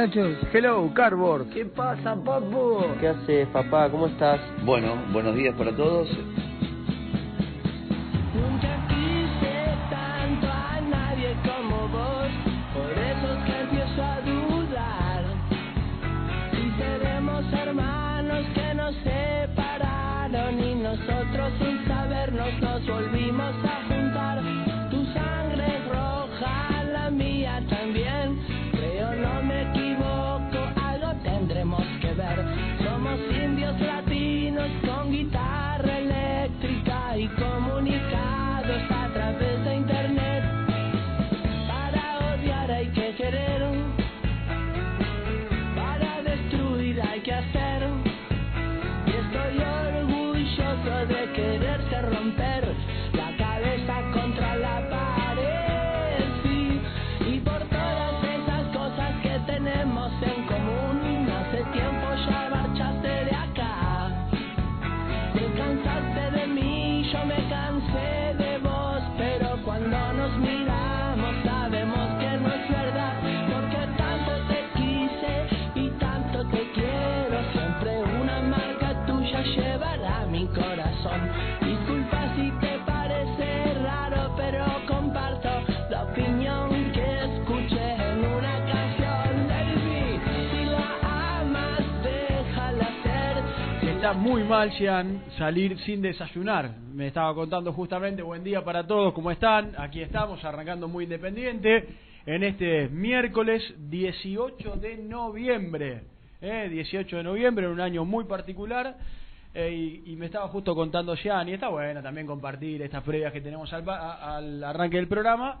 Muchachos. Hello, Cardboard. ¿Qué pasa, papu? ¿Qué haces, papá? ¿Cómo estás? Bueno, buenos días para todos. Salir sin desayunar. Me estaba contando justamente, buen día para todos, ¿cómo están? Aquí estamos, arrancando muy independiente, en este miércoles 18 de noviembre. ¿eh? 18 de noviembre, en un año muy particular. eh, y, y me estaba justo contando Jean, y está bueno también compartir estas previas que tenemos al, a- al arranque del programa,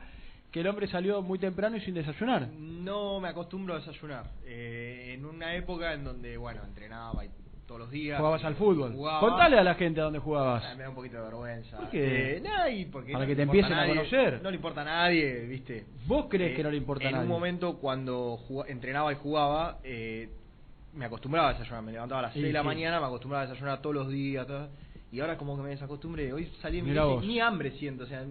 que el hombre salió muy temprano y sin desayunar. No me acostumbro a desayunar. Eh, en una época en donde, bueno, entrenaba y todos los días. Jugabas al fútbol. Jugaba. Contale a la gente a dónde jugabas. Ah, Me da un poquito de vergüenza. ¿Por qué? Eh, nada, y porque Para no que te empiecen a nadie. conocer. No le importa a nadie, ¿viste? ¿Vos crees Eh, que no le importa a En nadie? un momento cuando entrenaba y jugaba, eh, me acostumbraba a desayunar. Me levantaba a las Sí, 6 de la sí. mañana, me acostumbraba a desayunar todos los días. todo- y ahora como que me desacostumbré. Hoy salí en mi Mirá vos. ni hambre siento. O sea,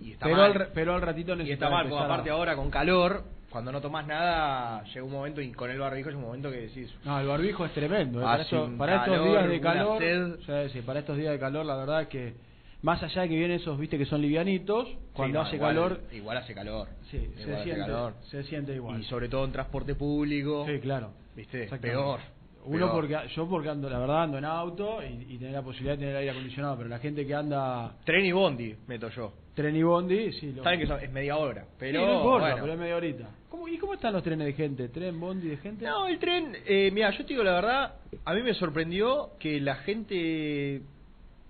y está pero, mal. al, pero al ratito Y está mal, porque aparte ahora con calor, cuando no tomás nada, llega un momento, y con el barbijo llega un momento que decís, No, el barbijo es tremendo. ¿eh? Para, un para estos días de calor, sed. sí, sí, para estos días de calor, la verdad que más allá de que vienen esos, viste, que son livianitos, cuando Sí, no, hace igual- calor, Igual hace calor. sí, Igual se hace siente, calor. se siente igual. Y sobre todo en transporte público. Sí, claro. ¿Viste? Peor. Uno Peor. porque yo porque ando, la verdad, ando en auto y, y tener la posibilidad de tener aire acondicionado, pero la gente que anda Tren y bondi, meto yo. tren y bondi, sí, lo- Saben que son- es media hora, pero. Sí, no importa, bueno. pero es media horita. ¿Cómo, ¿Y cómo están los trenes de gente? ¿Tren, bondi de gente? No, el tren, eh, mira, yo te digo la verdad, a mí me sorprendió que la gente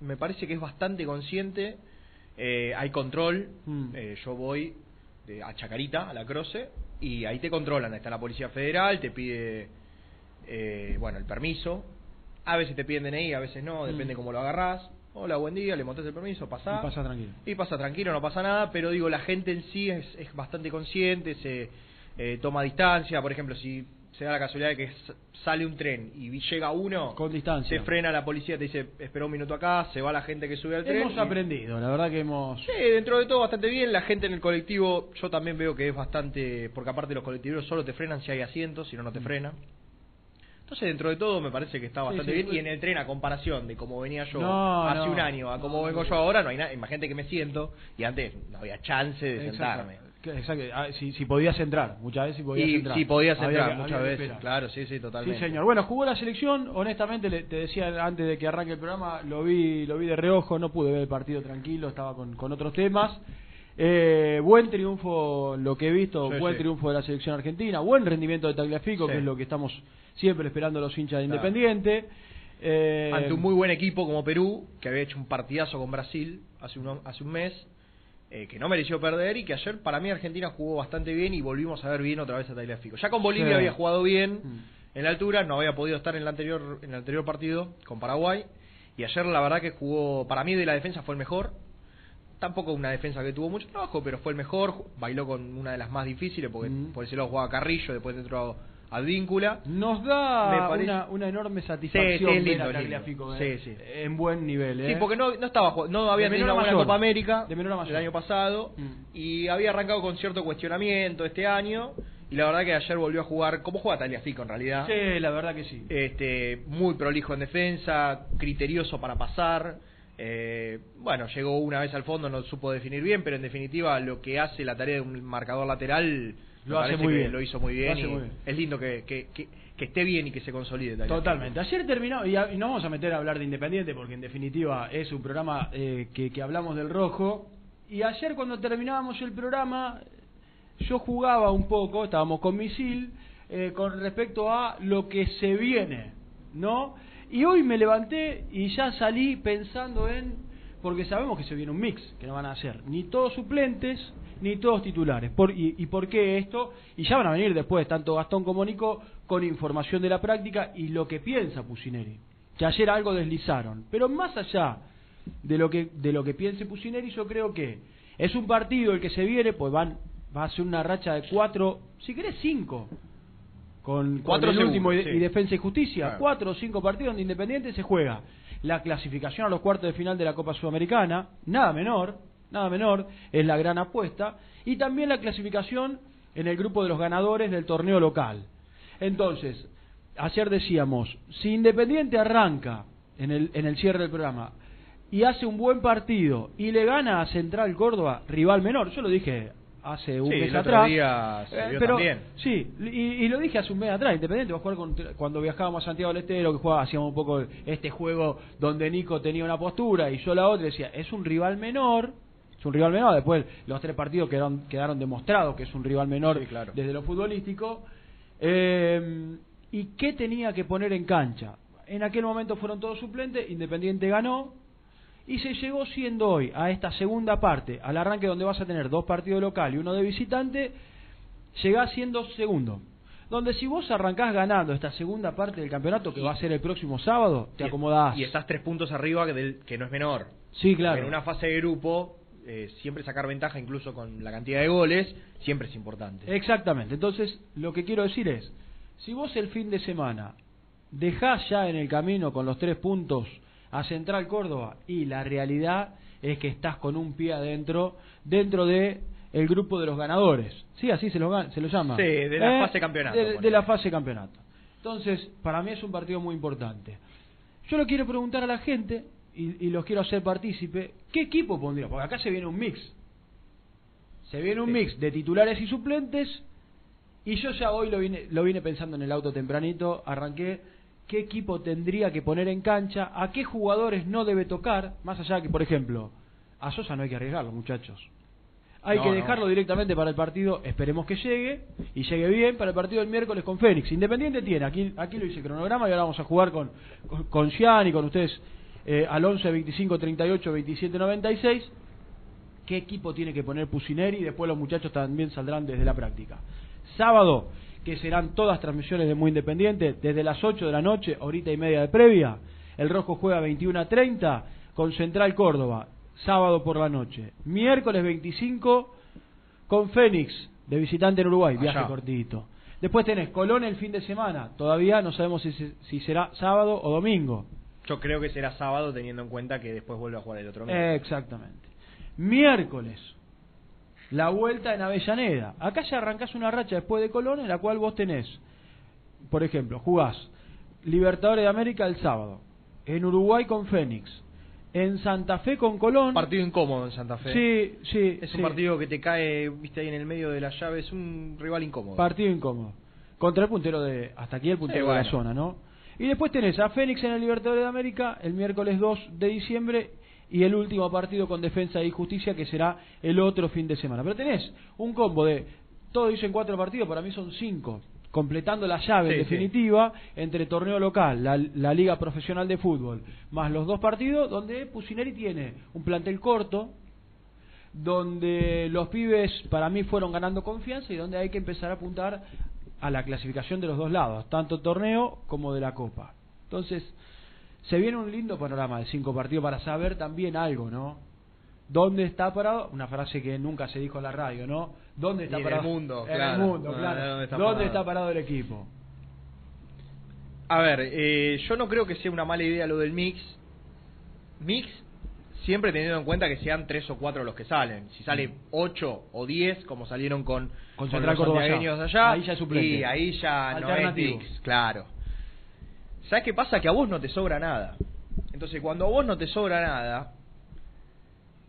me parece que es bastante consciente, eh, hay control, Mm. eh, yo voy de, a Chacarita, a la Croce, y ahí te controlan, está la Policía Federal, te pide, eh, bueno, el permiso, a veces te piden DNI, a veces no, depende Mm. cómo lo agarrás, hola, buen día, le montas el permiso, Y pasá, pasa tranquilo. y pasa tranquilo, no pasa nada, pero digo, la gente en sí es, es bastante consciente, se eh, toma distancia, por ejemplo, si se da la casualidad de que sale un tren y llega uno, Con distancia. te frena la policía, te dice, espera un minuto acá, se va la gente que sube al tren. Hemos y- aprendido, la verdad que hemos... Sí, dentro de todo bastante bien. La gente en el colectivo, yo también veo que es bastante. Porque aparte los colectivos solo te frenan si hay asientos, si no, no te frenan. Entonces, dentro de todo, me parece que está Mm. Sí, bastante sí, bien. Y en el tren, a comparación de cómo venía yo No, hace no. un año a cómo No, vengo yo ahora, no hay nada. Imagínate que me siento. Y antes no había chance de sentarme. Exacto. Ah, Si, si podías entrar, muchas veces si podías Y entrar. si podías Había entrar, muchas había veces. Claro, sí, sí, totalmente. Sí, señor. Bueno, jugó la selección. Honestamente, le- te decía antes de que arranque el programa, lo vi, lo vi de reojo, no pude ver el partido tranquilo, estaba con, con otros temas. Eh, buen triunfo, lo que he visto, Sí, buen sí. triunfo de la selección argentina, buen rendimiento de Tagliafico, que es lo que estamos siempre esperando los hinchas de Claro. Independiente. Eh, Ante un muy buen equipo como Perú, que había hecho un partidazo con Brasil hace un, hace un mes, eh, que no mereció perder y que ayer para mí Argentina jugó bastante bien y volvimos a ver bien otra vez a Tagliafico. Ya con Bolivia Sí. había jugado bien Mm. en la altura, no había podido estar en el anterior en el anterior partido con Paraguay y ayer la verdad que jugó, para mí de la defensa fue el mejor. Tampoco una defensa que tuvo mucho trabajo, pero fue el mejor. Bailó con una de las más difíciles, porque Mm. por ese lado jugaba Carrillo, después entró Advíncula. Nos da parece- una, una enorme Sí, satisfacción sí, ver lindo, Sí, eh, sí. en buen nivel. Sí, eh. porque no, no estaba jugando- no había De tenido una buena mayor. Copa América De menor a mayor. el año pasado Mm. y había arrancado con cierto cuestionamiento este año y la verdad que ayer volvió a jugar como juega Tagliafico en realidad. Sí, la verdad que sí. Este, muy prolijo en defensa, criterioso para pasar. eh, bueno, llegó una vez al fondo, no supo definir bien, pero en definitiva lo que hace la tarea de un marcador lateral Lo hace muy bien. Lo hizo muy bien. hace y muy bien. Es lindo que, que, que, que esté bien y que se consolide. Tagliafico. Totalmente. Ayer terminó, y, a- y no vamos a meter a hablar de Independiente, porque en definitiva es un programa eh, que, que hablamos del rojo. Y ayer cuando terminábamos el programa, yo jugaba un poco, estábamos con Misil, eh, con respecto a lo que se viene, ¿no? Y hoy me levanté y ya salí pensando en, porque sabemos que se viene un mix, que no van a hacer ni todos suplentes, ni todos titulares. Por, y, ¿Y por qué esto? Y ya van a venir después, tanto Gastón como Nico, con información de la práctica y lo que piensa Pusineri. Que ayer algo deslizaron. Pero más allá de lo que, de lo que piense Pusineri, yo creo que es un partido el que se viene, pues van, va a ser una racha de cuatro, si querés cinco, con, con Cuatro el seguro, último y, sí. y Defensa y Justicia. Claro. Cuatro o cinco partidos donde Independiente se juega la clasificación a los cuartos de final de la Copa Sudamericana, nada menor, nada menor, es la gran apuesta, y también la clasificación en el grupo de los ganadores del torneo local. Entonces, ayer decíamos, si Independiente arranca en el, en el cierre del programa y hace un buen partido y le gana a Central Córdoba, rival menor, yo lo dije hace un Sí, mes el otro atrás. día se eh, vio pero, también. Sí, y, y lo dije hace un mes atrás, Independiente va a jugar contra- cuando viajábamos a Santiago del Estero, que jugaba, hacíamos un poco este juego donde Nico tenía una postura y yo la otra, decía, es un rival menor, es un rival menor, después los tres partidos quedaron, quedaron demostrados que es un rival menor Sí, claro. desde lo futbolístico. Eh, ¿Y qué tenía que poner en cancha? En aquel momento fueron todos suplentes, Independiente ganó y se llegó siendo hoy a esta segunda parte, al arranque donde vas a tener dos partidos local y uno de visitante, llegás siendo segundo. Donde si vos arrancás ganando esta segunda parte del campeonato, que va a ser el próximo sábado, te acomodás. Y estás tres puntos arriba que, del, que no es menor. Sí, claro. En una fase de grupo, eh, siempre sacar ventaja, incluso con la cantidad de goles, siempre es importante. Exactamente. Entonces, lo que quiero decir es, si vos el fin de semana dejás ya en el camino con los tres puntos a Central Córdoba y la realidad es que estás con un pie adentro dentro de el grupo de los ganadores. Sí, así se lo, se lo llama. Sí, de la fase campeonato, De, la fase campeonato. Entonces, para mí es un partido muy importante. Yo lo quiero preguntar a la gente y, y los quiero hacer partícipe. ¿Qué equipo pondría? Porque acá se viene un mix. Se viene un Sí. mix de titulares y suplentes. Y yo ya hoy lo vine, lo vine pensando en el auto tempranito. Arranqué. ¿Qué equipo tendría que poner en cancha? ¿A qué jugadores no debe tocar? Más allá que, por ejemplo, a Sosa no hay que arriesgarlo, muchachos. Hay No, que no. dejarlo directamente para el partido. Esperemos que llegue. Y llegue bien para el partido del miércoles con Fénix. Independiente tiene. Aquí, aquí lo hice cronograma y ahora vamos a jugar con, con, con Gian y con ustedes eh, al 11, 25, 38, 27, 96 qué equipo tiene que poner Pusineri y después los muchachos también saldrán desde la práctica. Sábado, que serán todas transmisiones de Muy Independiente, desde las 8 de la noche, horita y media de previa. El Rojo juega 21 a 30 con Central Córdoba, sábado por la noche. Miércoles 25 con Fénix, de visitante en Uruguay, viaje Allá. cortito. Después tenés Colón el fin de semana. Todavía no sabemos si, si será sábado o domingo. Yo creo que será sábado teniendo en cuenta que después vuelve a jugar el otro mes. Exactamente. Miércoles, la vuelta en Avellaneda. Acá ya arrancás una racha después de Colón en la cual vos tenés, por ejemplo, jugás Libertadores de América el sábado, en Uruguay con Fénix, en Santa Fe con Colón. Partido incómodo en Santa Fe. Sí, sí. Es sí. un partido que te cae, viste, ahí en el medio de la llave. Es un rival incómodo. Partido incómodo. Contra el puntero de. Hasta aquí el puntero de la zona, ¿no? Y después tenés a Fénix en el Libertadores de América el miércoles 2 de diciembre y el último partido con Defensa y Justicia que será el otro fin de semana. Pero tenés un combo de. Todos dicen cuatro partidos, para mí son cinco. Completando la llave en Sí, definitiva entre torneo local, la, la Liga Profesional de Fútbol, más los dos partidos donde Pusineri tiene un plantel corto, donde los pibes para mí fueron ganando confianza y donde hay que empezar a apuntar a la clasificación de los dos lados, tanto torneo como de la Copa. Entonces, se viene un lindo panorama de cinco partidos para saber también algo, ¿no? ¿Dónde está parado? Una frase que nunca se dijo en la radio, ¿no? ¿Dónde está Y en el parado? mundo, En claro. el mundo, claro. ¿dónde está ¿Dónde parado? está parado el equipo? A ver, eh, yo no creo que sea una mala idea lo del mix. Mix, siempre teniendo en cuenta que sean tres o cuatro los que salen. Si sale ocho o diez, como salieron con, Con con los allá. allá, Ahí ya suplente. y ahí ya no es mix, claro. ¿Sabes qué pasa? Que a vos no te sobra nada. Entonces, cuando a vos no te sobra nada,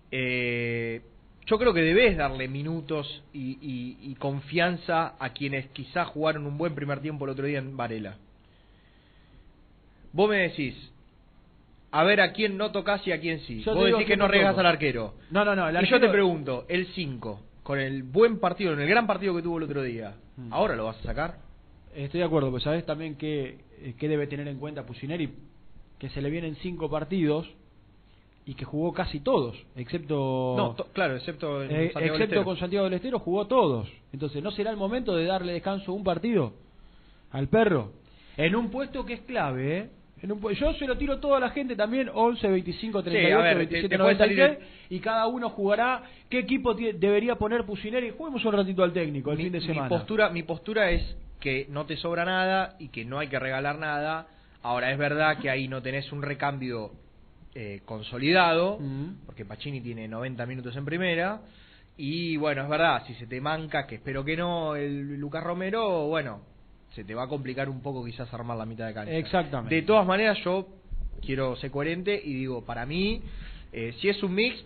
eh, yo creo que debes darle minutos y, y- y confianza a quienes quizás jugaron un buen primer tiempo el otro día en Varela. Vos me decís, a ver a quién no tocas y a quién sí. Yo Vos decís que no toco. al arquero. No, no, no. el Y yo te arquero- pregunto, el 5, con el buen partido, en el gran partido que tuvo el otro día, Mm. ¿ahora lo vas a sacar? Estoy de acuerdo, pues sabes también que, eh, que debe tener en cuenta Pusineri, que se le vienen cinco partidos y que jugó casi todos, excepto No, claro, excepto eh, excepto con Santiago del Estero jugó todos. Entonces, ¿no será el momento de darle descanso un partido al perro? En un puesto que es clave, ¿eh? En un yo se lo tiro todo a la gente también, 11, 25, 38, ver, te- 27, te puede 96, salir y cada uno jugará qué equipo debería poner Pusineri. Juguemos un ratito al técnico el mi, fin de mi semana. postura, mi postura es que no te sobra nada y que no hay que regalar nada. Ahora, es verdad que ahí no tenés un recambio eh, consolidado, Mm. porque Pacini tiene 90 minutos en primera. Y bueno, es verdad, si se te manca, que espero que no, el Lucas Romero, bueno, se te va a complicar un poco quizás armar la mitad de cancha. Exactamente. De todas maneras, yo quiero ser coherente y digo, para mí, eh, si es un mix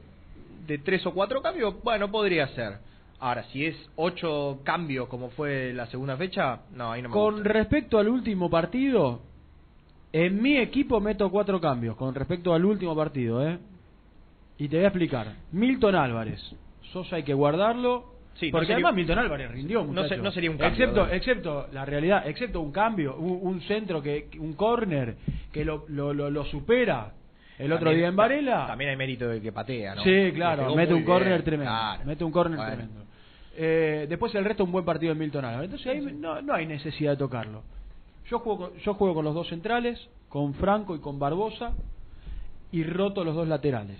de tres o cuatro cambios, bueno, podría ser. Ahora, si es ocho cambios como fue la segunda fecha, no, ahí no me Con gusta. respecto al último partido, en mi equipo meto cuatro cambios con respecto al último partido, ¿eh? Y te voy a explicar. Milton Álvarez, Sosa hay que guardarlo. Sí, no porque sería- además Milton Álvarez rindió, no se- no sería un cambio, Excepto, ¿verdad? excepto la realidad, excepto un cambio, un, un centro, que un córner que lo, lo, lo, lo supera el otro También- día en Varela. También hay mérito del que patea, ¿no? Sí, claro, pegó mete muy un córner tremendo. claro. Mete un córner tremendo. Eh, después el resto un buen partido de Milton Álvarez. Entonces ahí no, no hay necesidad de tocarlo. Yo juego, con, yo juego con los dos centrales, con Franco y con Barbosa, y roto los dos laterales.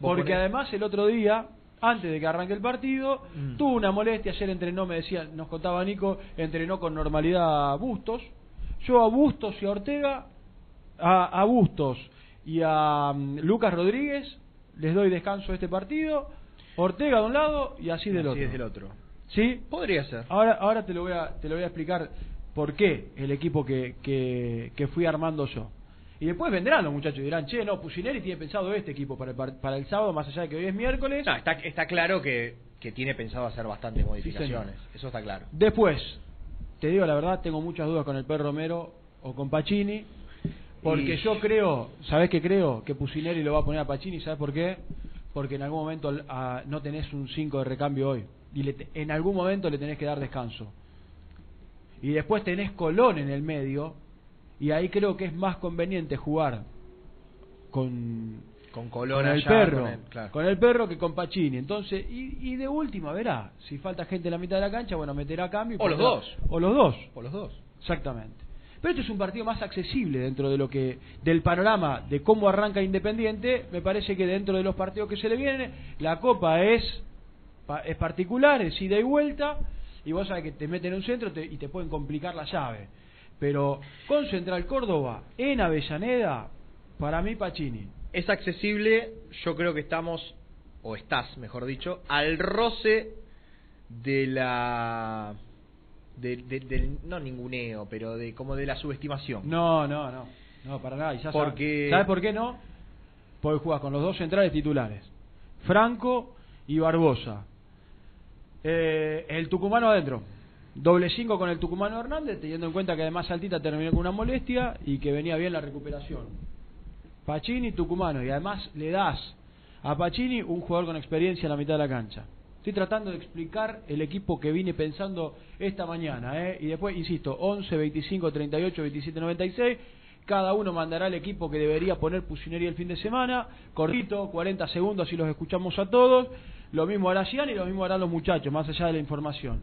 Porque ponés- además el otro día, antes de que arranque el partido, Mm. tuvo una molestia. Ayer entrenó, me decía, nos contaba Nico, entrenó con normalidad a Bustos. Yo a Bustos y a Ortega, a, a Bustos y a mm, Lucas Rodríguez les doy descanso a este partido. Ortega de un lado y así del Así otro. es del otro. ¿Sí? Podría ser. Ahora, ahora te lo voy a, te lo voy a explicar por qué el equipo que, que, que fui armando yo. Y después vendrán los muchachos y dirán, che, no, Pusineri tiene pensado este equipo para el, par- para el sábado, más allá de que hoy es miércoles. No, está, está claro que, que tiene pensado hacer bastantes modificaciones. Eso está claro. Después, te digo la verdad, tengo muchas dudas con el Per Romero o con Pacini. Porque Y- yo creo, ¿sabés qué creo? Que Pusineri lo va a poner a Pacini, ¿sabes por qué? Porque en algún momento ah, no tenés un 5 de recambio hoy. Y le te- en algún momento le tenés que dar descanso. Y después tenés Colón en el medio. Y ahí creo que es más conveniente jugar con, Con Colón con el allá, perro, con el- claro. con el perro que con Pacini. Entonces, y, y de última, verá, si falta gente en la mitad de la cancha, bueno, meterá cambio. y O los dos. O los dos, Por los dos. exactamente. Pero este es un partido más accesible dentro de lo que del panorama de cómo arranca Independiente. Me parece que dentro de los partidos que se le vienen, la Copa es es particular, es ida y vuelta y vos sabés que te meten en un centro y te pueden complicar la llave. Pero con Central Córdoba, en Avellaneda, para mí Pacini. Es accesible, yo creo que estamos, o estás, mejor dicho, al roce de la... De, de- del, no ninguneo, pero de como de la subestimación. No, no, no. No, para nada. Y ya Porque- sabes, ¿sabes por qué no? Porque jugás con los dos centrales titulares. Franco y Barbosa. Eh, el tucumano adentro. Doble 5 con el tucumano Hernández, teniendo en cuenta que además Altita terminó con una molestia y que venía bien la recuperación. Pacini, tucumano. Y además le das a Pacini un jugador con experiencia en la mitad de la cancha. Estoy tratando de explicar el equipo que vine pensando esta mañana. ¿eh? Y después, insisto, 11, 25, 38, 27, 96. Cada uno mandará el equipo que debería poner Pusineri el fin de semana. Cortito, 40 segundos, así los escuchamos a todos. Lo mismo hará Gian y lo mismo harán los muchachos, más allá de la información.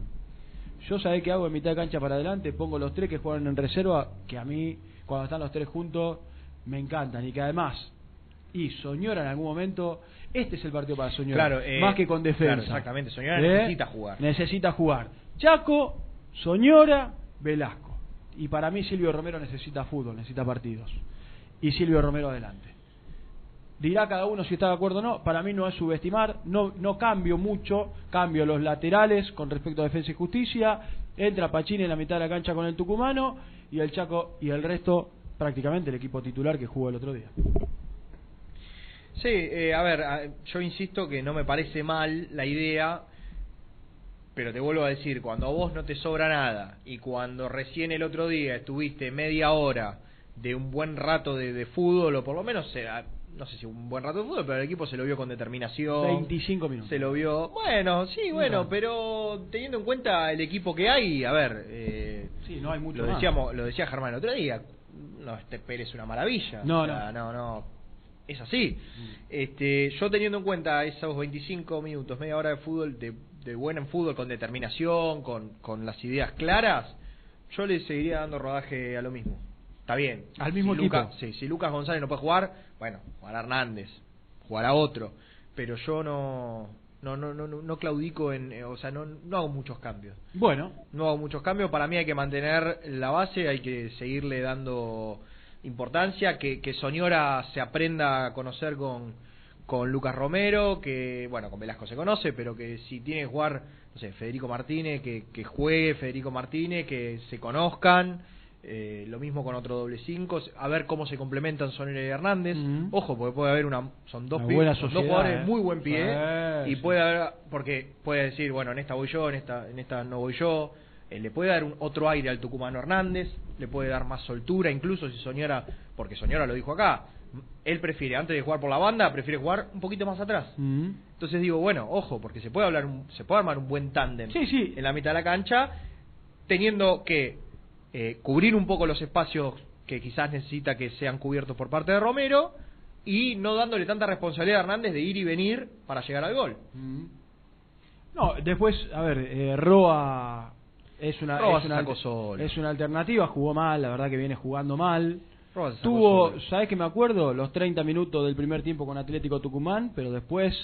Yo sabé que hago en mitad de cancha para adelante, pongo los tres que juegan en reserva, que a mí, cuando están los tres juntos, me encantan. Y que además, y Soñora en algún momento, este es el partido para Soñora. Claro, eh, más que con defensa. claro, exactamente, Soñora ¿Eh? necesita jugar. Necesita jugar. Chaco, Soñora, Velasco. Y para mí Silvio Romero necesita fútbol, necesita partidos. Y Silvio Romero adelante. Dirá cada uno si está de acuerdo o no. Para mí no es subestimar. No, no cambio mucho. Cambio los laterales con respecto a Defensa y Justicia. Entra Pachini en la mitad de la cancha con el Tucumano. Y el Chaco y el resto, prácticamente el equipo titular que jugó el otro día. Sí, eh, a ver, yo insisto que no me parece mal la idea, pero te vuelvo a decir, cuando a vos no te sobra nada y cuando recién el otro día estuviste media hora de un buen rato de, de fútbol, o por lo menos, sea, no sé si un buen rato de fútbol, pero el equipo se lo vio con determinación. 25 minutos. Se lo vio, bueno, sí, bueno, pero teniendo en cuenta el equipo que hay, a ver, eh, Sí, no hay mucho lo más. decíamos, lo decía Germán el otro día, no este Pérez es una maravilla. No, O sea, no. no, no, es así. Este, yo teniendo en cuenta esos 25 minutos, media hora de fútbol, de, de buen en fútbol, con determinación, con, con las ideas claras, yo le seguiría dando rodaje a lo mismo. Está bien. Al mismo si equipo. Lucas, sí, si Lucas González no puede jugar, bueno, jugará Hernández, jugará otro. Pero yo no, no, no, no, no, no claudico en, eh, o sea, no, no hago muchos cambios Bueno, no hago muchos cambios. Para mí hay que mantener la base, hay que seguirle dando importancia, que, que Soñora se aprenda a conocer con, con Lucas Romero, que, bueno, con Velasco se conoce, pero que si tiene que jugar, no sé, Federico Martínez, que, que juegue Federico Martínez, que se conozcan. eh, lo mismo con otro doble cinco, a ver cómo se complementan Soñora y Hernández. Ojo, porque puede haber una. Son dos, Una pibes- son dos sociedad, jugadores eh. muy buen pie. Sí, y sí. puede haber. Porque puede decir, bueno, en esta voy yo, en esta, en esta no voy yo. Eh, le puede dar un, otro aire al tucumano Hernández, le puede dar más soltura, incluso si Soñora, porque Soñora lo dijo acá, él prefiere, antes de jugar por la banda, prefiere jugar un poquito más atrás. mm, Entonces digo, bueno, ojo, porque se puede hablar, un- se puede armar un buen tándem Sí, sí. en la mitad de la cancha, teniendo que eh, cubrir un poco los espacios que quizás necesita que sean cubiertos por parte de Romero y no dándole tanta responsabilidad a Hernández de ir y venir para llegar al gol. Mm. No, después, a ver, eh, Roa es una, es, una sacó solo. es una alternativa, jugó mal, la verdad que viene jugando mal. Tuvo, solo. ¿sabes que me acuerdo? Los 30 minutos del primer tiempo con Atlético Tucumán, pero después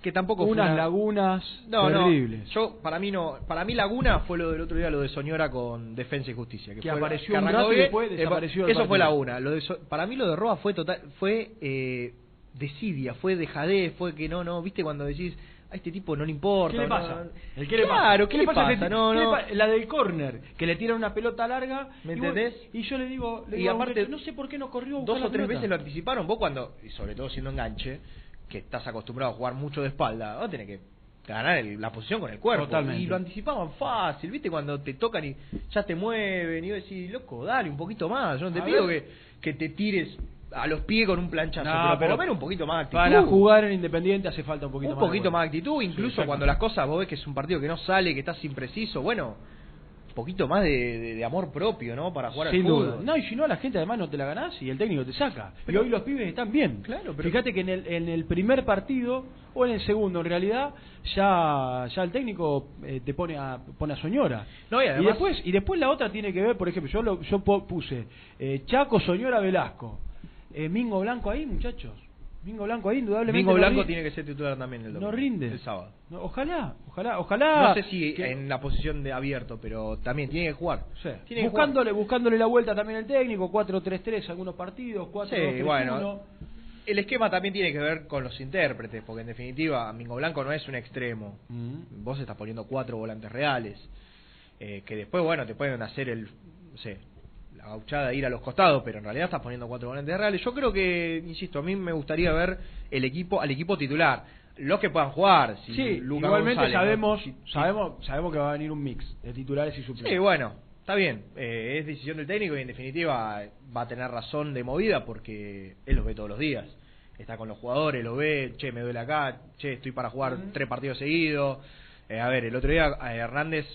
que tampoco fue unas una- lagunas No, terribles. no. Yo para mí no, para mí Laguna fue lo del otro día lo de Soñora con Defensa y Justicia, que, Que fue- apareció un rato y después eh, desapareció Eso fue. Laguna. Lo de So- para mí lo de Roa fue total, fue eh, desidia, fue dejadez, fue que no, no, viste cuando decís a este tipo no le importa. ¿Qué le pasa? no". ¿El qué le pasa? claro, ¿qué, le pasa? No, ¿Qué le no. pa- La del córner, que le tira una pelota larga. ¿Me y vos- entendés? Y yo le digo, le Y digo aparte, no sé por qué no corrió a Dos o tres pelota. veces lo anticiparon. Vos cuando, y sobre todo siendo enganche, que estás acostumbrado a jugar mucho de espalda, vos tenés que ganar el- la posición con el cuerpo. Totalmente. Y lo anticipaban fácil, ¿viste? Cuando te tocan y ya te mueven y vos decís, loco, dale un poquito más. Yo no te A pido ver. que, que te tires a los pies con un planchazo, No, pero, por lo menos un poquito más de actitud. Para jugar en Independiente hace falta un poquito un más. de poquito más de actitud, incluso cuando las cosas vos ves que es un partido que no sale, que estás impreciso, bueno, un poquito más de, de- de amor propio, ¿no? Para jugar Sin al duda. fútbol. No, y si no, a la gente además no te la ganás y el técnico te saca. Pero- y hoy los pibes están bien. Claro, pero- Fíjate que en el, en el primer partido o en el segundo, en realidad, ya ya el técnico eh, te pone a pone a Soñora. No, y además- después y después la otra tiene que ver, por ejemplo, yo lo, yo puse eh, Chaco, Soñora, Velasco. Eh, Mingo Blanco ahí, muchachos. Mingo Blanco ahí indudablemente Mingo no Blanco tiene que ser titular también el domingo. no rinde. El sábado. No, ojalá, ojalá, ojalá. No sé si que- en la posición de abierto, pero también tiene que jugar. Sí. Tiene que buscándole, buscándole la vuelta también el técnico, 4-3-3 algunos partidos, 4 Sí, bueno. El esquema también tiene que ver con los intérpretes, porque en definitiva Mingo Blanco no es un extremo. Mm. Vos estás poniendo cuatro volantes reales, eh, que después, bueno, te pueden hacer el, no sé, la gauchada ir a los costados, pero en realidad estás poniendo cuatro volantes reales. Yo creo que, insisto, a mí me gustaría ver el equipo, al equipo titular, los que puedan jugar. Si Sí, igualmente sabemos, sabemos, sabemos que va a venir un mix de titulares y suplentes. Sí, bueno, está bien. eh, es decisión del técnico y en definitiva va a tener razón de movida porque él los ve todos los días. Está con los jugadores, lo ve, che, me duele acá, che, estoy para jugar tres partidos seguidos. Eh, a ver, el otro día eh, Hernández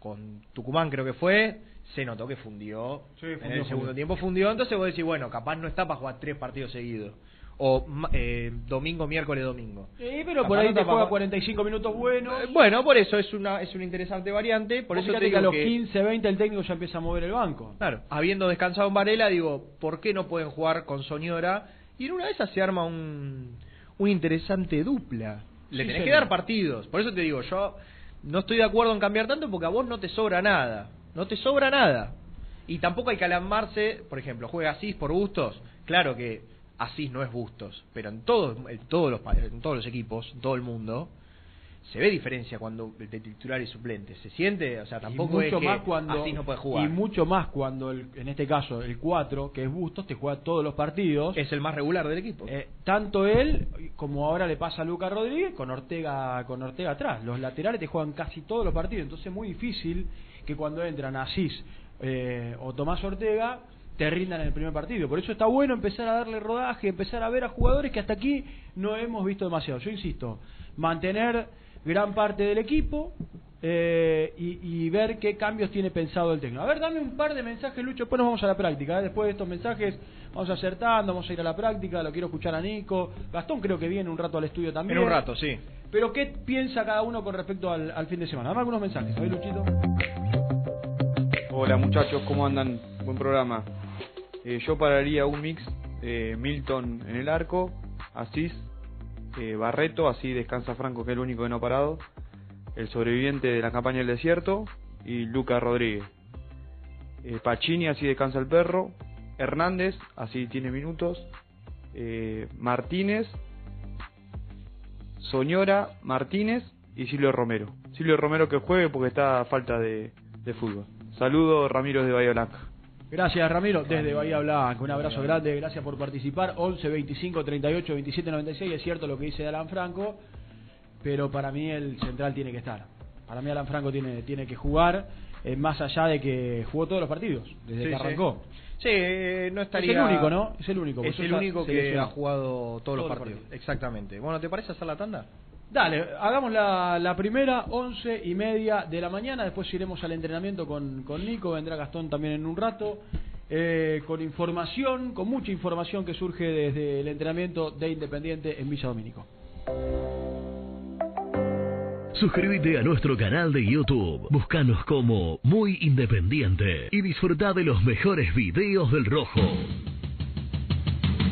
con Tucumán creo que fue, se notó que fundió. Sí, en el segundo fundió. tiempo fundió, entonces vos decís, bueno, capaz no está para jugar tres partidos seguidos. O eh, domingo, miércoles, domingo. Sí, pero por ahí no te juega 45 minutos buenos. Eh, Bueno, por eso es una es una interesante variante, por Vos eso te que a los que 15, 20 el técnico ya empieza a mover el banco. Claro, habiendo descansado en Varela, digo, ¿por qué no pueden jugar con Soñora? Y en una de esas se arma un, un interesante dupla. Le Sí, tenés que dar partidos. Por eso te digo, yo no estoy de acuerdo en cambiar tanto porque a vos no te sobra nada. No te sobra nada. Y tampoco hay que alarmarse, por ejemplo, juega Asís por gustos. Claro que Asís no es Bustos, pero en todos, en todos los en todos los equipos, todo el mundo, se ve diferencia cuando de titular y suplente. Se siente, o sea, tampoco y mucho es que más cuando no puede jugar. y mucho más cuando el- en este caso el 4 que es Bustos te juega todos los partidos es el más regular del equipo. Eh, tanto él como ahora le pasa a Lucas Rodríguez con Ortega con Ortega atrás los laterales te juegan casi todos los partidos entonces es muy difícil que cuando entran Asís eh, o Tomás Ortega te rindan en el primer partido por eso está bueno empezar a darle rodaje empezar a ver a jugadores que hasta aquí no hemos visto demasiado yo insisto mantener gran parte del equipo eh, y, y ver qué cambios tiene pensado el técnico. A ver, dame un par de mensajes, Lucho, después nos vamos a la práctica. ¿eh? Después de estos mensajes vamos acertando, vamos a ir a la práctica, lo quiero escuchar a Nico. Gastón creo que viene un rato al estudio también. En un rato, sí. Pero ¿qué piensa cada uno con respecto al, al fin de semana? Dame algunos mensajes, ¿sabes, Luchito? Hola muchachos, ¿cómo andan? Buen programa. Eh, yo pararía un mix eh, Milton en el arco, Asís, eh, Barreto, así descansa Franco que es el único que no ha parado, el sobreviviente de la campaña del desierto y Lucas Rodríguez. Eh, Pacini, así descansa el perro, Hernández, así tiene minutos, eh, Martínez, Soñora, Martínez y Silvio Romero. Silvio Romero que juegue porque está a falta de, fútbol. Saludos, Ramiro de Bahía. Gracias, Ramiro, desde Bahía Blanca. Un abrazo grande, gracias por participar. 11 25 38 27 96. Es cierto lo que dice Alan Franco, pero para mí el central tiene que estar. Para mí Alan Franco tiene, tiene que jugar, eh, más allá de que jugó todos los partidos, desde Sí, que arrancó. Sí, eh, no estaría... Es el único, ¿no? Es el único. Es el único que ha jugado todos los Todos los partidos. partidos. Exactamente. Bueno, ¿te parece hacer la tanda? Dale, hagamos la, primera, once y media de la mañana. Después iremos al entrenamiento con, con Nico. Vendrá Gastón también en un rato. eh, con información, con mucha información que surge desde el entrenamiento de Independiente en Villa Domínico. Suscríbete a nuestro canal de YouTube. Búscanos como Muy Independiente y disfruta de los mejores videos del Rojo.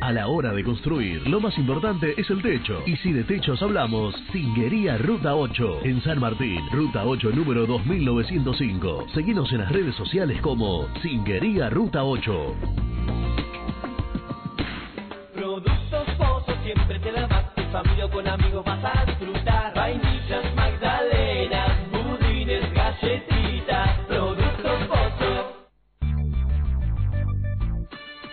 A la hora de construir, lo más importante es el techo. Y si de techos hablamos, Singuería Ruta 8, en San Martín, Ruta 8 número 2905. Seguinos en las redes sociales como Singuería Ruta 8. Productos Pozo siempre te da más. En familia o con amigos vas a disfrutar. Vainillas,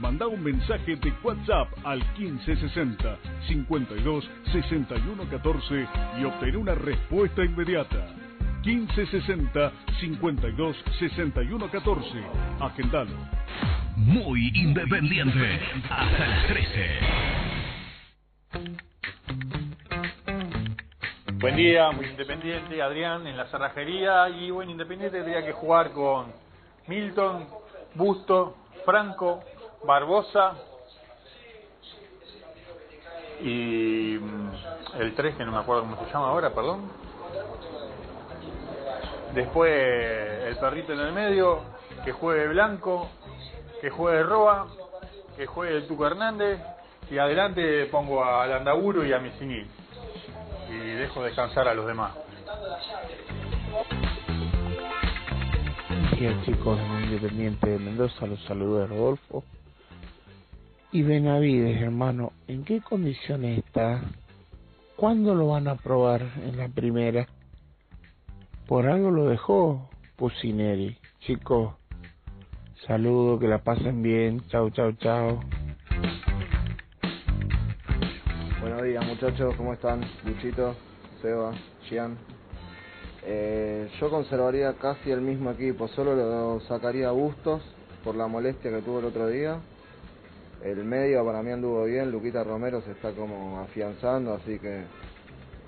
Manda un mensaje de WhatsApp al 1560 52 61 14 y obtén una respuesta inmediata. 1560 52 61 14. Agendalo. Muy independiente. Hasta las 13. Buen día, muy independiente, Adrián en la cerrajería y bueno, independiente tendría que jugar con Milton, Busto, Franco, Barbosa y mm, el 3 que no me acuerdo cómo se llama ahora, perdón. Después el perrito en el medio, que juegue Blanco, que juegue Roa, que juegue el Tuco Hernández y adelante pongo a Landaburo y a Misinil y dejo descansar a los demás. días chicos en Independiente de Mendoza, los saludos de Rodolfo. Y Benavides, hermano, ¿en qué condiciones está? ¿Cuándo lo van a probar en la primera? Por algo lo dejó Pusineri. Chicos, saludos, que la pasen bien. Chau, chau, chau. Buenos días muchachos, ¿cómo están? Luchito, Seba, Gian. Eh, yo conservaría casi el mismo equipo, solo lo sacaría a Bustos por la molestia que tuvo el otro día. El medio para mí anduvo bien, Luquita Romero se está como afianzando, así que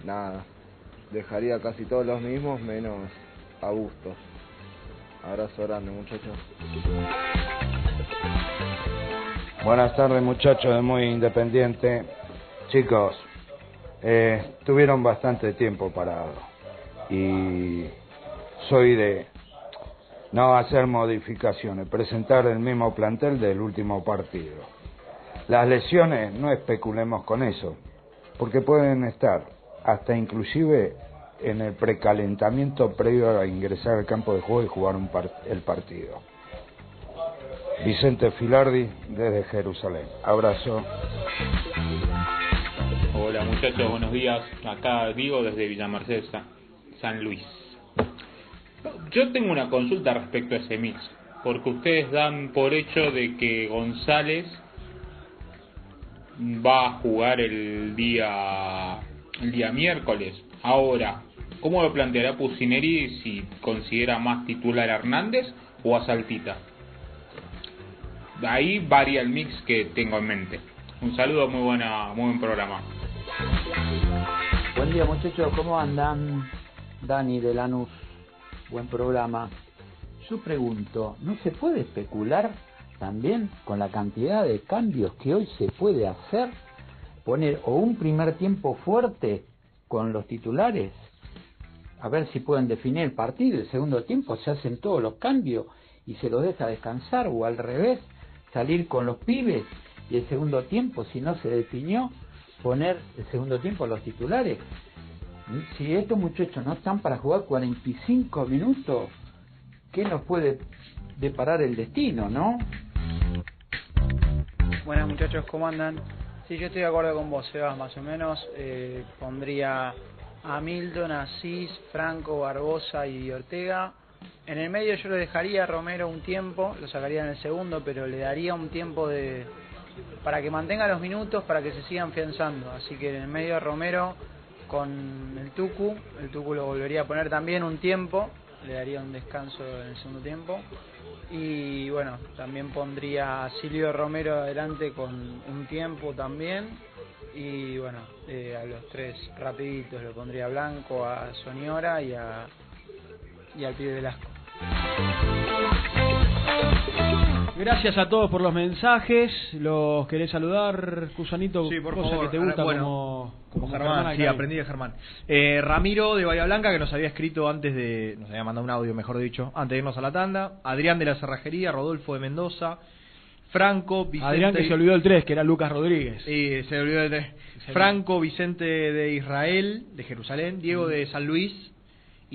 nada, dejaría casi todos los mismos menos a Bustos. Abrazo grande muchachos. Buenas tardes muchachos de Muy Independiente. Chicos, eh, tuvieron bastante tiempo parado y soy de no hacer modificaciones, presentar el mismo plantel del último partido. Las lesiones, no especulemos con eso, porque pueden estar hasta inclusive en el precalentamiento previo a ingresar al campo de juego y jugar un el partido. Vicente Filardi desde Jerusalén. Abrazo. Hola muchachos, buenos días. Acá Diego desde Villa Mercedes, San Luis. Yo tengo una consulta respecto a ese mix, porque ustedes dan por hecho de que González va a jugar el día el día miércoles. Ahora, ¿cómo lo planteará Pusineri si considera más titular a Hernández o a Saltita? Ahí varía el mix que tengo en mente. Un saludo, muy buena, muy buen programa. Buen día muchachos, ¿cómo andan? Dani de Lanús, buen programa. Yo pregunto, ¿no se puede especular también con la cantidad de cambios que hoy se puede hacer? Poner o un primer tiempo fuerte con los titulares, a ver si pueden definir el partido, el segundo tiempo se hacen todos los cambios y se los deja descansar, o al revés, salir con los pibes y el segundo tiempo, si no se definió, poner el segundo tiempo a los titulares si estos muchachos no están para jugar 45 minutos, ¿qué nos puede deparar el destino, no? Buenas muchachos, ¿cómo andan? Sí, yo estoy de acuerdo con vos, Sebas, más o menos. Eh, pondría a Milton, Asís, Franco, Barbosa y Ortega. En el medio yo lo dejaría a Romero un tiempo, lo sacaría en el segundo, pero le daría un tiempo de para que mantenga los minutos, para que se sigan afianzando. Así que en el medio Romero con el Tucu. El Tucu lo volvería a poner también un tiempo, le daría un descanso en el segundo tiempo. Y bueno, también pondría a Silvio Romero adelante con un tiempo también. Y bueno, eh, a los tres rapiditos lo pondría a Blanco, a Soñora y, a, y al pibe Velasco. Gracias a todos por los mensajes. Los querés saludar, Cusanito, sí, por cosa favor. que te gusta bueno, como, como Germán. sí, aprendí de Germán. Eh, Ramiro de Bahía Blanca, que nos había escrito antes de. Nos había mandado un audio, mejor dicho, antes de irnos a la tanda. Adrián de la Cerrajería, Rodolfo de Mendoza. Franco, Vicente. Adrián que se olvidó el 3, que era Lucas Rodríguez. Sí, se olvidó el 3. Franco, Vicente de Israel, de Jerusalén. Diego de San Luis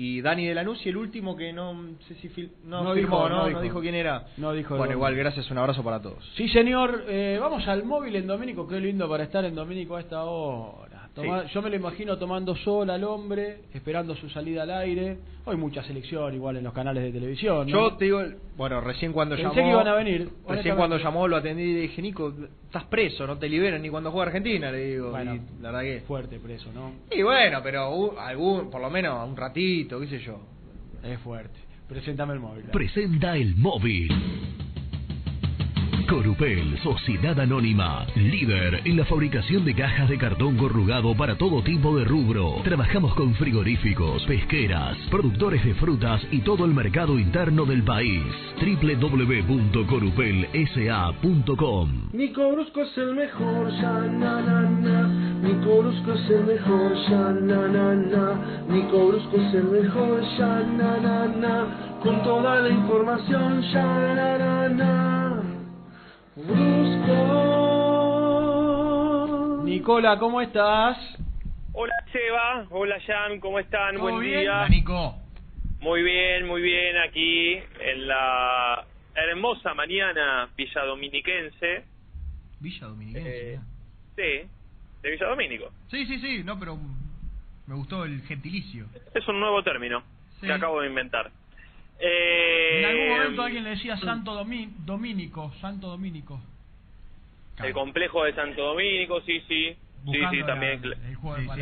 y Dani de Lanús y el último que no sé si fil, no, No firmó, dijo, no, no no dijo. dijo quién era. No dijo Bueno, igual, gracias, un abrazo para todos. Sí, señor. Eh, vamos al móvil en Domínico. Qué lindo para estar en Domínico a esta hora. Toma- Yo me lo imagino tomando sol al hombre, esperando su salida al aire. Hoy mucha selección igual en los canales de televisión. ¿no? Yo te digo, bueno, recién cuando Pensé llamó. que iban a venir, Recién cuando llamó lo atendí y dije, Nico, estás preso, no te liberan ni cuando juega Argentina, le digo. Bueno, y la verdad que. Fuerte preso, ¿no? Y bueno, pero uh, algún, por lo menos un ratito, qué sé yo. Es fuerte. Preséntame el móvil. Presenta el móvil. Corupel, Sociedad Anónima, líder en la fabricación de cajas de cartón corrugado para todo tipo de rubro. Trabajamos con frigoríficos, pesqueras, productores de frutas y todo el mercado interno del país. www.corupelsa.com Nico Brusco es el mejor, ya na na na. Nico Brusco es el mejor, ya na na na. Nico Brusco es el mejor, ya na na na. Con toda la información, ya na na na. Nicola, ¿cómo estás? Hola Seba, hola Jan, ¿cómo están? ¿Todo Buen bien? día. Hola, Nico. Muy bien, muy bien, aquí en la hermosa mañana villadominiquense. Villa Dominiquense. Eh, sí, de Villa Domínico. Sí, sí, sí, no, pero me gustó el gentilicio. Es un nuevo término Sí. que acabo de inventar. Eh, En algún momento alguien le decía Santo Domi- Domínico, Santo Domínico. El complejo de Santo Domínico, sí, sí. Sí, sí, Buscando también. el juego Sí, sí.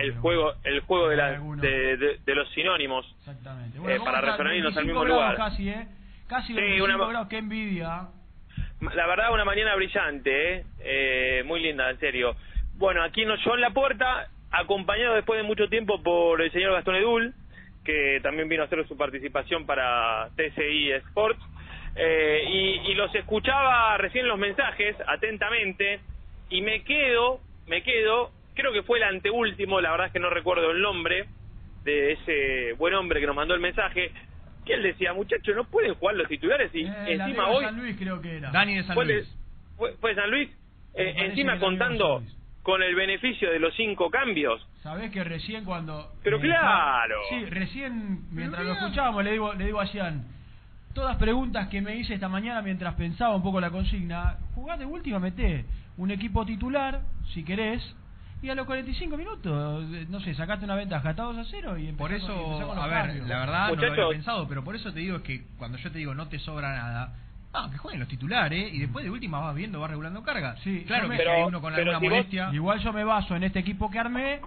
El juego, el juego de, la, de, de- de los sinónimos. Exactamente. Eh, Bueno, para ¿cómo estás? referirnos al 25 mismo lugar. Casi, ¿eh? Casi Sí, 25 una- grados, qué envidia. La verdad, una mañana brillante, ¿eh? Eh, muy linda, en serio. Bueno, aquí nos yo en la puerta, acompañado después de mucho tiempo por el señor Gastón Edul, que también vino a hacer su participación para TCI Sports. Eh, y, y los escuchaba recién los mensajes atentamente y me quedo, me quedo, creo que fue el anteúltimo, la verdad es que no recuerdo el nombre de ese buen hombre que nos mandó el mensaje, que él decía, muchachos, no pueden jugar los titulares y Eh, encima hoy... San Luis creo que era. Dani de San ¿Fue, Luis. fue, fue San Luis? Eh, encima contando. Con el beneficio de los cinco cambios. Sabés que recién cuando... Pero eh, claro. Sí, recién mientras lo escuchábamos le digo, le digo a Cian, todas preguntas que me hice esta mañana mientras pensaba un poco la consigna, jugá de última, meté un equipo titular, si querés, y a los 45 minutos, eh, no sé, sacaste una ventaja, está 2 a 0 y Por eso, con a ver, cambios. la verdad no lo había pensado, pero por eso te digo que cuando yo te digo no te sobra nada, ah, que jueguen los titulares y después de última vas viendo, vas regulando carga. Sí, claro que si hay uno con alguna molestia. Igual yo me baso en este equipo que armé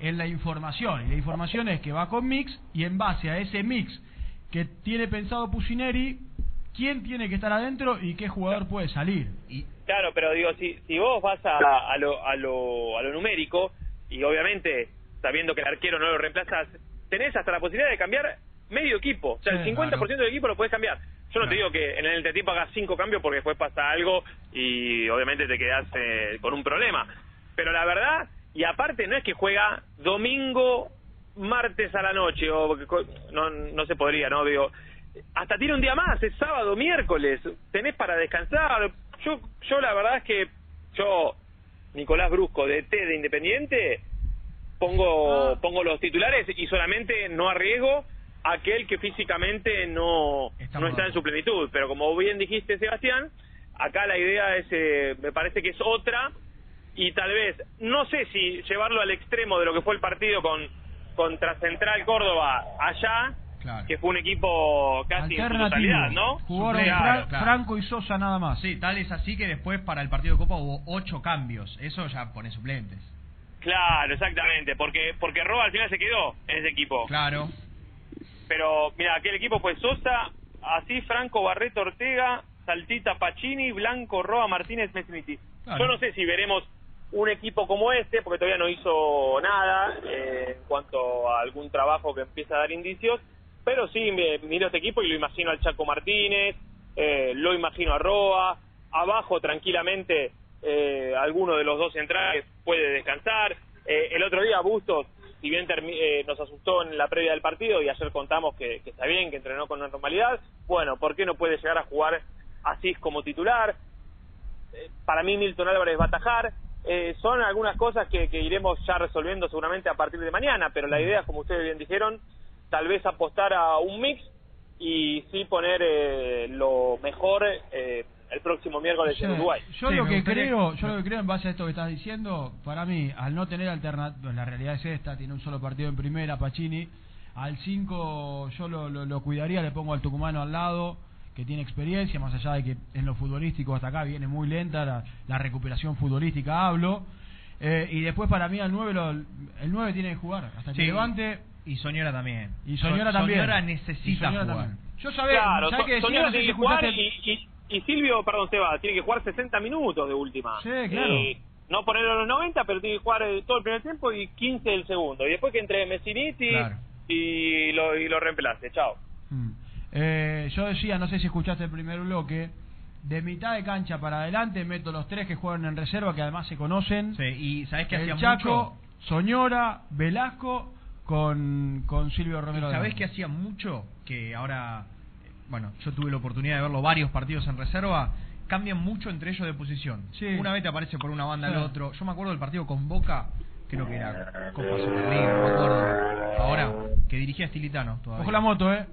en la información. Y la información es que va con mix y en base a ese mix que tiene pensado Pusineri, quién tiene que estar adentro y qué jugador puede salir. Claro, pero digo, si, si vos vas a, a, lo, a, lo, a lo numérico, y obviamente sabiendo que el arquero no lo reemplazas, tenés hasta la posibilidad de cambiar medio equipo. O sea, el 50% claro. del equipo lo puedes cambiar. Yo no te digo que en el entretiempo hagas cinco cambios porque después pasa algo y obviamente te quedás eh, con un problema. Pero la verdad, y aparte no es que juega domingo, martes a la noche, o no, no se podría, ¿no? Digo, hasta tiene un día más, es sábado, miércoles, tenés para descansar. Yo, yo la verdad es que yo, Nicolás Brusco, de T de Independiente, pongo, pongo los titulares y solamente no arriesgo aquel que físicamente no, no está en su plenitud. Pero como bien dijiste, Sebastián, acá la idea es, eh, me parece que es otra y tal vez, no sé si llevarlo al extremo de lo que fue el partido con contra Central Córdoba allá, que fue un equipo casi en totalidad, ¿no? Jugaron claro. Franco y Sosa nada más. Sí, tal es así que después para el partido de Copa hubo ocho cambios. Eso ya pone suplentes. Claro, exactamente, porque porque Roa al final se quedó en ese equipo. Claro. Pero mira, aquel equipo fue Sosa, así Franco, Barreto, Ortega, Saltita, Pacini, Blanco, Roa, Martínez, Mesniti. Claro. Yo no sé si veremos un equipo como este, porque todavía no hizo nada eh, en cuanto a algún trabajo que empieza a dar indicios, pero sí me- miro este equipo y lo imagino al Chaco Martínez, eh, lo imagino a Roa, abajo tranquilamente eh, alguno de los dos centrales puede descansar. Eh, el otro día Bustos, si bien eh, nos asustó en la previa del partido y ayer contamos que, está bien, que entrenó con normalidad, bueno, ¿por qué no puede llegar a jugar Asís como titular? Eh, para mí Milton Álvarez va a atajar. Eh, son algunas cosas que, que iremos ya resolviendo seguramente a partir de mañana, pero la idea, como ustedes bien dijeron, tal vez apostar a un mix y sí poner eh, lo mejor eh, el próximo miércoles en Uruguay. Yo lo que creo, yo lo que creo en base a esto que estás diciendo, para mí, al no tener alternativa, la realidad es esta, tiene un solo partido en primera, Pacini, al 5 yo lo, lo, lo cuidaría, le pongo al tucumano al lado, que tiene experiencia, más allá de que en lo futbolístico hasta acá viene muy lenta la, la recuperación futbolística, hablo. Eh, y después para mí al 9 lo, el 9 tiene que jugar, hasta que Sí. levante. Y Soñora también. Y Soñora So- también. Soñora Y necesita Soñora jugar. también. Yo sabía, claro, ¿sabés So- qué decía? Soñora tiene si que jugar escuchaste- y, y, y Silvio, perdón, Seba, tiene que jugar 60 minutos de última. Sí, claro. Y no ponerlo a los 90, pero tiene que jugar eh, todo el primer tiempo y 15 del segundo. Y después que entre Messiniti Claro. y, lo, y lo reemplace. Chao. Eh, yo decía, no sé si escuchaste el primer bloque, de mitad de cancha para adelante meto los tres que juegan en reserva, que además se conocen. Sí, y ¿sabés qué el hacía Chaco, Soñora, Velasco, con, con Silvio Romero. ¿Sabés que hacía mucho? Que ahora, bueno, yo tuve la oportunidad de verlo varios partidos en reserva. Cambian mucho entre ellos de posición. Una vez te aparece por una banda Sí. al otro. Yo me acuerdo del partido con Boca, creo que era Copa Superliga, no me acuerdo. Ahora, que dirigía Stilitano todavía. Ojo la moto, ¿eh?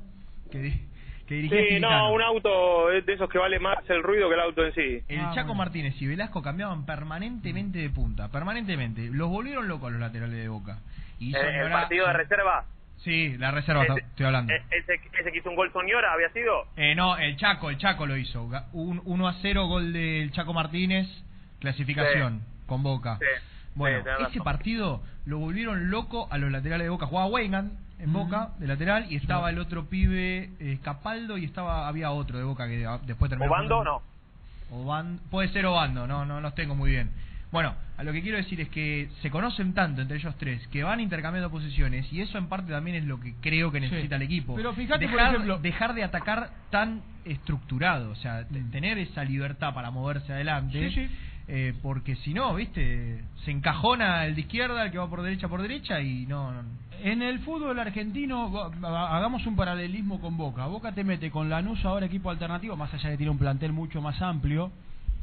Que, di- que dirigía Sí, Stilitano. no, un auto es de esos que vale más el ruido que el auto en sí. El Chaco Martínez y Velasco cambiaban permanentemente de punta, permanentemente. Los volvieron locos los laterales de Boca. Y Eh, el partido de reserva, Sí, la reserva Ese- estoy hablando. eh, ese, ese que hizo un gol Soñora, ¿había sido? Eh, no, el Chaco, el Chaco lo hizo. Un 1 a 0 gol del Chaco Martínez, clasificación con Boca. Bueno, sí, ese partido lo volvieron loco a los laterales de Boca. Jugaba Weigand en Boca, de lateral, y estaba el otro pibe, eh, Capaldo, y estaba había otro de Boca que después terminó. ¿Obando o jugando- Oban- puede ser Obando, no, no los tengo muy bien. Bueno, a lo que quiero decir es que se conocen tanto entre ellos tres que van intercambiando posiciones y eso en parte también es lo que creo que necesita el equipo. Pero fíjate, por dejar, ejemplo- dejar de atacar tan estructurado, o sea, te- tener esa libertad para moverse adelante. Mm. Sí, sí. eh, porque si no, viste, se encajona el de izquierda, el que va por derecha por derecha y no, no- En el fútbol argentino, hagamos un paralelismo con Boca. Boca te mete con Lanús ahora equipo alternativo, más allá de que tiene un plantel mucho más amplio,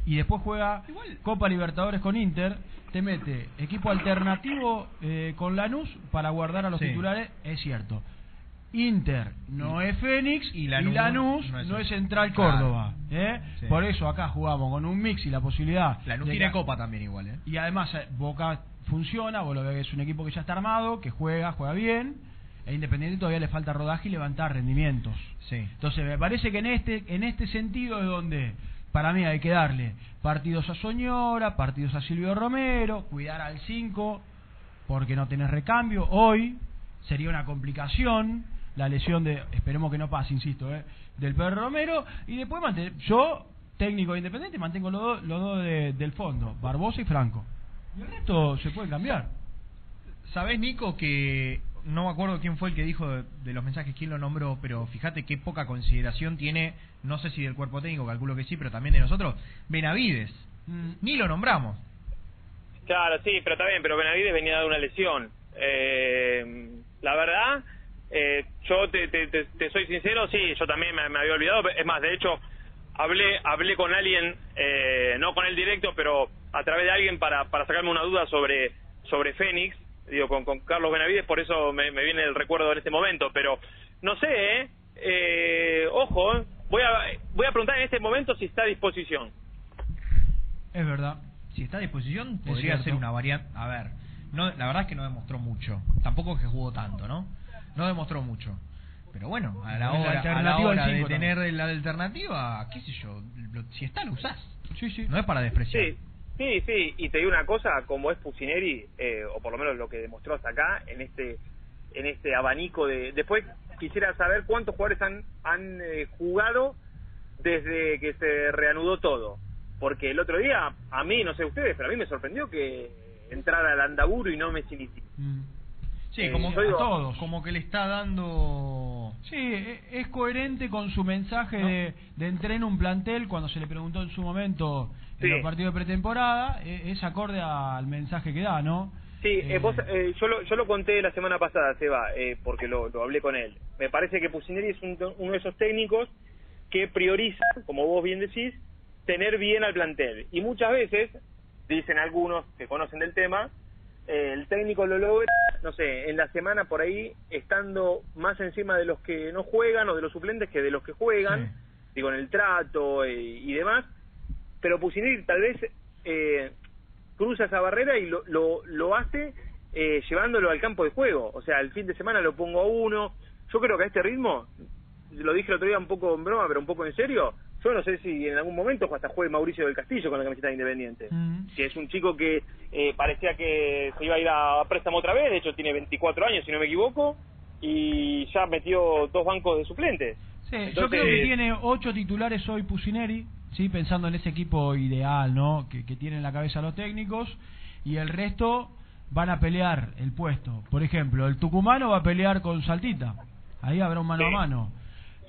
y después juega Copa Libertadores con Inter, te mete equipo alternativo eh, con Lanús para guardar a los Sí. titulares, es cierto. Inter no es Fénix y Lanús Lanús, no es- no es Central Claro. Córdoba. ¿eh? Sí. Por eso acá jugamos con un mix y la posibilidad. Lanús de tiene que- copa también igual, ¿eh? y además eh, Boca funciona, vos lo ves es un equipo que ya está armado, que juega, juega bien, e Independiente todavía le falta rodaje y levantar rendimientos. Sí. Entonces me parece que en este en este sentido es donde para mí hay que darle partidos a Soñora, partidos a Silvio Romero, cuidar al 5 porque no tenés recambio. Hoy sería una complicación la lesión de, esperemos que no pase, insisto, eh, del Pedro Romero y después mantener, yo técnico de Independiente mantengo los dos los dos de- del fondo, Barbosa y Franco. Y el resto se puede cambiar. ¿Sabés, Nico, que no me acuerdo quién fue el que dijo de, de los mensajes, quién lo nombró, pero fíjate qué poca consideración tiene, no sé si del cuerpo técnico, calculo que sí, pero también de nosotros, Benavides. Ni lo nombramos. Claro, sí, pero está bien, pero Benavides venía de una lesión. Eh, la verdad, eh, yo te, te, te- te soy sincero, sí, yo también me, me había olvidado. Es más, de hecho, hablé hablé con alguien, eh, no con él directo, pero a través de alguien para, para sacarme una duda sobre sobre Fénix, digo, con, con Carlos Benavides, por eso me, me viene el recuerdo en este momento, pero no sé, ¿eh? Eh, ojo, ¿eh? voy a voy a preguntar en este momento si está a disposición. Es verdad. Si está a disposición, podría ser una variante. A ver, no, la verdad es que no demostró mucho. Tampoco es que jugó tanto, ¿no? No demostró mucho. Pero bueno, a la La hora, a la alternativa hora de tener la alternativa, qué sé yo, lo- si está, lo usás. Sí, sí. No es para despreciar. Sí, sí, sí, y te digo una cosa, como es Pusineri, eh, o por lo menos lo que demostró hasta acá, en este en este abanico de... Después quisiera saber cuántos jugadores han, han eh, jugado desde que se reanudó todo. Porque el otro día, a mí, no sé ustedes, pero a mí me sorprendió que entrara el Andaburo y no Messiniti. Sí, Eh, como digo- a todos. Como que le está dando. Sí, e- es coherente con su mensaje de, de entreno un plantel cuando se le preguntó en su momento en Sí. los partidos de pretemporada, e- es acorde al mensaje que da, ¿no? Sí, eh, Eh, vos, eh, yo, lo, yo lo conté la semana pasada, Seba, eh, porque lo, lo hablé con él. Me parece que Pusineri es un- uno de esos técnicos que prioriza, como vos bien decís, tener bien al plantel. Y muchas veces, dicen algunos que conocen del tema, eh, el técnico lo logra, no sé, en la semana por ahí, estando más encima de los que no juegan o de los suplentes que de los que juegan, digo, en el trato eh, y demás, pero Pusineri tal vez eh, cruza esa barrera y lo, lo, lo hace eh, llevándolo al campo de juego. O sea, el fin de semana lo pongo a uno. Yo creo que a este ritmo, lo dije el otro día un poco en broma, pero un poco en serio, yo no sé si en algún momento hasta juegue Mauricio del Castillo con la camiseta de Independiente. Que es un chico que eh, parecía que se iba a ir a préstamo otra vez, de hecho tiene 24 años si no me equivoco, y ya metió dos bancos de suplentes. Sí, yo creo que tiene ocho titulares hoy Pusineri, sí, pensando en ese equipo ideal, ¿no? Que, que tienen en la cabeza los técnicos y el resto van a pelear el puesto. Por ejemplo, el tucumano va a pelear con Saltita. Ahí habrá un mano a mano.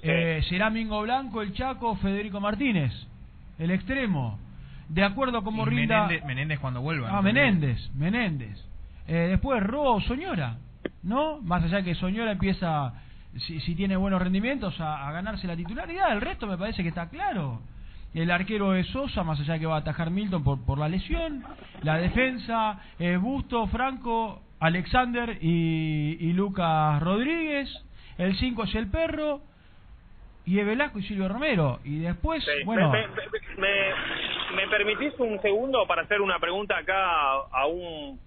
Eh, será Mingo Blanco, el Chaco, Federico Martínez, el extremo. De acuerdo a cómo rinda. Menéndez, Menéndez cuando vuelva. Ah. Menéndez, Menéndez. Eh, después Ro Soñora, ¿no? Más allá que Soñora empieza, si, si tiene buenos rendimientos, a, a ganarse la titularidad. El resto me parece que está claro. El arquero es Sosa, más allá que va a atajar Milton por, por la lesión. La defensa, eh, Busto, Franco, Alexander y, y Lucas Rodríguez. El 5 es el perro. Y es Velasco y Silvio Romero. Y después, Sí, bueno... me, me- me- me permitís un segundo para hacer una pregunta acá a un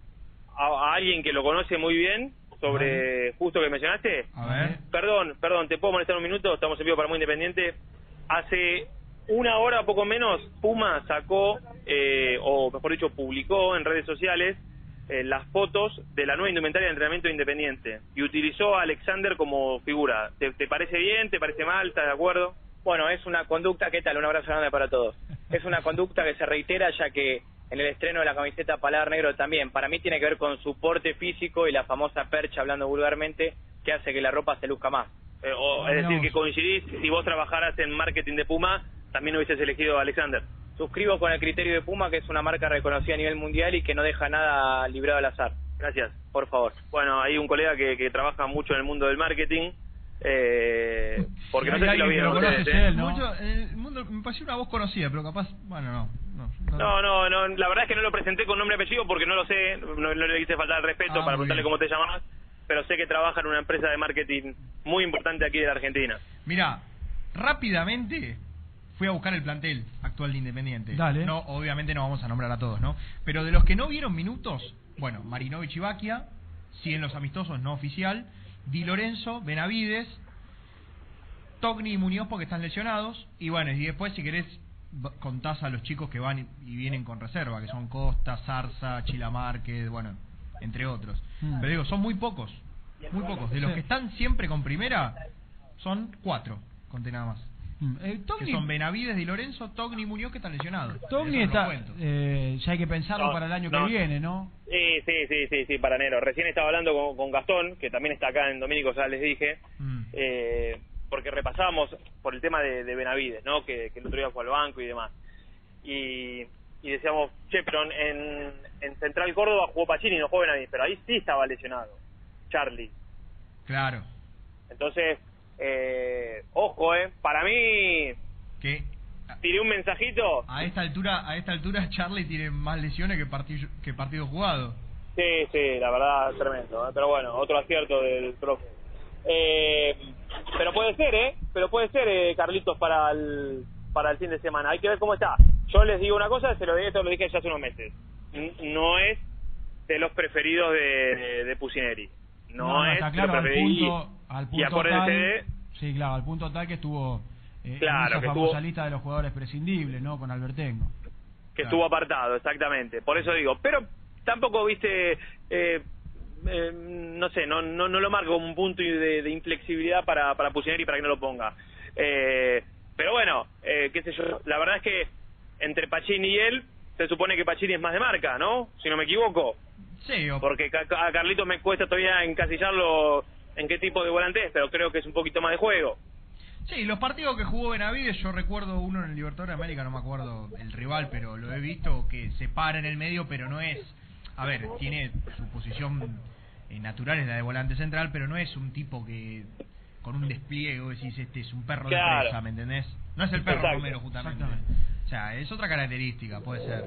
a, a alguien que lo conoce muy bien sobre justo que mencionaste? A ver. Perdón, perdón, ¿te puedo molestar un minuto? Estamos en vivo para Muy Independiente. Hace una hora, poco menos, Puma sacó, eh, o mejor dicho, publicó en redes sociales eh, las fotos de la nueva indumentaria de entrenamiento independiente y utilizó a Alexander como figura. ¿Te, te parece bien? ¿Te parece mal? ¿Estás de acuerdo? Bueno, es una conducta, ¿qué tal? Un abrazo grande para todos. Es una conducta que se reitera ya que en el estreno de la camiseta Paladar Negro también, para mí tiene que ver con su porte físico y la famosa percha, hablando vulgarmente, que hace que la ropa se luzca más. Eh, o, es decir, que coincidís, si vos trabajaras en marketing de Puma, también hubieses elegido a Alexander. Suscribo con el criterio de Puma, que es una marca reconocida a nivel mundial y que no deja nada librado al azar. Gracias. Por favor. Bueno, hay un colega que, que trabaja mucho en el mundo del marketing, eh, porque no sé si lo vieron ustedes, ¿eh? Mucho- el mundo me pareció una voz conocida, pero capaz, bueno, no. no, No, no, no, la verdad es que no lo presenté con nombre y apellido porque no lo sé, no, no le quise faltar al respeto Ah, para preguntarle bien. cómo te llamas, pero sé que trabaja en una empresa de marketing muy importante aquí de la Argentina. Mira, rápidamente fui a buscar el plantel actual de Independiente. Dale. No, obviamente no vamos a nombrar a todos, ¿no? Pero de los que no vieron minutos, bueno, Marinovich y Baquia, siguen los amistosos no oficial, Di Lorenzo, Benavides, Togni y Muñoz porque están lesionados, y bueno, y después si querés contás a los chicos que van y- vienen con reserva, que son Costa, Zarza, Chila Márquez, bueno, entre otros. Mm. Pero digo, son muy pocos, muy pocos. De los que están siempre con primera, son cuatro, conté nada más. Mm, eh, Que son Benavides, Di Lorenzo, Togni y Muñoz que están lesionados. Togni está, eh, ya hay que pensarlo No, para el año no. que viene, ¿no? Sí, sí, sí, sí, sí, para enero. Recién estaba hablando con, con Gastón, que también está acá en Domínico, ya les dije, Mm. eh, porque repasábamos por el tema de, de Benavides, ¿no? Que, que el otro día fue al banco y demás. Y, y decíamos, che, pero en, en Central Córdoba jugó Pacini y no jugó Benavides, pero ahí sí estaba lesionado, Charlie. Claro. Entonces, eh, ojo, ¿eh? Para mí, Que tiré un mensajito. a esta altura, a esta altura Charlie tiene más lesiones que partido que partido jugado. Sí, sí, la verdad, tremendo. ¿eh? Pero bueno, otro acierto del profe. Eh, pero puede ser, ¿eh? Pero puede ser, eh, Carlitos, para el, para el fin de semana. Hay que ver cómo está. Yo les digo una cosa, se lo dije, esto lo dije ya hace unos meses. No es de los preferidos de, de, de Pusineri. No, es está de claro, al punto, y punto acuérdense tal, de- sí, claro, al punto tal que estuvo eh, Claro, en esa que famosa estuvo- lista de los jugadores prescindibles, ¿no? Con Albertengo. que estuvo apartado, exactamente. Por eso digo, pero tampoco, viste, eh, eh, no sé, no, no, no lo marco como un punto de, de inflexibilidad para, para Pusineri para que no lo ponga. Eh, pero bueno, eh, qué sé yo, la verdad es que entre Pacini y él, se supone que Pacini es más de marca, ¿no? Si no me equivoco. Sí, o- Porque a Carlito me cuesta todavía encasillarlo en qué tipo de volante es, pero creo que es un poquito más de juego. Sí, los partidos que jugó Benavides, yo recuerdo uno en el Libertadores de América, no me acuerdo el rival, pero lo he visto que se para en el medio, pero no es. A ver, tiene su posición eh, natural, es la de volante central, pero no es un tipo que con un despliegue vos decís, este es un perro Claro. de presa, ¿me entendés? No es el perro Exacto. Romero, justamente. O sea, es otra característica, puede ser.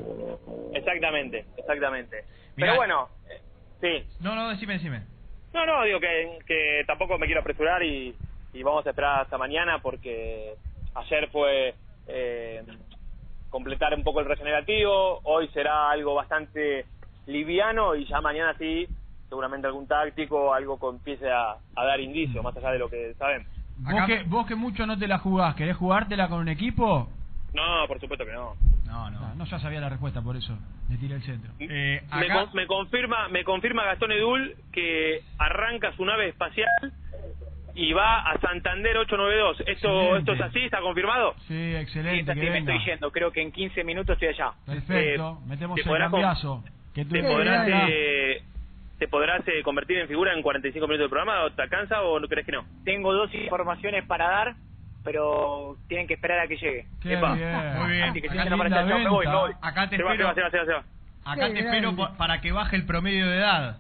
Exactamente, exactamente. Mirá. Pero bueno, eh, sí. No, no, decime, decime. No, no, digo que, que tampoco me quiero apresurar y, y vamos a esperar hasta mañana porque ayer fue eh, completar un poco el regenerativo. Hoy será algo bastante liviano y ya mañana sí, seguramente algún táctico, algo que empiece a, a dar indicios, más allá de lo que sabemos. Vos que, vos que mucho no te la jugás, ¿querés jugártela con un equipo? No, por supuesto que no. No, no. No, ya sabía la respuesta, por eso le tiré el centro. me, con- me confirma me confirma Gastón Edul que arranca su nave espacial y va a Santander 892. ¿Esto, Excelente. ¿Esto es así? ¿Está confirmado? Sí, excelente, Sí, que me venga. estoy yendo, creo que en 15 minutos estoy allá. Perfecto, Eh, metemos te el cambiazo. Que tú ¿Te podrás, eh, ¿te podrás eh, convertir en figura en 45 minutos del programa? ¿O ¿Te alcanza o no crees que no? Tengo dos informaciones para dar, pero tienen que esperar a que llegue. Qué Epa. bien. Muy bien. Así que si Acá no el me voy, me voy. venta. Acá te Se espero. va, se va, se va, se va. Acá te espero para que baje el promedio de edad.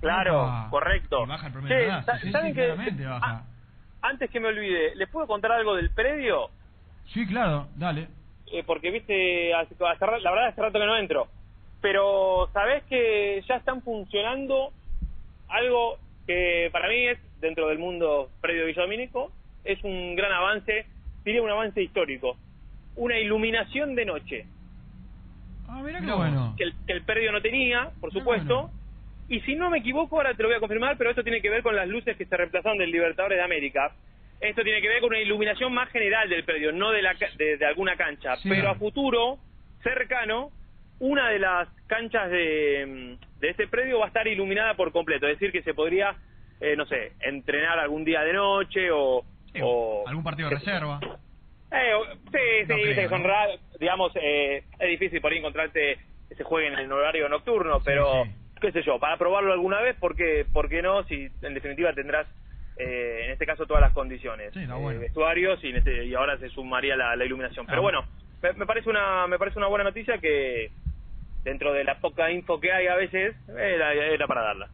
Claro, Opa. correcto. Baja el promedio de edad, sí, ¿saben sí, qué? claramente baja. Ah, antes que me olvide, ¿les puedo contar algo del predio? Sí, claro, dale. Eh, porque, viste, hace- hace ra- la verdad hace rato que no entro. Pero, ¿sabés que ya están funcionando algo que para mí es, dentro del mundo predio Villadomínico, es un gran avance, diría un avance histórico. Una iluminación de noche. Ah, mira qué qué bueno. Que el, que el predio no tenía, por supuesto. Y si no me equivoco, ahora te lo voy a confirmar, pero esto tiene que ver con las luces que se reemplazaron del Libertadores de América. Esto tiene que ver con una iluminación más general del predio, no de, la, ca- de, de alguna cancha. Sí. Pero a futuro, cercano, una de las canchas de, mm, de este predio va a estar iluminada por completo. Es decir, que se podría, eh, no sé, entrenar algún día de noche o... o Algún partido de reserva. eh, sí, sí, No creo, que son ¿no? raros, digamos, eh, es difícil por ahí encontrarte que se juegue en el horario nocturno, pero qué sé yo, para probarlo alguna vez, ¿por qué, por qué no? Si en definitiva tendrás, eh, en este caso, todas las condiciones, Sí, eh, bueno. vestuarios y, en este- y ahora se sumaría la, la iluminación. Pero Ah. bueno, me, me parece una me parece una buena noticia que dentro de la poca info que hay a veces, era, era para darla.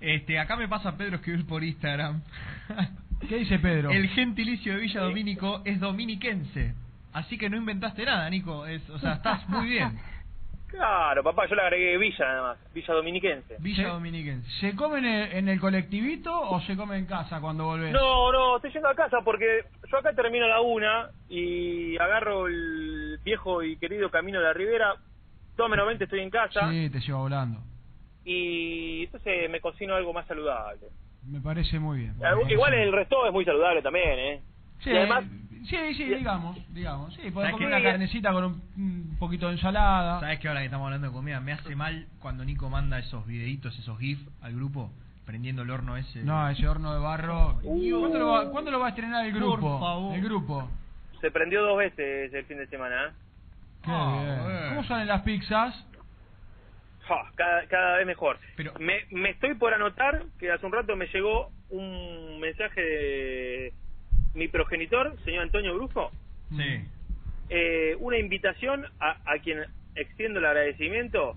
Este, acá me pasa Pedro escribir por Instagram. ¿Qué dice Pedro? El gentilicio de Villa Domínico es dominiquense. Así que no inventaste nada, Nico. Es, o sea, estás muy bien. Claro, papá, yo le agregué Villa nada más, Villa Dominiquense. Villa Dominiquense. ¿Se come en el, en el colectivito o se come en casa cuando volvés? No, no, estoy yendo a casa porque yo acá termino a la una y agarro el viejo y querido camino de la Ribera. Todo menos 20 estoy en casa Sí, te lleva volando. y entonces me cocino algo más saludable. Me parece muy bien. Eh, Igual el resto es muy saludable también, ¿eh? Sí, y además, sí, sí, digamos, digamos. Sí, podés ¿Sabes comer qué? una carnecita con un, un poquito de ensalada. ¿Sabes que ahora que estamos hablando de comida? Me hace mal cuando Nico manda esos videitos, esos GIF al grupo, prendiendo el horno ese. No, ese horno de barro. Uh. ¿Cuándo lo, va, cuándo lo va a estrenar el grupo? Por favor. El grupo. se prendió dos veces el fin de semana. ¿eh? Qué Ah, bien. bueno. ¿Cómo salen las pizzas? Ja, cada, cada vez mejor. me, me estoy por anotar que hace un rato me llegó un mensaje de mi progenitor, señor Antonio Brujo, Sí. eh, una invitación a, a quien extiendo el agradecimiento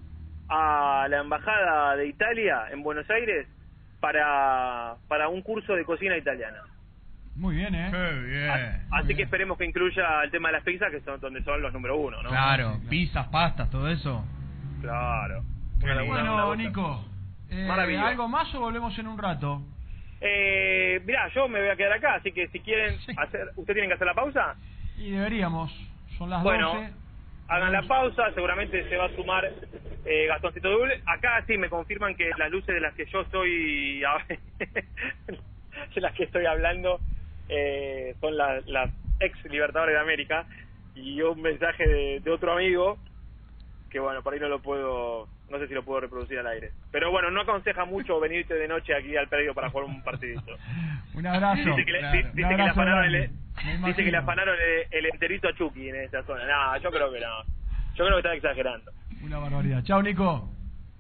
a la embajada de Italia en Buenos Aires para, para un curso de cocina italiana. Muy bien, ¿eh? Qué bien. Así que esperemos que incluya el tema de las pizzas, que son donde son los número uno, ¿no? Claro, pizzas, pastas, todo eso. Claro. Bueno. Nico. eh, Maravilloso. ¿Algo más o volvemos en un rato? Eh, mirá, yo me voy a quedar acá, así que si quieren hacer, ¿ustedes tienen que hacer la pausa? Y deberíamos. Son las Bueno, 12. hagan la pausa, seguramente se va a sumar eh, Gastoncito Doble. Acá sí me confirman que las luces de las que yo estoy, de las que estoy hablando, eh, son las, las ex Libertadores de América. Y un mensaje de, de otro amigo, que bueno, por ahí no lo puedo, no sé si lo puedo reproducir al aire. Pero bueno, no aconseja mucho venirte de noche aquí al predio para jugar un partidito. Un abrazo. Dice que le, Claro. que le afanaron el, dice que le afanaron el, el enterito a Chucky en esa zona. No, yo creo que no. Yo creo que están exagerando. Una barbaridad. Chao, Nico.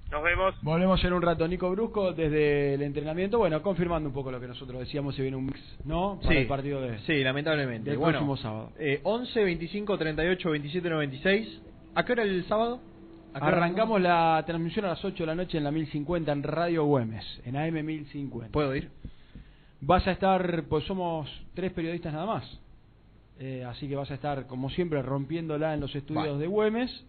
Nos vemos. Volvemos en un rato. Nico Brusco desde el entrenamiento. Bueno, confirmando un poco lo que nosotros decíamos, se viene un mix, ¿no? Para Sí, el partido de. sí, lamentablemente. del bueno, próximo sábado. Eh, 11, 25, 38, 27, 96. ¿A qué hora el sábado? ¿A qué hora Arrancamos la transmisión a las 8 de la noche en la 1050 en Radio Güemes, en AM 1050. ¿Puedo ir? Vas a estar, pues somos tres periodistas nada más. Eh, así que vas a estar, como siempre, rompiéndola en los estudios de Güemes,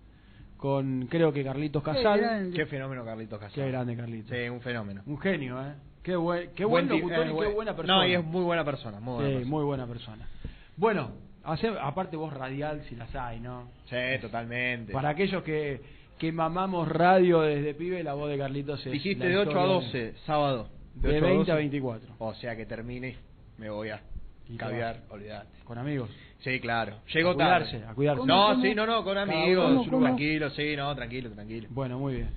con creo que Carlitos Casal. Qué fenómeno Carlitos Casal. Qué grande Carlitos. Sí, un fenómeno. Un genio, ¿eh? Qué buen, qué buen, ti- locutor eh, y buen- qué buena persona. No, y es muy buena persona. Muy buena Sí, persona. muy buena persona. Bueno, Hace, aparte vos radial si las hay, ¿no? Sí, totalmente. Para aquellos que, que mamamos radio desde pibe, la voz de Carlitos es Dijiste la de 8 a historia 12, sábado. De 8 a 20 a 12. 24. O sea que termine, me voy a caviar, olvidate. Con amigos. Sí, claro. Llego A cuidarse, tarde. a cuidarse. No, ¿Cómo, sí, no, no, con amigos, ¿cómo? tranquilo, sí, no, tranquilo, tranquilo. Bueno, muy bien.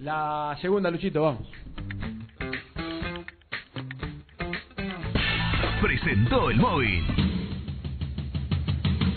La segunda, Luchito, vamos. presentó el móvil.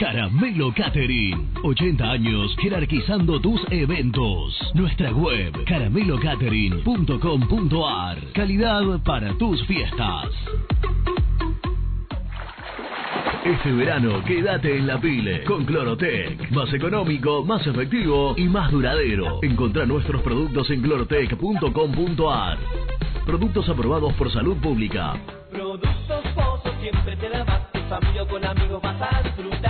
Caramelo Catering. 80 años jerarquizando tus eventos. Nuestra web caramelocatering.com.ar. Calidad para tus fiestas. Este verano quédate en la pile con Clorotec. Más económico, más efectivo y más duradero. Encontrá nuestros productos en clorotec.com.ar. Productos aprobados por salud pública. Productos Pozo siempre te más. Tu familia con amigos vas a disfrutar.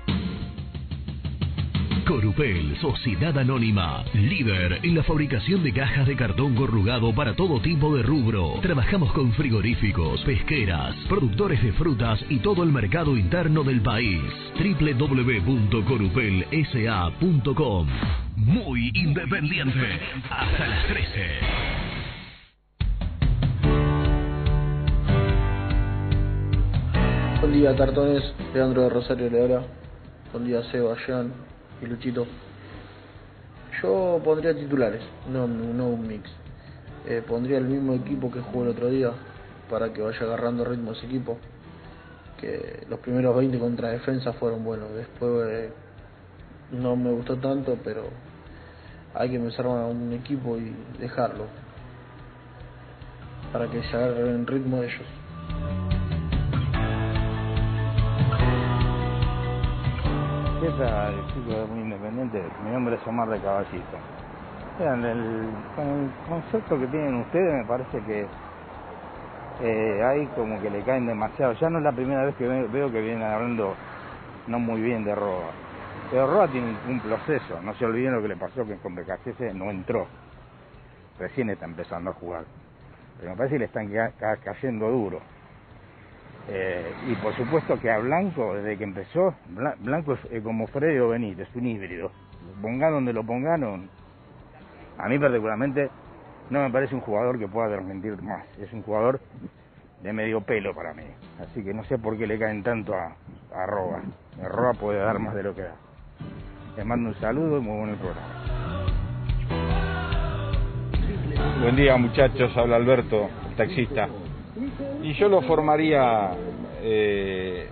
Corupel, Sociedad Anónima, líder en la fabricación de cajas de cartón corrugado para todo tipo de rubro. Trabajamos con frigoríficos, pesqueras, productores de frutas y todo el mercado interno del país. www.corupelsa.com Muy independiente. Hasta las 13. Buen día, cartones. Leandro de Rosario Leora. Buen día, Seba, Jean y Luchito. Yo pondría titulares, no, no un mix. Eh, pondría el mismo equipo que jugó el otro día para que vaya agarrando ritmo ese equipo. Que los primeros 20 contra defensa fueron buenos. Después eh, no me gustó tanto, pero hay que empezar a un equipo y dejarlo para que se agarren ritmo ellos. ¿Qué tal, chicos de Muy Independiente? Mi nombre es Omar de Caballito. Vean, el, con el concepto que tienen ustedes me parece que eh, hay como que le caen demasiado. Ya no es la primera vez que ve- veo que vienen hablando no muy bien de Roa. Pero Roa tiene un, proceso. No se olviden lo que le pasó que con BKC no entró. Recién está empezando a jugar. Pero me parece que le están ca- ca- cayendo duro. Eh, y por supuesto que a Blanco, desde que empezó, Bla- Blanco es eh, como Freddy o Benítez, un híbrido. Pongan donde lo pongan, a mí particularmente no me parece un jugador que pueda transmitir más. Es un jugador de medio pelo para mí. Así que no sé por qué le caen tanto a, a Roa. Roa puede dar más de lo que da. Les mando un saludo y muy bueno el programa. Buen día muchachos, habla Alberto, taxista. Y yo lo formaría eh,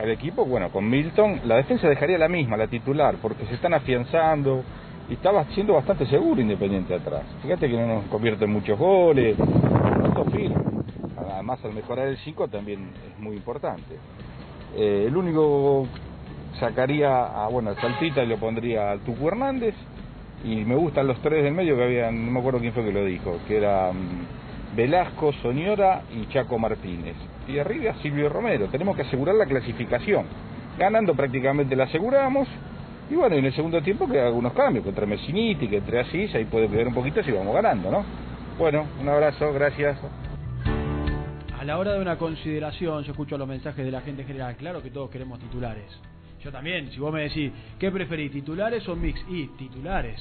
al equipo, bueno, con Milton. La defensa dejaría la misma, la titular, porque se están afianzando y estaba siendo bastante seguro Independiente atrás. Fíjate que no nos convierte en muchos goles. Además, al mejorar el 5 también es muy importante. Eh, el único sacaría a, bueno, a Saltita y lo pondría al Tucu Hernández. Y me gustan los tres del medio que habían, no me acuerdo quién fue que lo dijo, que era mm, Velasco, Soñora y Chaco Martínez. Y arriba Silvio Romero. Tenemos que asegurar la clasificación. Ganando prácticamente la aseguramos. Y bueno, en el segundo tiempo que algunos cambios, contra Messiniti, que entre Asís, ahí puede cuidar un poquito si vamos ganando, ¿no? Bueno, un abrazo, gracias. A la hora de una consideración, yo escucho los mensajes de la gente en general. Claro que todos queremos titulares. Yo también, si vos me decís, ¿qué preferís, titulares o mix? Y titulares.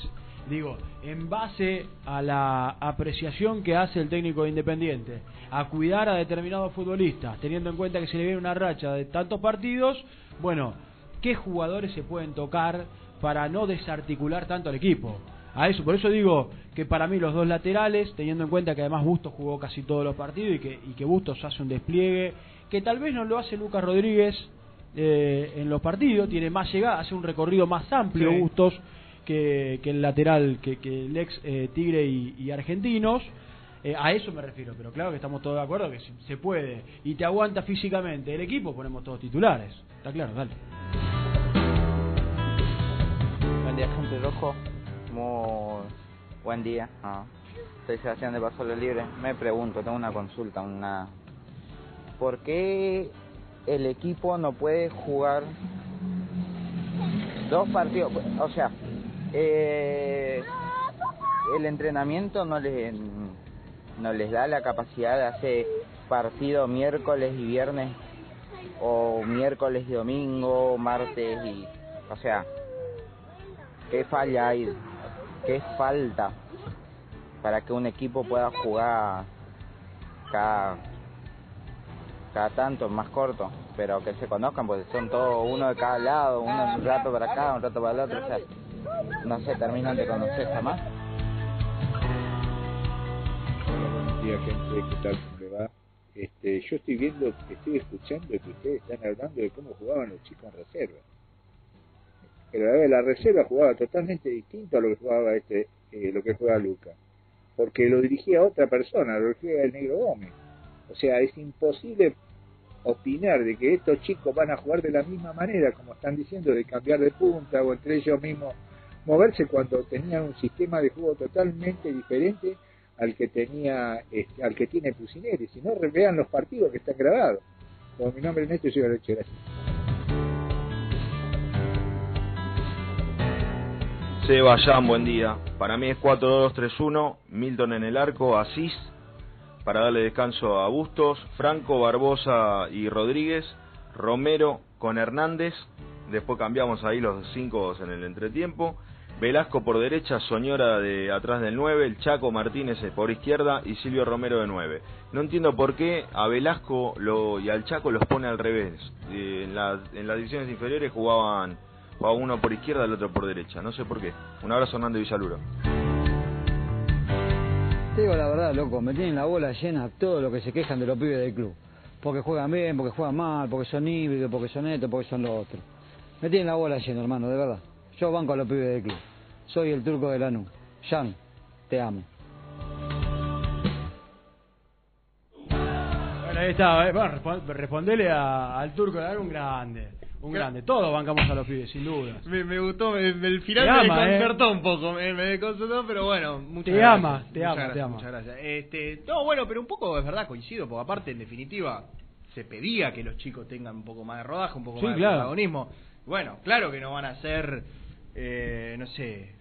Digo, en base a la apreciación que hace el técnico de Independiente, a cuidar a determinados futbolistas, teniendo en cuenta que se le viene una racha de tantos partidos, bueno, ¿qué jugadores se pueden tocar para no desarticular tanto al equipo? A eso, por eso digo que para mí los dos laterales, teniendo en cuenta que además Bustos jugó casi todos los partidos y que, y que Bustos hace un despliegue, que tal vez no lo hace Lucas Rodríguez eh, en los partidos, tiene más llegada, hace un recorrido más amplio Sí. Bustos que, que el lateral, que, el ex eh, Tigre y, Argentinos. Eh, a eso me refiero, pero claro que estamos todos de acuerdo que se, se puede y te aguanta físicamente el equipo, ponemos todos titulares. Está claro, dale. Buen día, gente rojo. Muy buen día. Ah, Soy Sebastián de Pasola Libre. Me pregunto, tengo una consulta, una. ¿Por qué el equipo no puede jugar dos partidos? O sea, eh, el entrenamiento no les no les da la capacidad de hacer partido miércoles y viernes o miércoles y domingo, martes y o sea, ¿qué falla hay? ¿Qué falta para que un equipo pueda jugar cada, cada tanto, más corto? Pero que se conozcan, porque son todos uno de cada lado, uno un rato para acá, un rato para el otro, o sea, no se terminan de conocer jamás. Día, gente. ¿Qué tal? ¿Cómo va? Este, yo estoy viendo, estoy escuchando que ustedes están hablando de cómo jugaban los chicos en reserva. Pero la reserva jugaba totalmente distinto a lo que jugaba este, eh, lo que juega Luca. Porque lo dirigía otra persona, lo dirigía el Negro Gómez. O sea, es imposible opinar de que estos chicos van a jugar de la misma manera, como están diciendo, de cambiar de punta o entre ellos mismos moverse cuando tenían un sistema de juego totalmente diferente al que tenía este, al que tiene Pusineri. Si no, vean los partidos que están grabados. Como mi nombre es Néstor, soy Aleche, gracias. Sebastián, buen día. Para mí es 4-2-3-1, Milton en el arco, Asís, para darle descanso a Bustos, Franco, Barbosa y Rodríguez, Romero con Hernández, después cambiamos ahí los cinco en el entretiempo, Velasco por derecha, Soñora de atrás del 9, el Chaco Martínez por izquierda y Silvio Romero de 9. No entiendo por qué a Velasco lo, y al Chaco los pone al revés. Eh, en, las, divisiones inferiores jugaban, jugaba uno por izquierda y el otro por derecha. No sé por qué. Un abrazo Hernando Villaluro. Te digo la verdad, loco, me tienen la bola llena todo lo que se quejan de los pibes del club. Porque juegan bien, porque juegan mal, porque son híbridos, porque son esto, porque son lo otro. Me tienen la bola llena, hermano, de verdad. Yo banco a los pibes del club. Soy el turco de Lanú. Jan, te amo. Bueno, ahí está. eh, bueno, respon- respondele a- al turco de Lanú, un grande. Un grande. Todos bancamos a los pibes, sin duda. Me, me gustó, me- me- el final Te me ama, ¿eh? un poco, me, me desconcertó, pero bueno, muchas Te gracias. ama, te Muchas ama, gracias, te ama. Muchas gracias. Este, no, bueno, pero un poco es verdad, coincido, porque aparte, en definitiva, se pedía que los chicos tengan un poco más de rodaje, un poco Sí, más claro. de protagonismo. Bueno, claro que no van a ser, eh, no sé,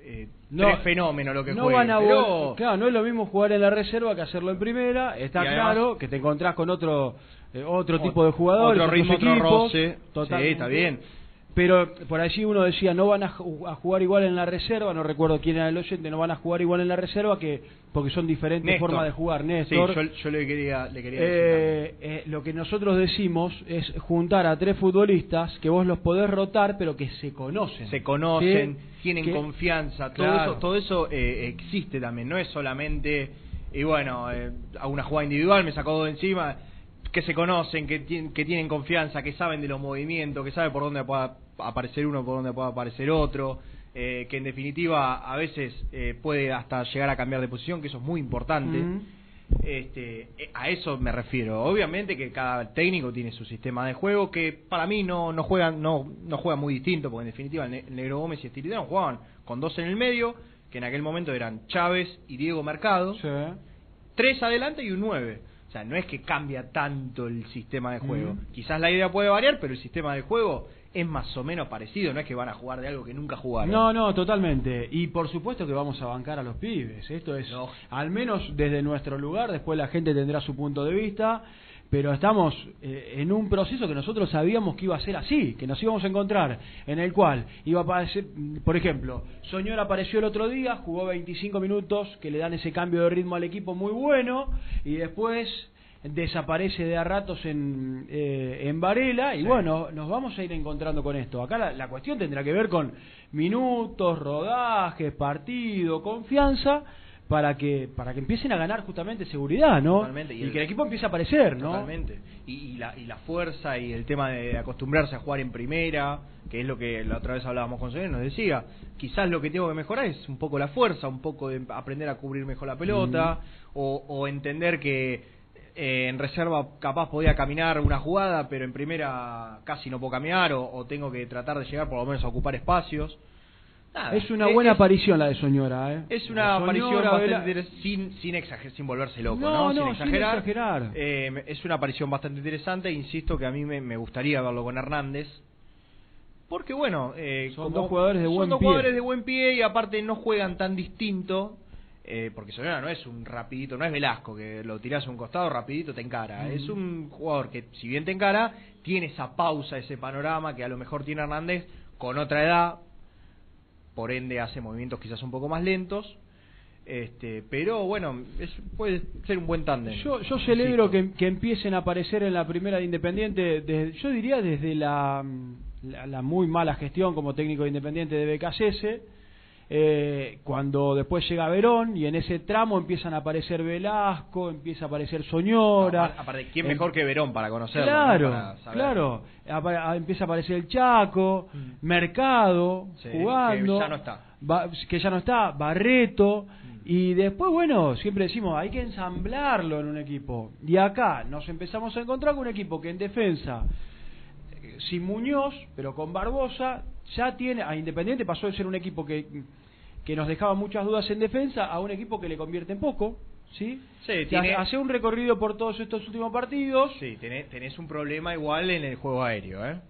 eh, No, tres fenómenos lo que no jueguen, van a pero... vol- Claro, no es lo mismo jugar en la reserva que hacerlo en primera. Está además- claro que te encontrás con otro eh, otro Ot- tipo de jugadores, otro ritmo, otro roce. Sí, está bien. Pero por allí uno decía, no van a, ju- a jugar igual en la reserva, no recuerdo quién era el oyente, no van a jugar igual en la reserva que porque son diferentes Néstor. formas de jugar. Sí, Néstor, yo, yo le quería, le quería decir eh, eh, lo que nosotros decimos es juntar a tres futbolistas que vos los podés rotar, pero que se conocen. se conocen, ¿Sí? tienen confianza, todo Claro. eso, todo eso eh, existe también, no es solamente, y bueno, eh, a una jugada individual me sacó de encima, que se conocen, que, que tienen confianza, que saben de los movimientos, que saben por dónde pueda aparecer uno, por dónde pueda aparecer otro, eh, que en definitiva a veces eh, puede hasta llegar a cambiar de posición, que eso es muy importante. Este, eh, a eso me refiero. Obviamente que cada técnico tiene su sistema de juego que para mí no no juegan no no juegan muy distinto porque en definitiva el Ne- el Negro Gómez y Estilitano jugaban con dos en el medio que en aquel momento eran Chávez y Diego Mercado, tres adelante y un nueve. O sea, no es que cambia tanto el sistema de juego. Quizás la idea puede variar, pero el sistema de juego es más o menos parecido. No es que van a jugar de algo que nunca jugaron. No, no, totalmente. Y por supuesto que vamos a bancar a los pibes. Esto es, al menos desde nuestro lugar, después la gente tendrá su punto de vista, pero estamos eh, en un proceso que nosotros sabíamos que iba a ser así, que nos íbamos a encontrar, en el cual iba a aparecer, por ejemplo, Soñor apareció el otro día, jugó 25 minutos, que le dan ese cambio de ritmo al equipo muy bueno, y después desaparece de a ratos en, eh, en Varela y bueno, nos vamos a ir encontrando con esto. Acá la, la cuestión tendrá que ver con minutos, rodajes, partido, confianza para que para que empiecen a ganar justamente seguridad, ¿no? Totalmente, y Y, el- que el equipo empiece a aparecer, ¿no? Totalmente. Y, y la, y la fuerza y el tema de acostumbrarse a jugar en primera, que es lo que la otra vez hablábamos con Sonia, nos decía, quizás lo que tengo que mejorar es un poco la fuerza, un poco de aprender a cubrir mejor la pelota, o, o entender que eh, en reserva capaz podía caminar una jugada, pero en primera casi no puedo caminar, o, o tengo que tratar de llegar por lo menos a ocupar espacios. Nada, Es una es- buena es- aparición la de Soñora, ¿eh? es una Soñora, aparición bastante sin sin exager- sin volverse loco, No, ¿no? no, sin sin exagerar. exagerar. Eh, es una aparición bastante interesante. Insisto que a mí me, me gustaría verlo con Hernández. Porque bueno, eh, Son como- dos jugadores de son buen dos pie. jugadores de buen pie y aparte no juegan tan distinto. Eh, porque Soñora no es un rapidito, no es Velasco, que lo tirás a un costado, rapidito te encara. Mm. Es un jugador que, si bien te encara, tiene esa pausa, ese panorama que a lo mejor tiene Hernández con otra edad, por ende hace movimientos quizás un poco más lentos. Este, pero bueno, es, puede ser un buen tándem. Yo, yo celebro que, que empiecen a aparecer en la primera de Independiente, de- yo diría desde la, la, la muy mala gestión como técnico de Independiente de BKSS, eh, cuando después llega Verón y en ese tramo empiezan a aparecer Velasco, empieza a aparecer Soñora. Aparte- aparte, ¿quién mejor que Verón para conocerlo? Claro, no? Para saber. claro. Apa- empieza a aparecer el Chaco, Mercado, Sí, jugando. que ya no está. Que ya no está, Barreto. Y después, bueno, siempre decimos, hay que ensamblarlo en un equipo. Y acá nos empezamos a encontrar con un equipo que en defensa, eh, sin Muñoz, pero con Barbosa, ya tiene, a Independiente pasó de ser un equipo que, que nos dejaba muchas dudas en defensa a un equipo que le convierte en poco. ¿Sí? Sí, tiene- hace un recorrido por todos estos últimos partidos. Sí, tenés, tenés un problema igual en el juego aéreo, ¿eh?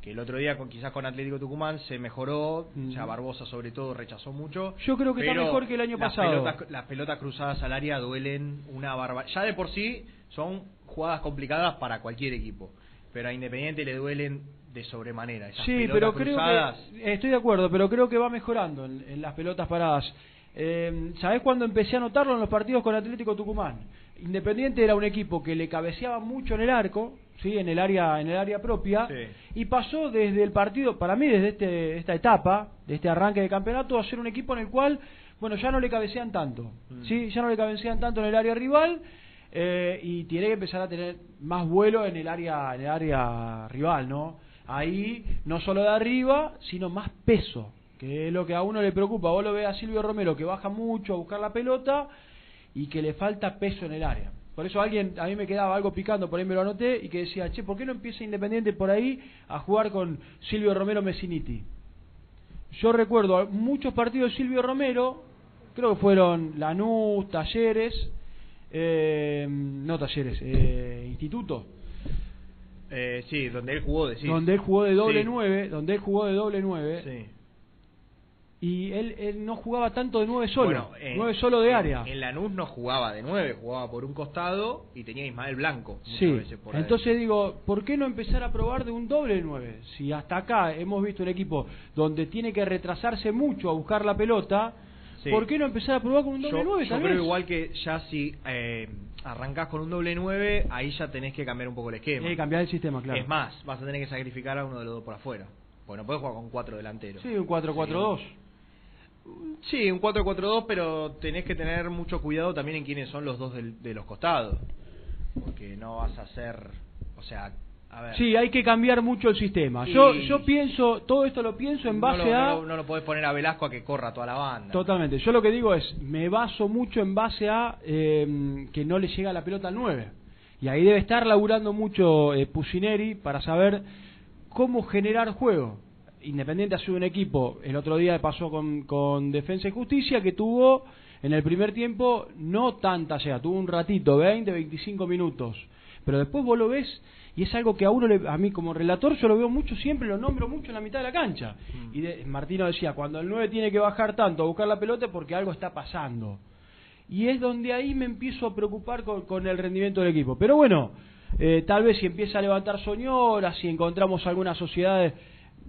Que el otro día con, quizás con Atlético Tucumán se mejoró, o sea, Barbosa sobre todo rechazó mucho. Yo creo que está mejor que el año las pasado. Pelotas, las pelotas cruzadas al área duelen una barbaridad. Ya de por sí son jugadas complicadas para cualquier equipo, pero a Independiente le duelen de sobremanera. Esas Sí, pero creo cruzadas, que estoy de acuerdo, pero creo que va mejorando en, en las pelotas paradas. Eh, ¿Sabés cuándo empecé a notarlo en los partidos con Atlético Tucumán? Independiente era un equipo que le cabeceaba mucho en el arco, sí, en el área, en el área propia, y pasó desde el partido, para mí desde este, esta etapa, de este arranque de campeonato, a ser un equipo en el cual, bueno, ya no le cabecean tanto, sí, ya no le cabecean tanto en el área rival. eh, y tiene que empezar a tener más vuelo en el área en el área rival, ¿no? Ahí no solo de arriba, sino más peso, que es lo que a uno le preocupa. Vos lo ves a Silvio Romero que baja mucho a buscar la pelota y que le falta peso en el área. Por eso alguien, a mí me quedaba algo picando, por ahí me lo anoté, y que decía, che, ¿por qué no empieza Independiente por ahí a jugar con Silvio Romero Messiniti? Yo recuerdo muchos partidos de Silvio Romero, creo que fueron Lanús, Talleres, eh, no Talleres, eh, Instituto, eh, sí, donde él jugó, decís. donde él jugó de doble Sí. nueve, donde él jugó de doble nueve, y él, él no jugaba tanto de nueve solo, Bueno, en- nueve solo de en- área. En Lanús no jugaba de nueve, jugaba por un costado y tenía Ismael Blanco. Sí, veces por ahí. entonces digo, ¿por qué no empezar a probar de un doble 9? Si hasta acá hemos visto un equipo donde tiene que retrasarse mucho a buscar la pelota, Sí. ¿por qué no empezar a probar con un doble yo, 9 yo creo igual que ya si eh, arrancás con un doble 9, ahí ya tenés que cambiar un poco el esquema. Que cambiar el sistema, claro. Es más, vas a tener que sacrificar a uno de los dos por afuera. Bueno, puedes jugar con cuatro delanteros. Sí, un 4-4-2. Sí, un 4-4-2, pero tenés que tener mucho cuidado también en quiénes son los dos del- de los costados. Porque no vas a hacer. O sea, a ver. Sí, hay que cambiar mucho el sistema. Sí. Yo yo pienso, todo esto lo pienso en base no lo, a... No lo, no lo podés poner a Velasco a que corra toda la banda. Totalmente. Yo lo que digo es, me baso mucho en base a eh, que no le llega la pelota al 9. Y ahí debe estar laburando mucho eh, Pusineri para saber cómo generar juego. Independiente ha sido un equipo, el otro día pasó con, con Defensa y Justicia, que tuvo en el primer tiempo no tanta llegada, tuvo un ratito, 20, 25 minutos. Pero después vos lo ves y es algo que a uno, le- a mí como relator, yo lo veo mucho siempre, lo nombro mucho en la mitad de la cancha. Y de- Martino decía, cuando el 9 tiene que bajar tanto a buscar la pelota es porque algo está pasando. Y es donde ahí me empiezo a preocupar con, con el rendimiento del equipo. Pero bueno, eh, tal vez si empieza a levantar Soñora, si encontramos algunas sociedades,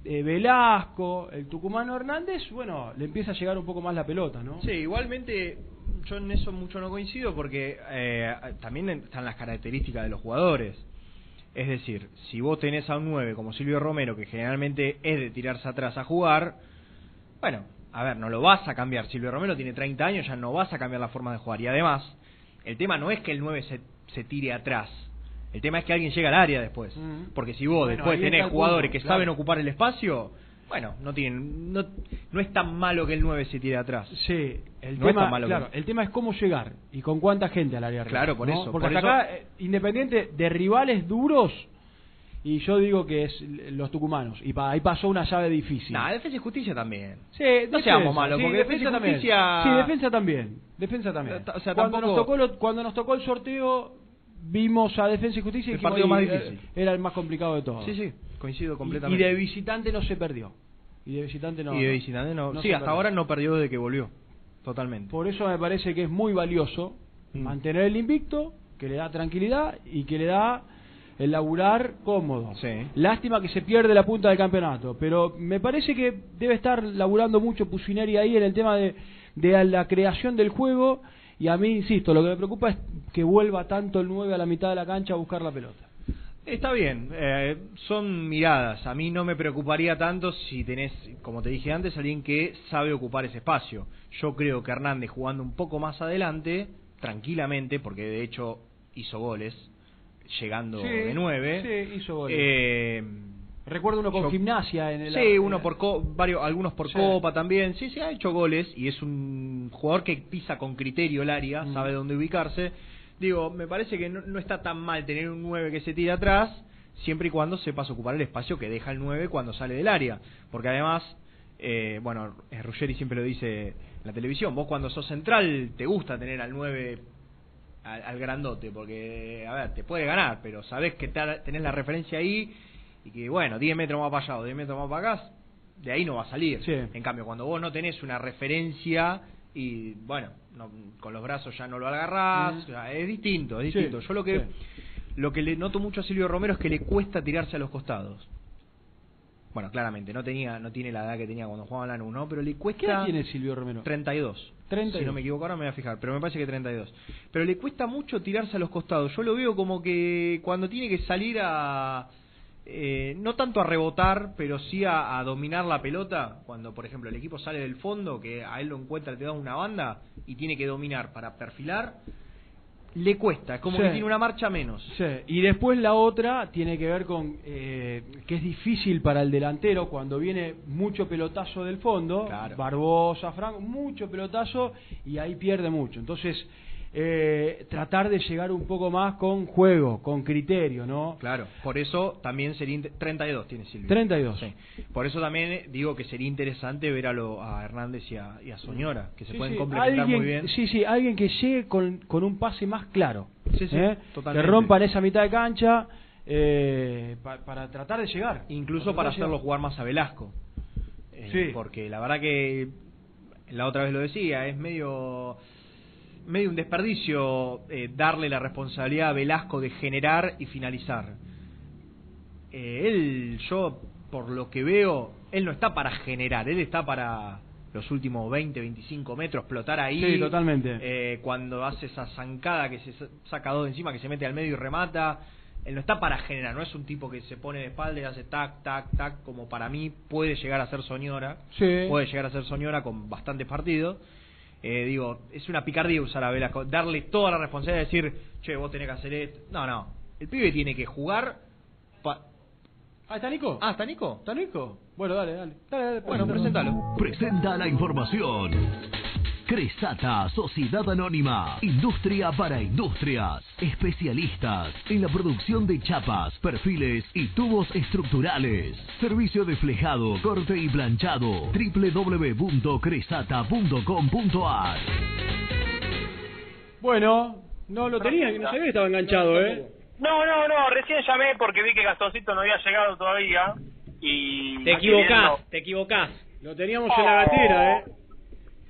eh, Velasco, el Tucumano Hernández, bueno, le empieza a llegar un poco más la pelota, ¿no? Sí, igualmente yo en eso mucho no coincido porque eh, también están las características de los jugadores. Es decir, si vos tenés a un 9 como Silvio Romero, que generalmente es de tirarse atrás a jugar, bueno, a ver, no lo vas a cambiar. Silvio Romero tiene 30 años, ya no vas a cambiar la forma de jugar. Y además, el tema no es que el 9 se, se tire atrás. El tema es que alguien llega al área después. Porque si vos Bueno, después tenés jugadores punto, que claro. saben ocupar el espacio, bueno, no tienen no, no es tan malo que el 9 se tire atrás. Sí, el no es tema, tan malo que- claro, el tema es cómo llegar y con cuánta gente al área rival, Claro, por ¿no? eso, Porque por hasta eso- acá, eh, Independiente de rivales duros, y yo digo que es los tucumanos, y pa- ahí pasó una llave difícil. Nah, defensa y justicia también. Sí, no defensa, seamos malos, sí, porque defensa, también. justicia. Sí, defensa también. Defensa también. O sea, cuando, tampoco- nos tocó lo- cuando nos tocó el sorteo, vimos a Defensa y Justicia y El dijimos, partido más "Ay, difícil". eh, Era el más complicado de todos. Sí, sí, coincido completamente. Y, de visitante no se perdió. Y de visitante no. Y de visitante no. no sí, hasta perdió. ahora no perdió desde que volvió. Totalmente. Por eso me parece que es muy valioso Mm. mantener el invicto, que le da tranquilidad y que le da el laburar cómodo. Lástima que se pierde la punta del campeonato, pero me parece que debe estar laburando mucho Pusineri ahí en el tema de, de la creación del juego y a mí, insisto, lo que me preocupa es que vuelva tanto el 9 a la mitad de la cancha a buscar la pelota. Está bien, eh, son miradas. A mí no me preocuparía tanto si tenés, como te dije antes, alguien que sabe ocupar ese espacio. Yo creo que Hernández jugando un poco más adelante, tranquilamente, porque de hecho hizo goles, llegando Sí, de nueve. sí, hizo goles. Eh, Recuerdo uno con yo- gimnasia en el. Sí, uno por co- varios, algunos por Sí. copa también. Sí, sí, ha hecho goles y es un jugador que pisa con criterio el área, Mm. sabe dónde ubicarse. Digo, me parece que no, no está tan mal tener un 9 que se tira atrás, siempre y cuando sepas ocupar el espacio que deja el 9 cuando sale del área. Porque además, eh, bueno, eh, Ruggeri siempre lo dice en la televisión, vos cuando sos central te gusta tener al 9 al, al grandote, porque, a ver, te puede ganar, pero sabés que tenés la referencia ahí y que, bueno, 10 metros más para allá o 10 metros más para acá, de ahí no va a salir. En cambio, cuando vos no tenés una referencia y, bueno, no- con los brazos ya no lo agarrás, es distinto, es Sí, distinto. Yo lo que, sí. lo que le noto mucho a Silvio Romero es que le cuesta tirarse a los costados. Bueno, claramente, no tenía no tiene la edad que tenía cuando jugaba en la NU, ¿no? Pero le cuesta... ¿Qué edad tiene Silvio Romero? 32. 32. Si no me equivoco, ahora me voy a fijar, pero me parece que 32. Pero le cuesta mucho tirarse a los costados. Yo lo veo como que cuando tiene que salir a. eh, no tanto a rebotar, pero sí a, a dominar la pelota. Cuando, por ejemplo, el equipo sale del fondo, que a él lo encuentra, te da una banda y tiene que dominar para perfilar, le cuesta. Es como Sí. que tiene una marcha menos. Sí, y después la otra tiene que ver con eh, que es difícil para el delantero cuando viene mucho pelotazo del fondo, Barbosa, Franco, mucho pelotazo y ahí pierde mucho. Entonces, eh, tratar de llegar un poco más con juego, con criterio, ¿no? Claro, por eso también sería... inte- 32 tiene Silvio. 32. Sí. Por eso también digo que sería interesante ver a, lo, a Hernández y a, y a Soñora, que se Sí, pueden sí, complementar alguien, muy bien. Sí, sí, alguien que llegue con, con un pase más claro. Sí, sí, ¿eh? totalmente. Que rompan esa mitad de cancha eh, pa- para tratar de llegar. Incluso para hacerlo llegar. jugar más a Velasco. Eh, Sí. Porque la verdad que la otra vez lo decía, es medio medio un desperdicio eh, darle la responsabilidad a Velasco de generar y finalizar. Eh, él, yo por lo que veo, él no está para generar, él está para los últimos 20, 25 metros, explotar ahí. Sí, totalmente. Eh, cuando hace esa zancada que se sa- saca dos de encima, que se mete al medio y remata. Él no está para generar, no es un tipo que se pone de espalda y hace tac, tac, tac, como para mí puede llegar a ser Soñora. Sí. Puede llegar a ser Soñora con bastantes partidos. Eh, digo, es una picardía usar a Velasco, darle toda la responsabilidad de decir, che, vos tenés que hacer esto. No, no. El pibe tiene que jugar. pa- Ah, ¿está Nico? Ah, ¿está Nico? ¿Está Nico? Bueno, dale, dale. dale, dale Bueno, presentalo. Presenta la información. Cresata, Sociedad Anónima, Industria para Industrias, especialistas en la producción de chapas, perfiles y tubos estructurales. Servicio de flejado, corte y planchado. www.cresata.com.ar Bueno, no lo tenía, no sabía que estaba enganchado, ¿eh? No, no, no, recién llamé porque vi que Gastoncito no había llegado todavía y... Te equivocás, te equivocás. Lo teníamos en la gatera, ¿eh?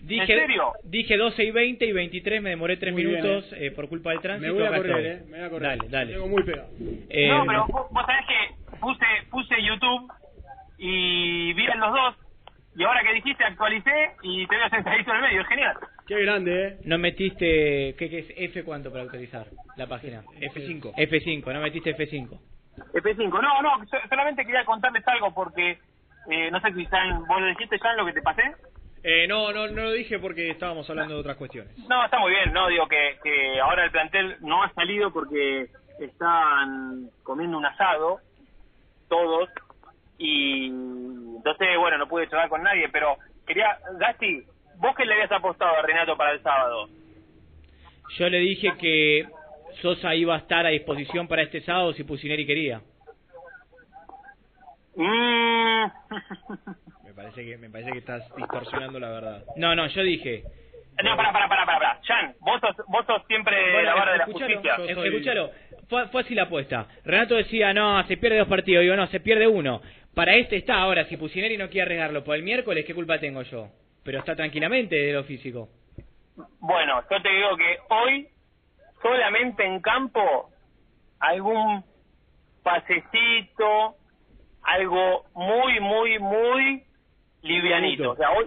Dije, ¿En serio? Dije 12 y 20 y 23, me demoré 3 Muy bien, minutos eh, por culpa del tránsito. Me voy a correr. ¿eh? Me voy a correr. Dale, dale. Tengo muy pegado. Eh, No, pero vos, vos sabés que puse, puse YouTube y vi en los dos y ahora que dijiste actualicé y te veo sentadito en el medio, es genial. Qué grande, ¿eh? No metiste, ¿qué, qué es F cuánto para actualizar la página? F5. F5, no metiste F5. F5, no, no, so- solamente quería contarles algo porque eh, no sé si saben, vos lo dijiste ya en lo que te pasé. Eh, no, no, no lo dije porque estábamos hablando de otras cuestiones. No, está muy bien, no, digo que, que ahora el plantel no ha salido porque están comiendo un asado, todos, y entonces, bueno, no pude charlar con nadie, pero quería, Gasti, vos que le habías apostado a Renato para el sábado. Yo le dije que Sosa iba a estar a disposición para este sábado si Pusineri quería. Mm. Me parece que me parece que estás distorsionando la verdad. No, no, yo dije. No, para, para, para, para, Jan, vos sos, vos sos siempre Bueno, la barra de la justicia. es- Escuchalo, fue, fue así la apuesta. Renato decía, no, se pierde dos partidos. Digo, no, se pierde uno. Para este está ahora, si Pusineri no quiere arriesgarlo por el miércoles, ¿qué culpa tengo yo? Pero está tranquilamente de lo físico. Bueno, yo te digo que hoy solamente en campo algún pasecito, algo muy, muy, muy livianito. O sea, hoy,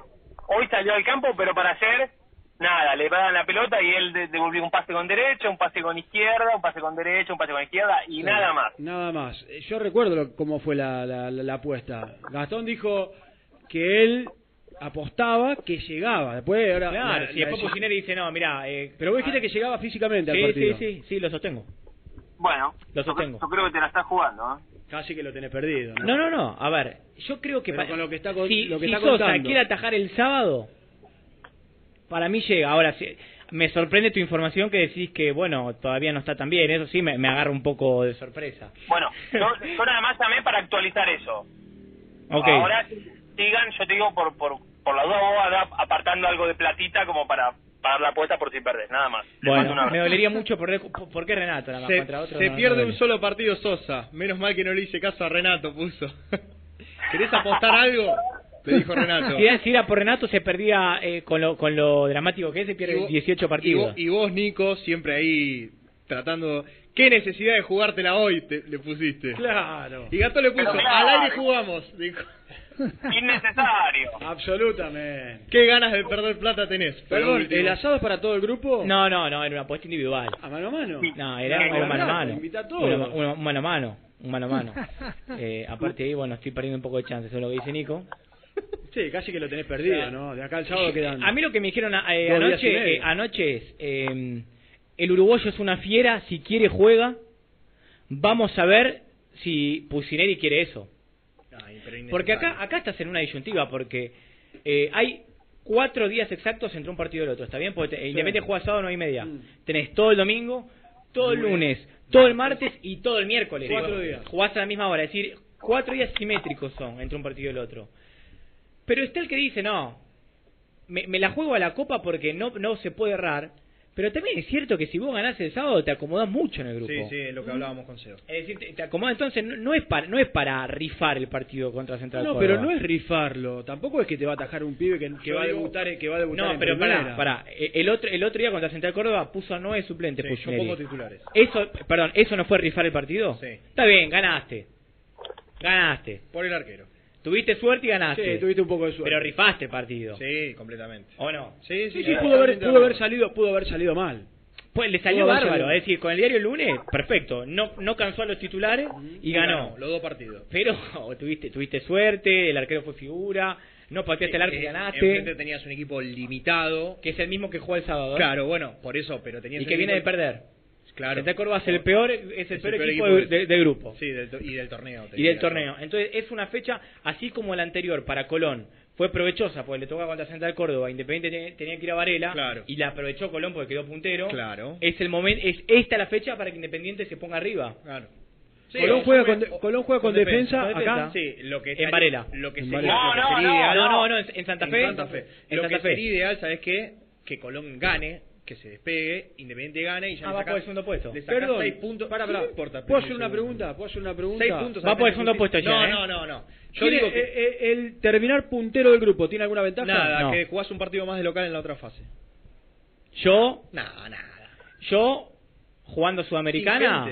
hoy salió al campo, pero para hacer nada, le dan la pelota y él de- devolvió un pase con derecha, un pase con izquierda, un pase con derecha, un pase con izquierda y Sí, nada más. Nada más. Eh, Yo recuerdo lo- cómo fue la, la, la- la apuesta. Gastón dijo que él apostaba que llegaba. Después, ahora. Claro, la- si la después Pusineri dice, no, mira... Eh, Pero vos dijiste que llegaba físicamente al sí, partido. Sí, sí, sí, lo sostengo. Bueno, Lo yo, sostengo. yo creo que te la estás jugando, ¿eh? Casi que lo tenés perdido. No, no, no. A ver, yo creo que Pero pa- con lo que está con- si, lo que si está Sosa contando. quiere atajar el sábado, para mí llega. Ahora, si- me sorprende tu información que decís que, bueno, todavía no está tan bien. Eso sí, me, me agarra un poco de sorpresa. Bueno, yo, yo nada más llamé para actualizar eso. Ok. Ahora sigan, yo te digo, por, por, por la duda vos apartando algo de platita como para pagar la apuesta por si perdés, nada más. Les Bueno, me dolería mucho por, por qué Renato nada más Se, contra otro. se no- pierde no un solo partido Sosa. Menos mal que no le hice caso a Renato, puso. ¿Querés apostar algo? Te dijo Renato. Si era, si era por Renato se perdía eh, con, lo, con lo dramático que es, se Y pierde vos- 18 Y partidos. vos, y vos, Nico, siempre ahí tratando... ¿Qué necesidad de jugártela hoy te, le pusiste? Claro. Y Gato le puso, claro. al aire jugamos. Dijo, Innecesario. Absolutamente. ¿qué ganas de perder plata tenés? Perdón. ¿el asado es para todo el grupo? No, no, no, era una apuesta individual. ¿A mano a mano? No, era un mano a mano. invita a todos. Una- una- Un mano a mano. Un mano a mano. Eh, aparte de ahí, bueno, estoy perdiendo un poco de chance, eso es lo que dice Nico. Sí, casi que lo tenés perdido, ¿no? De acá al sábado quedan. A mí lo que me dijeron eh, anoche, eh, anoche es, eh, el uruguayo es una fiera, si quiere juega, vamos a ver si Pusineri quiere eso. Porque acá, acá estás en una disyuntiva, porque eh, hay cuatro días exactos entre un partido y el otro, ¿está bien? Porque te- Independiente juega sábado nueve y media. Mm. Tenés todo el domingo, todo el lunes, todo el martes y todo el miércoles. Cuatro días. Jugás a la misma hora, es decir, cuatro días simétricos son entre un partido y el otro. Pero está el que dice, no, me, me la juego a la copa porque no, no se puede errar. Pero también es cierto que si vos ganás el sábado te acomodas mucho en el grupo. Sí, sí, es lo que hablábamos con Seo. Es decir, te, te acomodas entonces, no, no es para, no es para rifar el partido contra Central No, Córdoba. pero no es rifarlo. Tampoco es que te va a atajar un pibe que, va a debutar, que va a debutar No, en pero primera. pará, pará. Eh, El otro, el otro día contra Central Córdoba puso a nueve suplentes. Sí, yo pongo titulares. Eso, perdón, ¿eso no fue rifar el partido? Sí. Está bien, ganaste. Ganaste. Por el arquero. Tuviste suerte y ganaste. Sí, tuviste un poco de suerte. Pero rifaste el partido. Sí, completamente. ¿O no? Sí, Sí, sí, pudo haber, pudo haber salido, pudo haber salido mal. Pues le salió bárbaro. salido. Es decir, con el diario el lunes, perfecto. No, no cansó a los titulares y ganó. Los dos partidos. Pero tuviste, tuviste suerte, el arquero fue figura, no pateaste el arco y Eh, ganaste. Enfrente tenías un equipo limitado. Que es el mismo que jugó el sábado. ¿eh? Claro, bueno, por eso, pero tenías Y que viene de perder. Claro. Central Córdoba es el peor, es el peor, equipo, de, de- de grupo. Sí, del y del torneo. y del torneo. Entonces es una fecha, así como la anterior para Colón fue provechosa porque le toca contra Central Córdoba, Independiente te- tenía que ir a Varela Claro. y la aprovechó Colón porque quedó puntero. Claro. Es el momento, es esta la fecha para que Independiente se ponga arriba. Claro. Colón, juega con, Colón juega con, defensa, acá. Sí, lo que En estaría- Varela. Lo que En sería, Varela. lo que No, sería no, ideal, No, no, en Santa Fe. En Santa Fe. En Lo Santa que Fe. sería ideal, ¿sabes qué? Que Colón gane, que se despegue, Independiente gane y ya Ah, va por el segundo puesto. Le sacás Perdón, seis puntos. Pará. no importa. ¿Puedo hacer una pregunta? ¿Puedo hacer una pregunta? Seis puntos. Va por el segundo puesto ya, No, ¿eh? no, no, no. Yo ¿Tiene, digo que eh, eh, el terminar puntero del grupo tiene alguna ventaja? nada, que jugás un partido más de local en la otra fase. Yo, Nada, nada. yo jugando Sudamericana,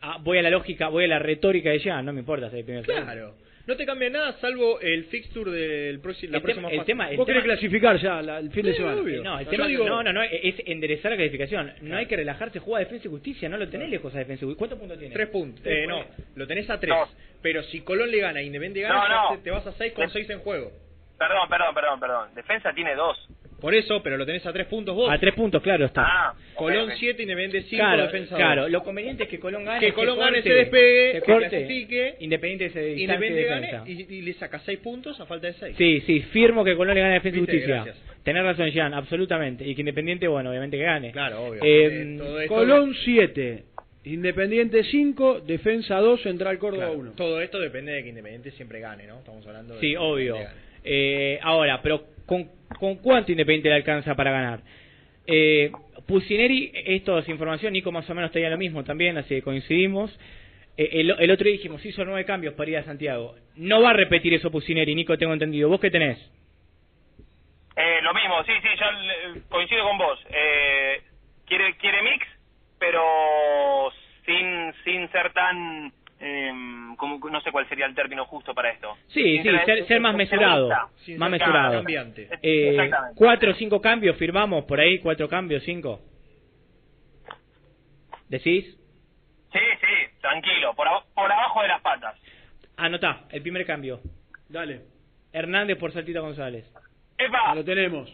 ah, voy a la lógica, voy a la retórica de ya, no me importa ser el primer segundo. Claro. No te cambia nada salvo el fixture del próximo, la El próxima tema- el fase. tema- el Vos querés clasificar ya la- el fin de semana. obvio. No, el tema, digo- no, no, no, es enderezar la clasificación. No hay que relajarse, juega defensa y justicia, no lo tenés lejos a defensa y justicia. ¿Cuántos puntos tiene? Tres puntos. Eh, no, lo tenés a tres. Pero si Colón le gana e Independiente gana, No, ya no. te- te vas a seis con seis en juego. Perdón, perdón, perdón, perdón. Defensa tiene dos. Por eso, pero lo tenés a tres puntos vos. A tres puntos, claro está. Ah, Colón ok, ok. 7, Independiente 5, claro, defensa claro. dos. Lo conveniente es que Colón gane. Que Colón gane, corte, se despegue, se corte, clasifique. Independiente se distancie Independiente defensa. gane y, y le saca seis puntos a falta de seis. Sí, sí, firmo que Colón le gane a Defensa y Justicia. gracias. Tenés razón, Jean, absolutamente. Y que Independiente, bueno, obviamente que gane. Claro, obvio. Eh, Eh, Colón 7, Independiente 5, Defensa 2, Central Córdoba Claro, 1. Todo esto depende de que Independiente siempre gane, ¿no? Estamos hablando de Sí, obvio. Eh, ahora, pero ¿con, ¿con cuánto Independiente le alcanza para ganar? Eh, Pusineri, esto es información, Nico más o menos tenía lo mismo también, así que coincidimos. Eh, el, el otro dijimos, hizo nueve cambios para ir a Santiago. No va a repetir eso Pusineri, Nico, tengo entendido. ¿Vos qué tenés? Eh, lo mismo, sí, sí, yo coincido con vos. Eh, quiere quiere mix, pero sin sin ser tan, eh, ¿cómo como, no sé cuál sería el término justo para esto. Sí, sí, ser, ser más mesurado. Más mesurado. Eh, Exactamente. cuatro o cinco cambios firmamos por ahí, cuatro cambios, cinco. ¿Decís? Sí, sí, tranquilo, por, aba- por abajo de las patas. Anotá, el primer cambio. Dale. Hernández por Saltita González. ¡Epa! Lo tenemos.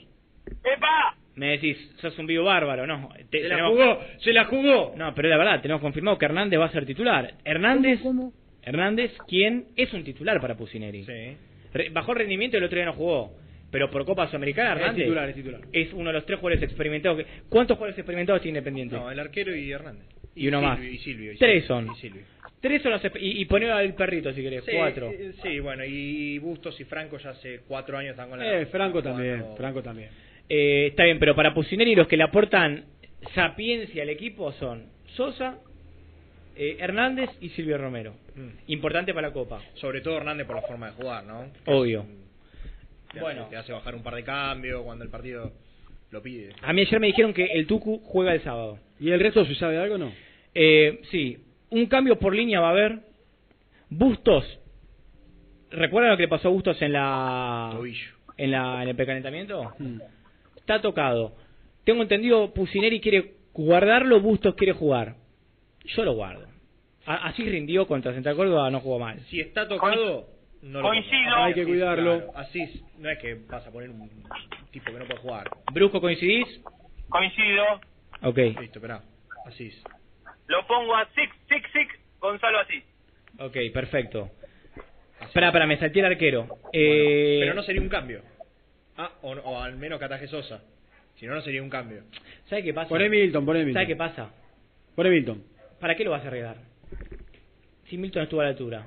¡Epa! Me decís, sos un vivo bárbaro, ¿no? Te- Se la tenemos- jugó, se la jugó. No, pero es la verdad, tenemos confirmado que Hernández va a ser titular. Hernández, Hernández, ¿quién es un titular para Pusineri? Re- bajó el rendimiento y el otro día no jugó. Pero por Copa Sudamericana, Es Hernández titular, es titular. es uno de los tres jugadores experimentados. que- ¿Cuántos jugadores experimentados tiene Independiente? No, el arquero y Hernández. Y uno Silvio, más. Y Silvio. y Tres son. y Silvio. Tres son los... Y, y poner al perrito, si querés. Sí, Cuatro. eh, Sí, bueno, y Bustos y Franco ya hace cuatro años están con la... Eh, Franco también, Franco también. Eh, está bien, pero para Pusineri los que le aportan sapiencia al equipo son Sosa, eh, Hernández y Silvio Romero. Mm. Importante para la Copa. Sobre todo Hernández por la forma de jugar, ¿no? Obvio. Te Bueno. hace, te hace bajar un par de cambios cuando el partido lo pide. A mí ayer me dijeron que el Tucu juega el sábado. ¿Y el resto se sabe algo o no? Eh, sí, un cambio por línea va a haber. Bustos. ¿Recuerdan lo que le pasó a Bustos en la Tobillo. en la en el precalentamiento? Mm. Está tocado. Tengo entendido Pusineri quiere guardarlo, Bustos quiere jugar. Yo lo guardo. A- así rindió contra Central Córdoba, no jugó mal. Si está tocado, no lo Coincido. Hay que cuidarlo. claro, así no es que vas a poner un tipo que no puede jugar. Brusco, ¿coincidís? Coincido. Ok. Listo, esperá. Así. Lo pongo a Six, Six, Six, Gonzalo así. Ok, perfecto. Espera, espera, me salté el arquero. Eh, Pero no sería un cambio. Ah, o, o al menos que ataje Sosa. Si no, no sería un cambio. ¿Sabe qué pasa? Poné Milton, poné Milton. ¿Sabe qué pasa? Poné Milton. ¿Para qué lo vas a arreglar? Si Milton estuvo a la altura.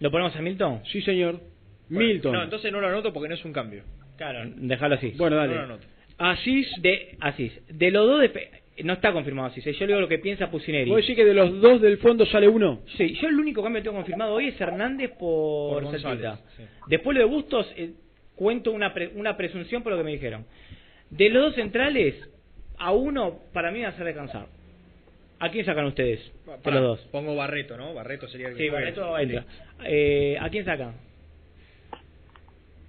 ¿Lo ponemos a Milton? Sí, señor. Milton. No, entonces no lo anoto porque no es un cambio. Claro, déjalo así. Bueno, dale. No lo anoto. Asís de Asís. De los dos de no está confirmado Asís. eh, Yo le digo lo que piensa Pusineri. ¿Vos decís que de los dos del fondo sale uno? Sí, yo el único cambio que tengo confirmado hoy es Hernández por, Por González, Celtita. sí. Después lo de Bustos, eh, cuento una, pre- una presunción por lo que me dijeron. De los dos centrales, a uno para mí va a hacer descansar. ¿A quién sacan ustedes? De Pará, los dos. Pongo Barreto, ¿no? Barreto sería el que Sí. Barreto entra. Eh, ¿A quién sacan?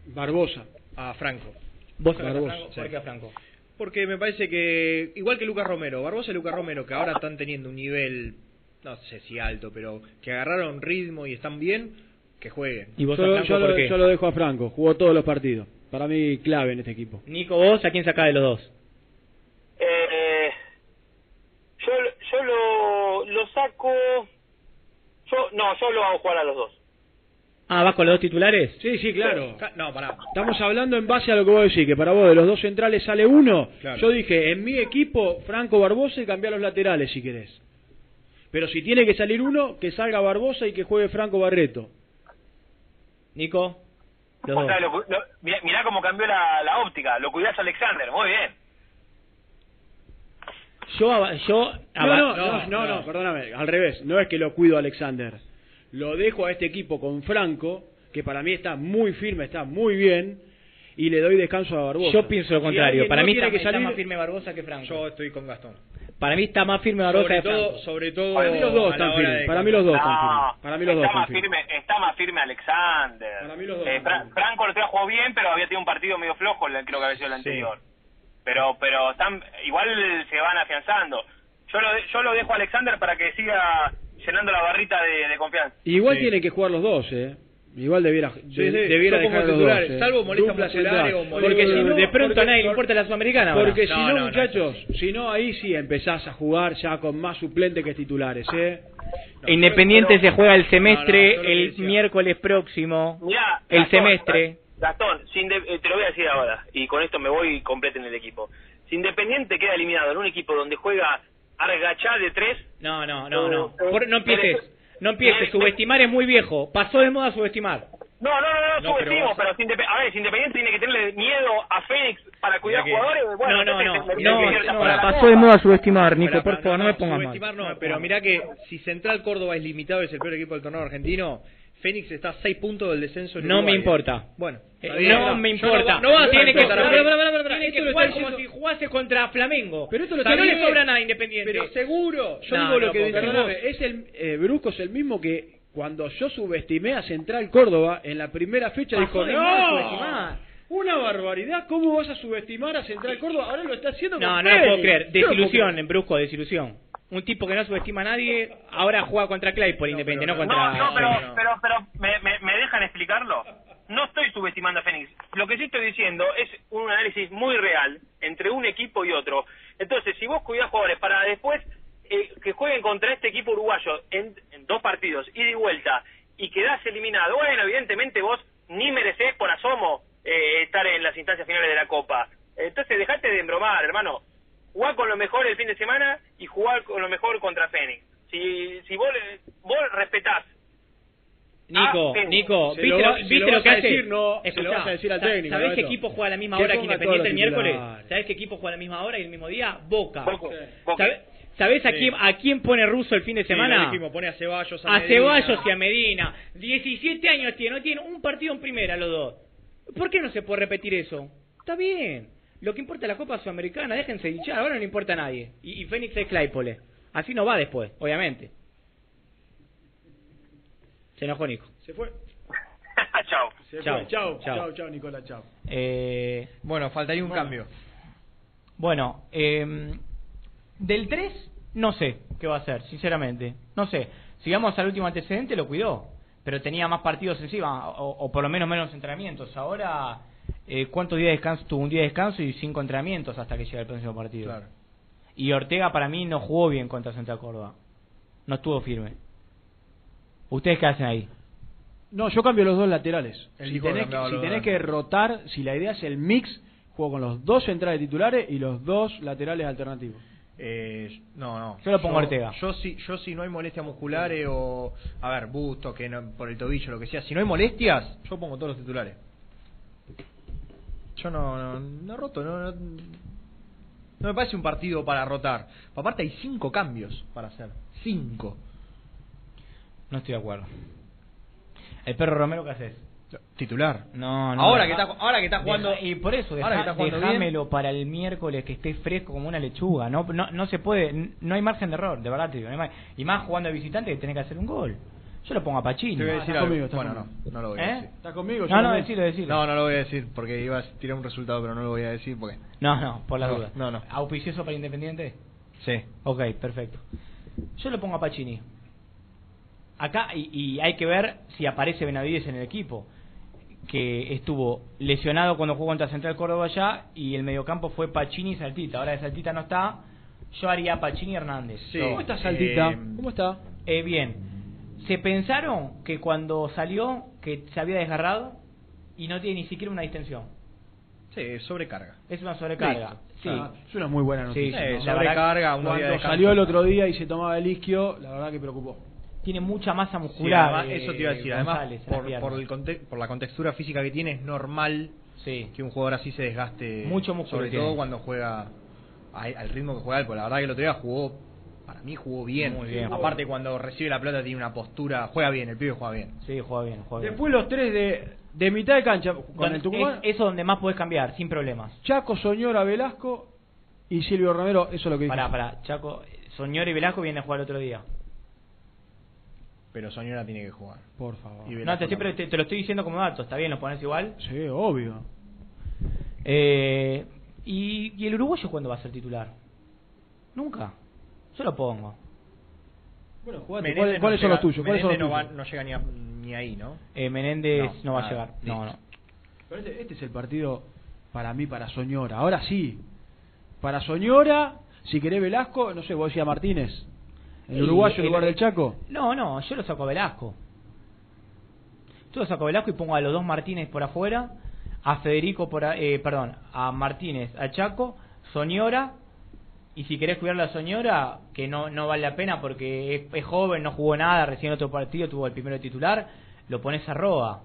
Barbosa. A Franco. ¿Vos a Barbosa, Franco? sí. ¿Por qué a Franco? Porque me parece que, igual que Lucas Romero, Barbosa y Lucas Romero, que ahora están teniendo un nivel, no sé si alto, pero que agarraron ritmo y están bien, que jueguen. ¿Y vos Yo, a lo- Franco yo por lo, qué? yo lo dejo a Franco. Jugó todos los partidos. Para mí clave en este equipo. Nico, vos, ¿a quién sacás de los dos? Eh, yo yo lo, lo saco. Yo, no, yo lo hago jugar a los dos. Ah, ¿vas con los dos titulares? Sí, sí, claro. No, pará. Estamos hablando en base a lo que vos decís, que para vos de los dos centrales sale uno. Claro. Yo dije, en mi equipo, Franco Barbosa y cambiar los laterales si querés. Pero si tiene que salir uno, que salga Barbosa y que juegue Franco Barreto. Nico, los O dos. sea, lo mirá, mirá cómo cambió la, la óptica. Lo cuidás a Alexander, muy bien. Yo, yo No, no, no, no, no, perdóname, al revés. No es que lo cuido a Alexander. Lo dejo a este equipo con Franco, que para mí está muy firme, está muy bien, y le doy descanso a Barbosa. Yo pienso lo contrario. Para no mí tiene está, que está salir, más firme Barbosa que Franco. Yo estoy con Gastón. Para mí está más firme Sobre que todo, Franco. sobre todo Para mí los dos a la están firmes. de Para mí los dos están firmes. Para mí los dos está están más firmes. firme, está más firme Alexander. Para mí los dos Eh. Franco día jugó bien, pero había tenido un partido medio flojo, el- creo que había sido el anterior. Pero pero están igual se van afianzando. Yo lo de- yo lo dejo a Alexander para que siga llenando la barrita de, de confianza. Igual Sí. tienen que jugar los dos, ¿eh? Igual debiera, de- sí, debiera dejar los titulares, dos. ¿eh? salvo molestias Dupla musculares o molestias- Porque si no, de pronto porque- a nadie le importa la Sudamericana. Porque si No, no, no, no. muchachos, si no, ahí sí empezás a jugar ya con más suplentes que titulares, ¿eh? Independiente se juega el semestre el miércoles próximo. Mirá, El Gastón, semestre. Gastón, si inde- eh, te lo voy a decir ahora, y con esto me voy y completen el equipo. Si Independiente queda eliminado en un equipo donde juega Argachá de tres, No, no, no, no. Eh, Por- no empieces. No empieces. merece- Subestimar es muy viejo. Pasó de moda subestimar. No, no, no, no, No, pero subestimo, vos- pero, a ver, si Independiente tiene que tenerle miedo a Fénix para cuidar jugadores, bueno, no, no, no. No, pasó de moda subestimar, Nico. Por favor, no me pongas subestimar no, pero mirá que si Central Córdoba es limitado y es el peor equipo del torneo argentino, Fénix está a 6 puntos del descenso en No me importa. Bueno, bien, no me importa. No, no a Tiene que jugar- tiene que lo como diciendo- si jugase contra Flamengo. Pero esto lo que no le sobra nada a Independiente. Pero seguro, yo No, digo lo no que perdóname, es el eh, Brusco es el mismo que cuando yo subestimé a Central Córdoba en la primera fecha Pasó dijo, "No, subestimar". una barbaridad, ¿cómo vas a subestimar a Central Córdoba? Ahora lo está haciendo No, con no lo puedo creer. No Desilusión, creer. en Brusco, desilusión. Un tipo que no subestima a nadie, ahora juega contra Claypole Independiente, no, contra... No, no, pero, pero, pero ¿me, me, me dejan explicarlo? No estoy subestimando a Fénix. Lo que sí estoy diciendo es un análisis muy real entre un equipo y otro. Entonces, si vos cuidás jugadores para después eh, que jueguen contra este equipo uruguayo en, dos partidos, ida y vuelta, y quedás eliminado, bueno, evidentemente vos ni merecés por asomo eh, estar en las instancias finales de la Copa. Entonces, dejate de embromar, hermano. Jugá con lo mejor el fin de semana y jugar con lo mejor contra Fénix. Si, si vos, vos respetás Nico, Ah. Nico, ¿viste lo lo, va- se viste lo lo vas que a hace? decir, no, se lo Escuchá, vas a decir al sa- técnico, ¿Sabés qué equipo juega a la misma hora que Independiente el miércoles? ¿Sabés qué equipo juega a la misma hora y el mismo día? Boca. ¿Sabés, a, Sí. quién, a quién pone Russo el fin de semana? dijimos, pone a Ceballos, a a Medina. Ceballos y a Medina. 17 años tiene, no tiene un partido en primera los dos. ¿Por qué no se puede repetir eso? Está bien. Lo que importa es la Copa Sudamericana, déjense dichar, ahora no le importa a nadie. Y, y Fénix es Claypole. Así no va después, obviamente. Se enojó Nico. Se fue. chao. Se Chao. fue. Chao, Chao. chao, chao, Nicola, chao. Eh, bueno, faltaría un Bueno. cambio. Bueno, eh, del 3 no sé qué va a hacer, sinceramente. No sé. Sigamos al último antecedente, lo cuidó. Pero tenía más partidos encima, o, o por lo menos menos entrenamientos. Ahora, eh, ¿cuántos días de descanso? Tuvo un día de descanso y cinco entrenamientos hasta que llega el próximo partido. Claro. Y Ortega para mí no jugó bien contra Central Córdoba. No estuvo firme. ¿Ustedes qué hacen ahí? No, yo cambio los dos laterales. El si tenés, si que rotar, si la idea es el mix, juego con los dos centrales titulares y los dos laterales alternativos. Eh, no, no. Yo lo pongo Ortega. Yo si, yo si no hay molestias musculares o, a ver, busto, que no, por el tobillo, lo que sea, si no hay molestias, yo pongo todos los titulares. Yo no, no, no roto, no, no, no me parece un partido para rotar. Aparte hay cinco cambios para hacer, cinco. No estoy de acuerdo. ¿El perro Romero qué haces? Titular. No, no. Ahora que está- ahora que está jugando- Deja- y por eso, ahora que está jugando bien. déjamelo para el miércoles que esté fresco como una lechuga. No, no, no se puede, no hay margen de error, de verdad te digo. no hay mar- y más jugando de visitante que tenés que hacer un gol. Yo lo pongo a Pachini. Te voy a Ah, decir está algo. conmigo, bueno, conmigo. no, no lo voy a ¿Eh? decir. ¿Estás conmigo? No, no, decilo, decilo. No, no lo voy a decir porque iba a tirar un resultado, pero no lo voy a decir porque. No, no, por la No, duda. no, no. ¿Auspicioso para Independiente? Sí. Ok, perfecto. Yo lo pongo a Pachini. Acá, y, y hay que ver si aparece Benavides en el equipo. Que estuvo lesionado cuando jugó contra Central Córdoba allá y el mediocampo fue Pachini y Saltita. Ahora de Saltita no está. Yo haría Pachini y Hernández. ¿Cómo está Saltita? Eh, ¿Cómo está? eh, bien. Se pensaron que cuando salió que se había desgarrado y no tiene ni siquiera una distensión. Sí, sobrecarga. Es una sobrecarga. Sí. Ah, es una muy buena noticia. sí, ¿no? la verdad sobrecarga, Cuando salió el otro día y se tomaba el isquio, la verdad que preocupó. Tiene mucha masa Sí, muscular. además, eh, eso te iba a decir. Además, González, por, por, el conte- por la contextura física que tiene, es normal que un jugador así se desgaste. Mucho músculo Sobre tiene. todo cuando juega a- al ritmo que juega él. Porque la verdad que el otro día jugó, para mí jugó bien. Muy bien. Aparte, cuando recibe la pelota, tiene una postura. Juega bien, el pibe juega bien. Sí, juega bien, juega bien. Después los tres de, de mitad de cancha con Donde- el Tucumán, es, eso donde más podés cambiar, sin problemas. Chaco, Soñora, Velasco y Silvio Romero, eso es lo que dije. Pará, pará, Chaco, Soñor y Velasco vienen a jugar el otro día. Pero Soñora tiene que jugar. Por favor. Y No, te, siempre te, te lo estoy diciendo como dato, ¿está bien? ¿Lo pones igual? Sí, obvio. Eh, y, ¿Y el uruguayo cuándo va a ser titular? Nunca. Yo lo pongo. Bueno, ¿Cuáles, no cuáles son los tuyos? ¿Cuáles son los Menéndez no, va- tuyos? no llega ni, a- ni ahí, ¿no? Eh, Menéndez no, No, va a llegar. No, no. Pero este, este es el partido para mí, para Soñora. Ahora sí. Para Soñora, si querés Velasco, no sé, vos decías Martínez. El uruguayo en el- lugar del Chaco. No, no, yo lo saco a Velasco. Yo lo saco a Velasco y pongo a los dos Martínez por afuera, a Federico por a- eh, perdón, a Martínez, a Chaco, Soñora, y si querés cuidar a Soñora, que no, no vale la pena porque es, es joven, no jugó nada, recién otro partido tuvo el primero de titular, lo pones a Roa.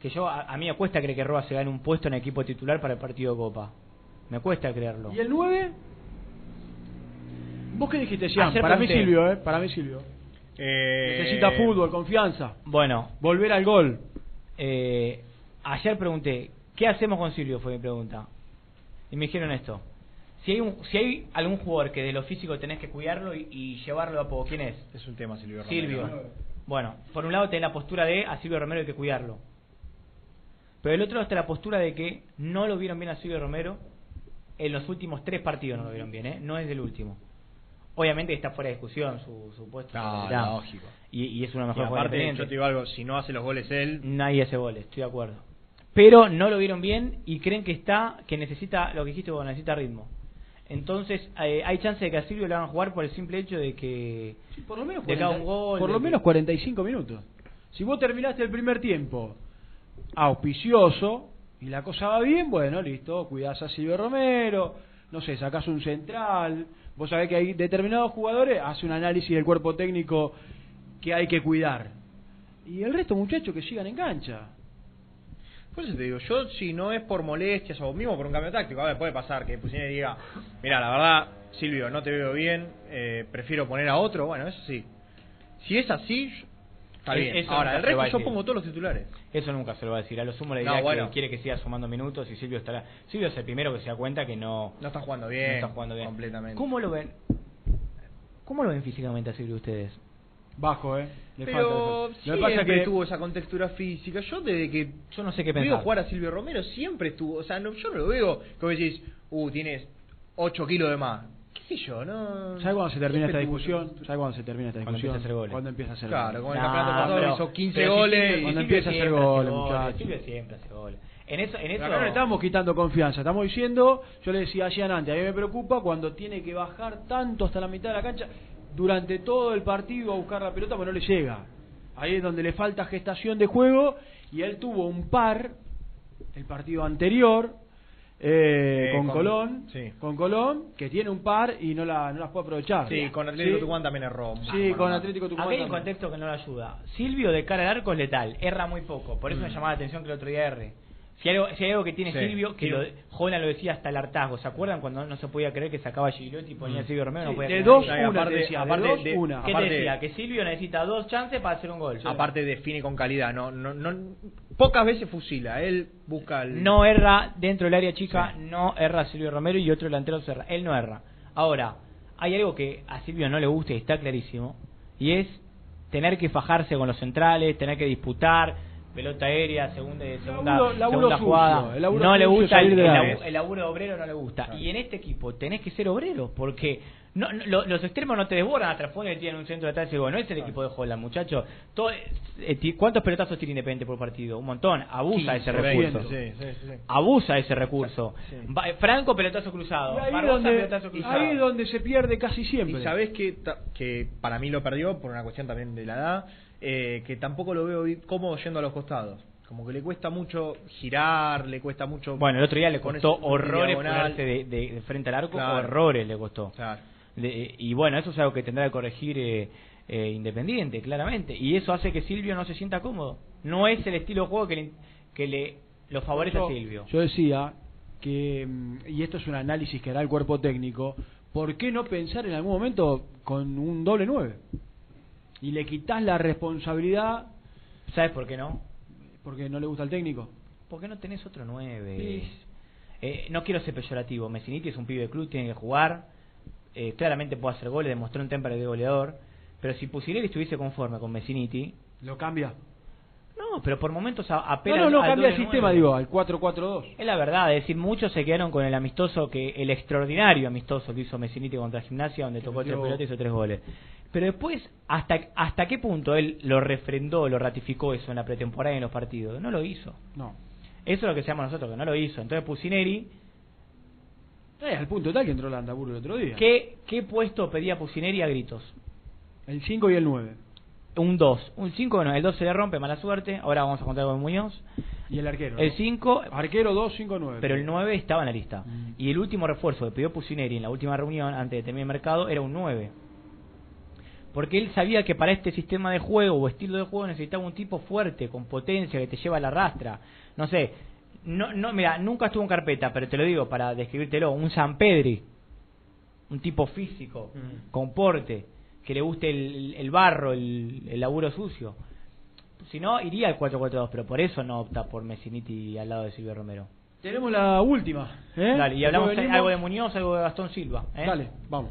Que yo, a, a mí me cuesta creer que Roa se gane un puesto en equipo titular para el partido de Copa. Me cuesta creerlo. ¿Y el 9? ¿Vos qué dijiste, Jean? Ayer Para mí. Silvio, ¿eh? Para mí Silvio. Eh, Necesita fútbol, confianza. Bueno, Volver al gol. Eh, ayer pregunté, ¿qué hacemos con Silvio? Fue mi pregunta. y me dijeron esto. Si hay, un, si hay algún jugador que de lo físico tenés que cuidarlo y, y llevarlo a poco, ¿quién es? Es un tema, Silvio. Silvio. Romero. Bueno, por un lado tenés la postura de a Silvio Romero hay que cuidarlo. Pero del otro lado está la postura de que no lo vieron bien a Silvio Romero en los últimos tres partidos no lo vieron bien, ¿eh? No es del último. Obviamente está fuera de discusión su, su puesto. No, lógico. Y, y es una Y mejor jugadora aparte, yo te digo algo, si no hace los goles él, Nadie hace goles, estoy de acuerdo. Pero no lo vieron bien y creen que está, que necesita, lo que dijiste vos, necesita ritmo. Entonces, eh, hay chance de que a Silvio le hagan jugar por el simple hecho de que por lo menos de que haga 40 un gol. por lo que- menos 45 minutos. Si vos terminaste el primer tiempo auspicioso y la cosa va bien, bueno, listo, cuidás a Silvio Romero, no sé, sacás un central, vos sabés que hay determinados jugadores, hace un análisis del cuerpo técnico que hay que cuidar. Y el resto, muchachos, que sigan en cancha. Por eso te digo, yo si no es por molestias o mismo por un cambio táctico, a ver, puede pasar que Pusineri diga, mira, la verdad, Silvio, no te veo bien, eh, prefiero poner a otro, bueno, eso sí. Si es así, está Eh, bien. eso Ahora, el resto yo pongo todos los titulares. Eso nunca se lo va a decir. A lo sumo le No, dirá bueno. que quiere que siga sumando minutos y Silvio estará. Silvio es el primero que se da cuenta que no. No está jugando bien. No está jugando bien. Completamente. ¿Cómo lo ven? ¿Cómo lo ven físicamente a Silvio ustedes? Bajo, ¿eh? Le Pero falta, siempre pasa que- tuvo esa contextura física. Yo desde que yo no sé qué veo pensar. jugar a Silvio Romero siempre estuvo, o sea, no, yo no lo veo como decís, uh, tienes 8 kilos de más. ¿Qué sé yo? No. ¿Sabes cuándo se termina esta discusión? ¿Sabes cuándo se termina esta Cuando discusión? empieza a hacer goles. Cuando empieza a hacer Claro, goles. como el campeonato pasado hizo 15 pero si goles Cuando empieza a hacer goles, muchachos. Siempre hace goles. En eso, en eso. acá no le estamos quitando confianza, estamos diciendo, yo le decía a Gian antes, a mí me preocupa cuando tiene que bajar tanto hasta la mitad de la cancha durante todo el partido a buscar la pelota, pero no le llega. Ahí es donde le falta gestación de juego y él tuvo un par el partido anterior eh, Eh, con, con- Colón, sí. con Colón, que tiene un par y no, la, no las puede aprovechar. Sí, con Atlético Sí. Tucumán también erró. Sí, con Atlético Tucumán. Acá hay un contexto que no lo ayuda. Silvio de cara al arco es letal, erra muy poco. Por eso Mm. me llamaba la atención que el otro día erre. Si hay algo, si hay algo que tiene Sí. Silvio, que Sí. lo, Jola lo decía hasta el hartazgo. ¿Se acuerdan cuando no se podía creer que sacaba Gigliotti y ponía a Mm. Silvio Romero? Sí, no podía de dos, una, aparte- te decía, de aparte dos, de- una. ¿Qué aparte- te decía? Que Silvio necesita dos chances para hacer un gol. Aparte define con calidad, no, no, no, pocas veces fusila, él busca el... No erra dentro del área chica, no erra Silvio Romero y otro delantero se erra. Él no erra. Ahora, hay algo que a Silvio no le gusta y está clarísimo, y es tener que fajarse con los centrales, tener que disputar, pelota aérea, segunda, segunda, Laburo- laburo segunda sucio, jugada. el no le gusta el, el el laburo de obrero, no le gusta. Y en este equipo tenés que ser obrero, porque no, no- lo- los extremos no te desbordan atrás, tienen un centro de atrás y digo, no es el equipo de Holland, muchachos. Eh, ¿Cuántos pelotazos tiene Independiente por partido? Un montón. Abusa de ese 15, recurso. 20, sí, sí, sí. Abusa de ese recurso. Sí. Va- eh, Franco, pelotazo cruzado. Y ahí, Barbosa, donde, pelotazo cruzado. ahí es donde se pierde casi siempre. Y sabés que, que para mí lo perdió por una cuestión también de la edad, eh, que tampoco lo veo cómodo yendo a los costados. Como que le cuesta mucho girar, le cuesta mucho... Bueno, el otro día le costó horrores de, de- de frente al arco, Claro. horrores le costó. Claro. Y bueno, eso es algo que tendrá que corregir eh, eh, Independiente, claramente. Y eso hace que Silvio no se sienta cómodo. No es el estilo de juego que le, que le lo favorece a Silvio. Yo decía que, mm, y esto es un análisis que hará el cuerpo técnico, ¿por qué no pensar en algún momento con un doble 9? Y le quitas la responsabilidad ¿Sabes por qué no? porque no le gusta al técnico. ¿Por qué no tenés otro 9? Sí. Eh, no quiero ser peyorativo. Messiniti es un pibe de club, tiene que jugar. Eh, claramente puede hacer goles, demostró un temple de goleador. Pero si Pusineri estuviese conforme con Messiniti, ¿Lo cambia? no, pero por momentos a- apela No, no, no, al cambia el sistema, digo, al 4-4-2. Es la verdad, es decir, muchos se quedaron con el amistoso, que el extraordinario amistoso que hizo Messiniti contra Gimnasia, donde tocó tres pelotas y hizo tres goles. Pero después, ¿hasta, ¿hasta qué punto él lo refrendó, lo ratificó eso en la pretemporada y en los partidos? No lo hizo. No. Eso es lo que se llama nosotros, que no lo hizo. Entonces Pusineri, Eh, al punto tal que entró Landaburu el otro día. ¿qué, ¿qué puesto pedía Pusineri a gritos? El 5 y el 9. Un 2. Un 5, bueno, el 2 se le rompe, mala suerte. Ahora vamos a contar con Muñoz. Y el arquero. El ¿no? 5, Arquero 2, 5, 9. pero el 9 estaba en la lista. Mm. Y el último refuerzo que pidió Pusineri en la última reunión, antes de terminar el mercado, era un 9. Porque él sabía que para este sistema de juego o estilo de juego necesitaba un tipo fuerte, con potencia, que te lleva a la rastra. No sé, no, no, mira, nunca estuvo en carpeta, pero te lo digo para describírtelo, un San Pedri, un tipo físico, Mm. con porte, que le guste el, el barro, el, el laburo sucio. Si no, iría al 4-4-2, pero por eso no opta por Messiniti al lado de Silvio Romero. Tenemos la última. ¿eh? Dale, y hablamos algo de Muñoz, algo de Gastón Silva. ¿eh? Dale, vamos.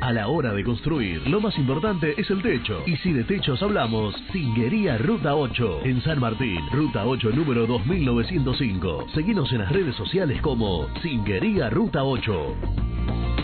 A la hora de construir, lo más importante es el techo. Y si de techos hablamos, Singuería Ruta 8, en San Martín, Ruta 8 número 2905. Seguinos en las redes sociales como Singuería Ruta 8.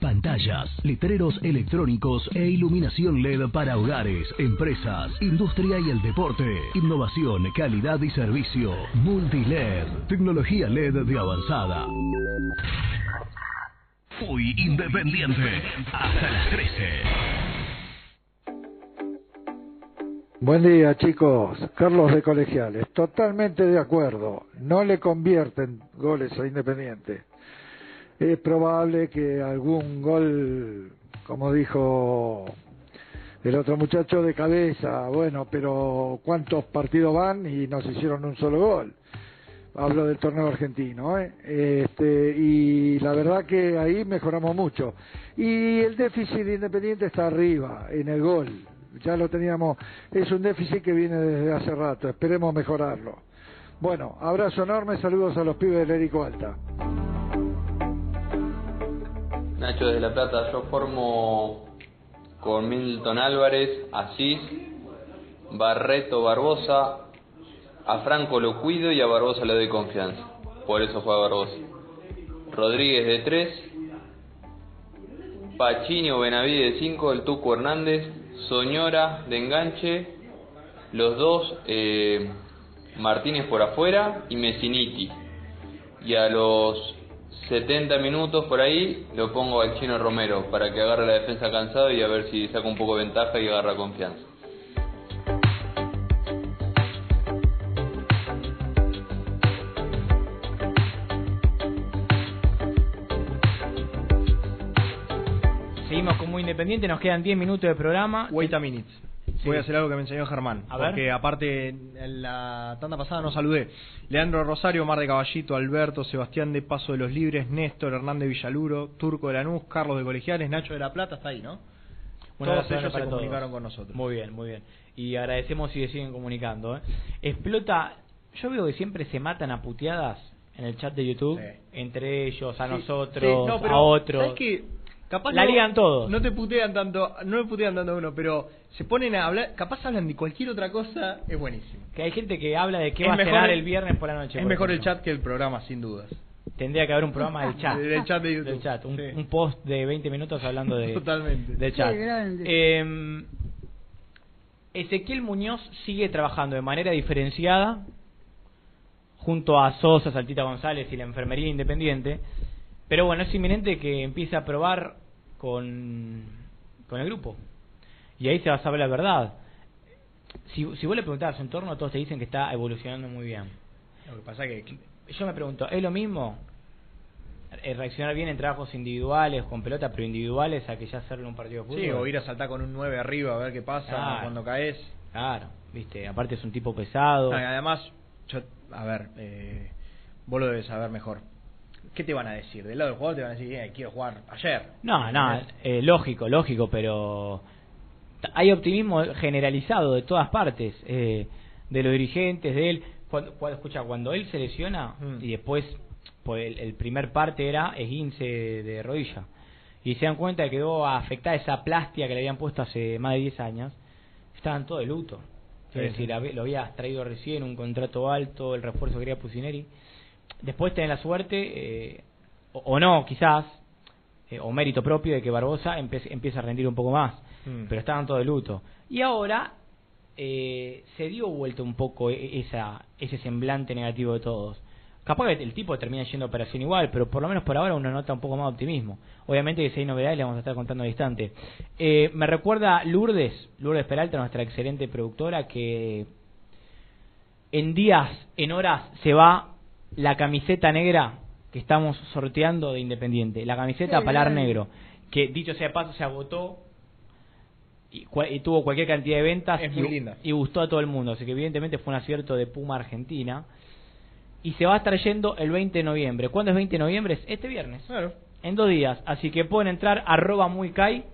Pantallas, letreros electrónicos e iluminación LED para hogares, empresas, industria y el deporte. Innovación, calidad y servicio. Multiled, tecnología LED de avanzada. Muy independiente. Hasta las 13. Buen día, chicos. Carlos de Colegiales. Totalmente de acuerdo. No le convierten goles a Independiente. Es probable que algún gol, como dijo el otro muchacho, de cabeza. Bueno, pero ¿cuántos partidos van y nos hicieron un solo gol? Hablo del torneo argentino, ¿eh? Este, y la verdad que ahí mejoramos mucho. Y el déficit de Independiente está arriba, en el gol. Ya lo teníamos, es un déficit que viene desde hace rato, esperemos mejorarlo. Bueno, abrazo enorme, saludos a los pibes del Erico Alta. Nacho de la Plata, yo formo con Milton Álvarez, Asís, Barreto Barbosa, a Franco lo cuido y a Barbosa le doy confianza. Por eso fue a Barbosa. Rodríguez de 3, Pachini o Benavides de 5, el Tuco Hernández, Soñora de enganche, los dos eh, Martínez por afuera y Messiniti. Y a los 70 minutos por ahí lo pongo al chino Romero para que agarre la defensa cansado y a ver si saca un poco de ventaja y agarra confianza. Seguimos como independiente, nos quedan 10 minutos de programa. Wait a voy a hacer algo que me enseñó Germán. A ver. porque aparte, en la tanda pasada no saludé. Leandro Rosario, Mar de Caballito, Alberto, Sebastián de Paso de los Libres, Néstor, Hernández Villaluro, Turco de Lanús, Carlos de Colegiales, Nacho de la Plata, está ahí, ¿no? Bueno, Todos ellos se todos. comunicaron con nosotros. Muy bien, muy bien. Y agradecemos si siguen comunicando. ¿eh? Explota. Yo veo que siempre se matan a puteadas en el chat de YouTube. Entre ellos, a Sí, nosotros, sí, no, pero, a otros. ¿sabes qué? Capaz La no- ligan todos. No te putean tanto, no me putean tanto a uno, pero se ponen a hablar, capaz hablan de cualquier otra cosa, es buenísimo. Que hay gente que habla de qué Es va a mejor cenar el- el viernes por la noche. Es mejor el chat que el programa, sin dudas. Tendría que haber un programa del chat. Del chat de YouTube. Del chat, un, Sí. un post de 20 minutos hablando de, Totalmente. del chat. Eh, Ezequiel Muñoz sigue trabajando de manera diferenciada junto a Sosa, Saltita González y la enfermería independiente. Pero bueno, es inminente que empiece a probar con, con el grupo. Y ahí se va a saber la verdad. Si, si vos le preguntás a su entorno, todos te dicen que está evolucionando muy bien. Lo que pasa que Yo me pregunto, ¿es lo mismo eh, reaccionar bien en trabajos individuales, con pelota, pero individuales, a que ya hacerlo en un partido de fútbol? Sí, o ir a saltar con un 9 arriba a ver qué pasa Claro. cuando caes. Claro, viste, aparte es un tipo pesado. No, y además, yo, a ver, eh, vos lo debes saber mejor. ¿Qué te van a decir? Del lado del jugador te van a decir, eh, quiero jugar ayer. No, no, eh, lógico, lógico, pero hay optimismo generalizado de todas partes, eh, de los dirigentes, de él. Cuando, cuando- escucha, cuando él se lesiona Mm. y después, pues el, el primer parte era esguince de rodilla y se dan cuenta de que quedó afectada esa plastia que le habían puesto hace más de 10 años, estaban todos de luto. Sí, es decir, sí. lo habías traído recién, un contrato alto, el refuerzo que quería Pusineri. Después tenés la suerte, eh, o, o no, quizás, eh, o mérito propio de que Barbosa empieza a rendir un poco más, Mm. pero estaban todos de luto. Y ahora eh, se dio vuelta un poco e- esa, ese semblante negativo de todos. Capaz que el tipo termina yendo a operación igual, pero por lo menos por ahora uno nota un poco más de optimismo. Obviamente que si hay novedades le vamos a estar contando al instante. Eh, me recuerda Lourdes, Lourdes Peralta, nuestra excelente productora, que en días, en horas, se va la camiseta negra que estamos sorteando de Independiente. La camiseta palar negro, que dicho sea de paso se agotó y, y tuvo cualquier cantidad de ventas Es y, muy linda. y gustó a todo el mundo. Así que evidentemente fue un acierto de Puma Argentina. Y se va a estar yendo el 20 de noviembre. ¿Cuándo es 20 de noviembre? Es este viernes. Claro. En dos días. Así que pueden entrar arroba muy kai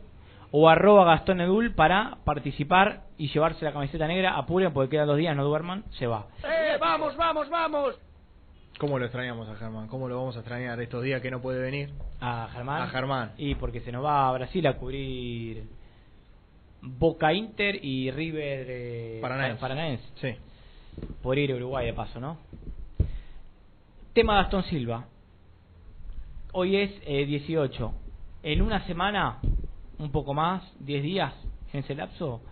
o arroba Gastón Edul para participar y llevarse la camiseta negra. Apuren porque quedan dos días, no duerman. Se va. ¡Eh, vamos, vamos, vamos! ¿Cómo lo extrañamos a Germán? ¿Cómo lo vamos a extrañar estos días que no puede venir? A Germán. A Germán. Y porque se nos va a Brasil a cubrir Boca Inter y River eh, Paranaense. Paranaense. Sí. Por ir a Uruguay de paso, ¿no? Tema Gastón Silva. Hoy es eh, 18. En una semana, un poco más, 10 días, en ese lapso,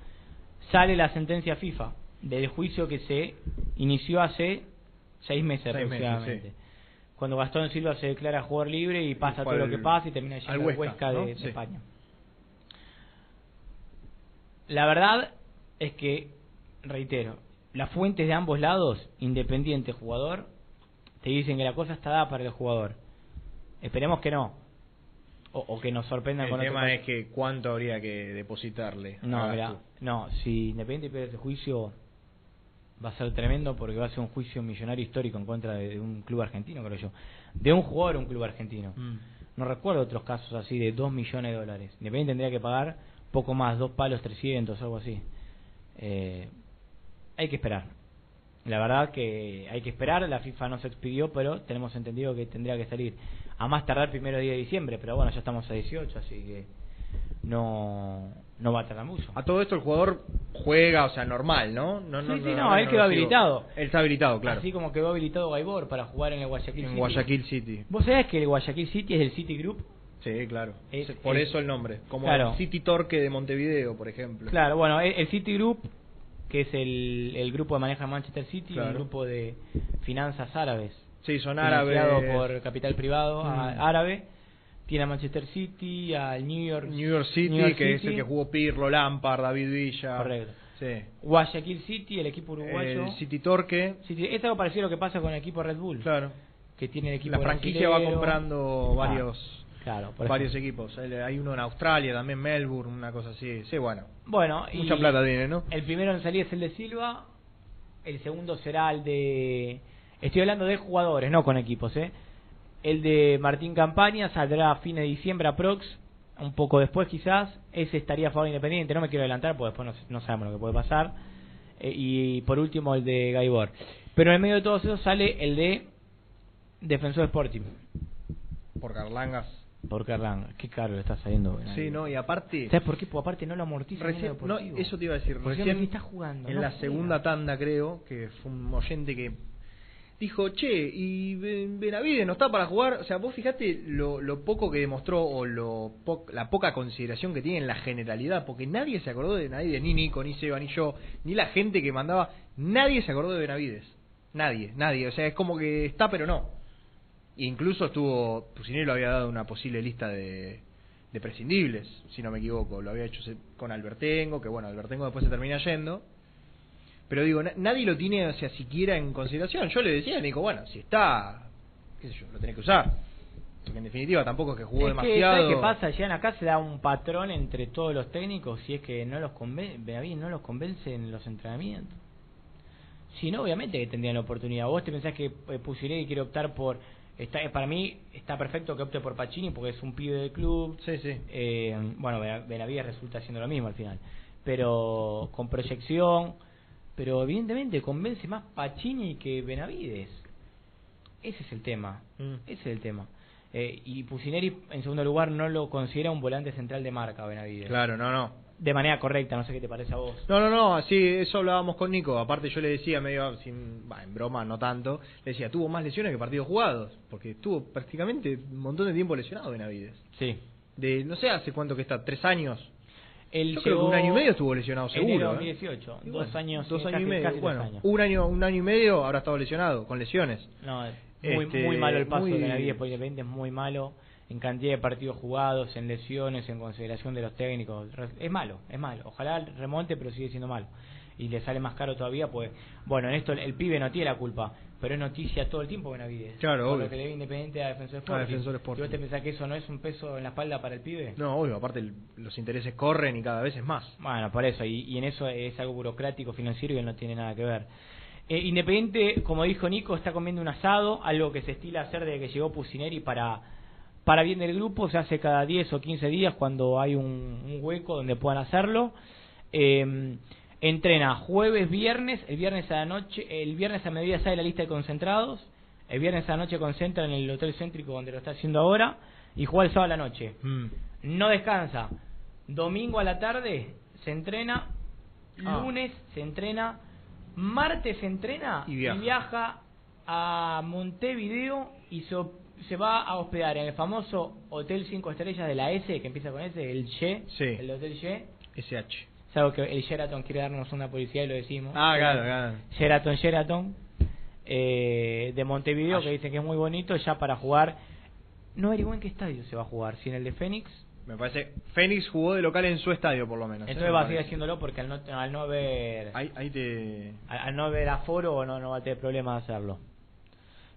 sale la sentencia FIFA del juicio que se inició hace 6 meses Seis meses, aproximadamente. Cuando Gastón Silva se declara jugador libre y pasa todo lo que pasa y termina yendo al Huesca, Huesca, ¿no? de. España. La verdad es que, reitero, las fuentes de ambos lados, independiente jugador, te dicen que la cosa está dada para el jugador. Esperemos que no. O, o que nos sorprendan El con otro tema es que cuánto habría que depositarle. No, a mirá, Gastón. no, si Independiente pierde ese juicio va a ser tremendo porque va a ser un juicio millonario histórico en contra de, de un club argentino, creo yo. De un jugador un club argentino. Mm. No recuerdo otros casos así de 2 millones de dólares. Independiente tendría que pagar poco más, dos palos 300, algo así. Eh, hay que esperar. La verdad que hay que esperar, la FIFA no se expidió, pero tenemos entendido que tendría que salir a más tardar primero día de diciembre, pero bueno, ya estamos a 18, así que no no va a tardar mucho. A todo esto el jugador juega, o sea, normal, ¿no? no Sí, sí, no, él lo quedó habilitado. Él está habilitado, claro. Así como quedó habilitado Gaibor para jugar en el Guayaquil en City. Guayaquil City. ¿Vos sabés que el Guayaquil City es del City Group? Sí, claro. Es- Por es- eso el nombre. Como Claro. el City Torque de Montevideo, por ejemplo. Claro, bueno, el, el City Group, que es el, el grupo de maneja Manchester City, Claro. un grupo de finanzas árabes. Sí, son árabes. por capital privado Mm. árabe. Tiene a Manchester City, al New York, New York City, New York que es City. el que jugó Pirlo, Lampard, David Villa. Correcto. Sí. Guayaquil City, el equipo uruguayo. El City Torque. City- es algo parecido a lo que pasa con el equipo Red Bull. Claro. Que tiene el equipo La franquicia va comprando Ah. varios Claro, por varios equipos. Hay hay uno en Australia, también Melbourne, una cosa así. Sí, bueno. Bueno, mucha y plata tiene, ¿no? El primero en salir es el de Silva, el segundo será el de... Estoy hablando de jugadores, no con equipos, ¿eh? El de Martín Campaña saldrá a fin de diciembre aprox, un poco después quizás. Ese estaría a favor de Independiente, no me quiero adelantar porque después no, no sabemos lo que puede pasar. Eh, y por último el de Gaibor. Pero en medio de todos esos sale el de Defensor Sporting. Por Carlangas. Por Carlangas. Qué caro le está saliendo. Sí, no, y aparte... ¿Sabes por qué? Porque aparte no lo amortiza. Recién- no, eso te iba a decir. Recién no está jugando. En no la juega. segunda tanda, creo, que fue un oyente que dijo, che, y Ben- Benavides no está para jugar. O sea, vos fijate lo, lo poco que demostró o lo po- la poca consideración que tiene en la generalidad, porque nadie se acordó de Benavides, ni Nico, ni Seba, ni yo, ni la gente que mandaba. Nadie se acordó de Benavides. Nadie, nadie. O sea, es como que está, pero no. Incluso estuvo, Pusineri lo había dado una posible lista de, de prescindibles, si no me equivoco. Lo había hecho con Albertengo, que bueno, Albertengo después se termina yendo. Pero digo, na- nadie lo tiene, o sea, siquiera en consideración. Yo le decía a Nico, bueno, si está, qué sé yo, lo tenés que usar. Porque en definitiva tampoco es que jugó Es que, demasiado. ¿sabes qué pasa? Llegan acá, se da un patrón entre todos los técnicos si es que no los convence, no los convence en los entrenamientos. Si no, obviamente que tendrían la oportunidad. Vos te pensás que eh, Pusineri quiere optar por... Está, eh, para mí está perfecto que opte por Pacini porque es un pibe del club. Sí, sí. Eh, bueno, Bena- Benavides resulta siendo lo mismo al final. Pero con proyección. Pero evidentemente convence más Pacini que Benavides. Ese es el tema. Mm. Ese es el tema. Eh, y Pusineri, en segundo lugar, no lo considera un volante central de marca, Benavides. Claro, no, no. De manera correcta, no sé qué te parece a vos. No, no, no, sí, eso hablábamos con Nico. Aparte yo le decía medio, sin, bah, en broma, no tanto, le decía, tuvo más lesiones que partidos jugados, porque estuvo prácticamente un montón de tiempo lesionado Benavides. Sí. De, no sé hace cuánto que está, tres años. Él Yo creo que llegó un año y medio estuvo lesionado enero seguro. de ¿eh? 2018, Y dos bueno, años, dos sí, años y medio. casi bueno, años. un año, un año y medio habrá estado lesionado, con lesiones. No, es muy, Este, muy malo el paso muy- de Benavides por Independiente, es muy malo en cantidad de partidos jugados, en lesiones, en consideración de los técnicos. Es malo, es malo. Ojalá remonte, pero sigue siendo malo. Y le sale más caro todavía, pues, bueno, en esto el, el pibe no tiene la culpa, pero es noticia todo el tiempo Benavides. Claro, Por obvio. lo que le ve Independiente a Defensor A Sporting. Defensor Sporting. ¿Y vos te pensás que eso no es un peso en la espalda para el pibe? No, obvio, aparte el- los intereses corren y cada vez es más. Bueno, por eso, y, y en eso es algo burocrático, financiero y que no tiene nada que ver. Eh, Independiente, como dijo Nico, está comiendo un asado, algo que se estila hacer desde que llegó Pusineri para, para bien del grupo, se hace cada 10 o 15 días cuando hay un, un hueco donde puedan hacerlo. Eh, entrena jueves, viernes, el viernes a la noche, el viernes a mediodía sale la lista de concentrados, el viernes a la noche concentra en el hotel céntrico donde lo está haciendo ahora y juega el sábado a la noche. Mm. No descansa. Domingo a la tarde se entrena, Ah. lunes se entrena, martes se entrena Y viaja. a Montevideo y se, se va a hospedar en el famoso Hotel 5 Estrellas de la S, que empieza con S, el Sí. el Hotel Ye. SH. Es algo que el Sheraton quiere darnos una publicidad y lo decimos. Ah, claro, claro. Sheraton, Sheraton, eh, de Montevideo, Ah, que dicen que es muy bonito, ya para jugar. No averigüen en qué estadio se va a jugar, si en el de Fénix. Me parece, Fénix jugó de local en su estadio por lo menos. ¿eh? Entonces va a seguir haciéndolo porque al no, al no ver Ahí, ahí te... al, al no ver aforo no, no va a tener problema de hacerlo.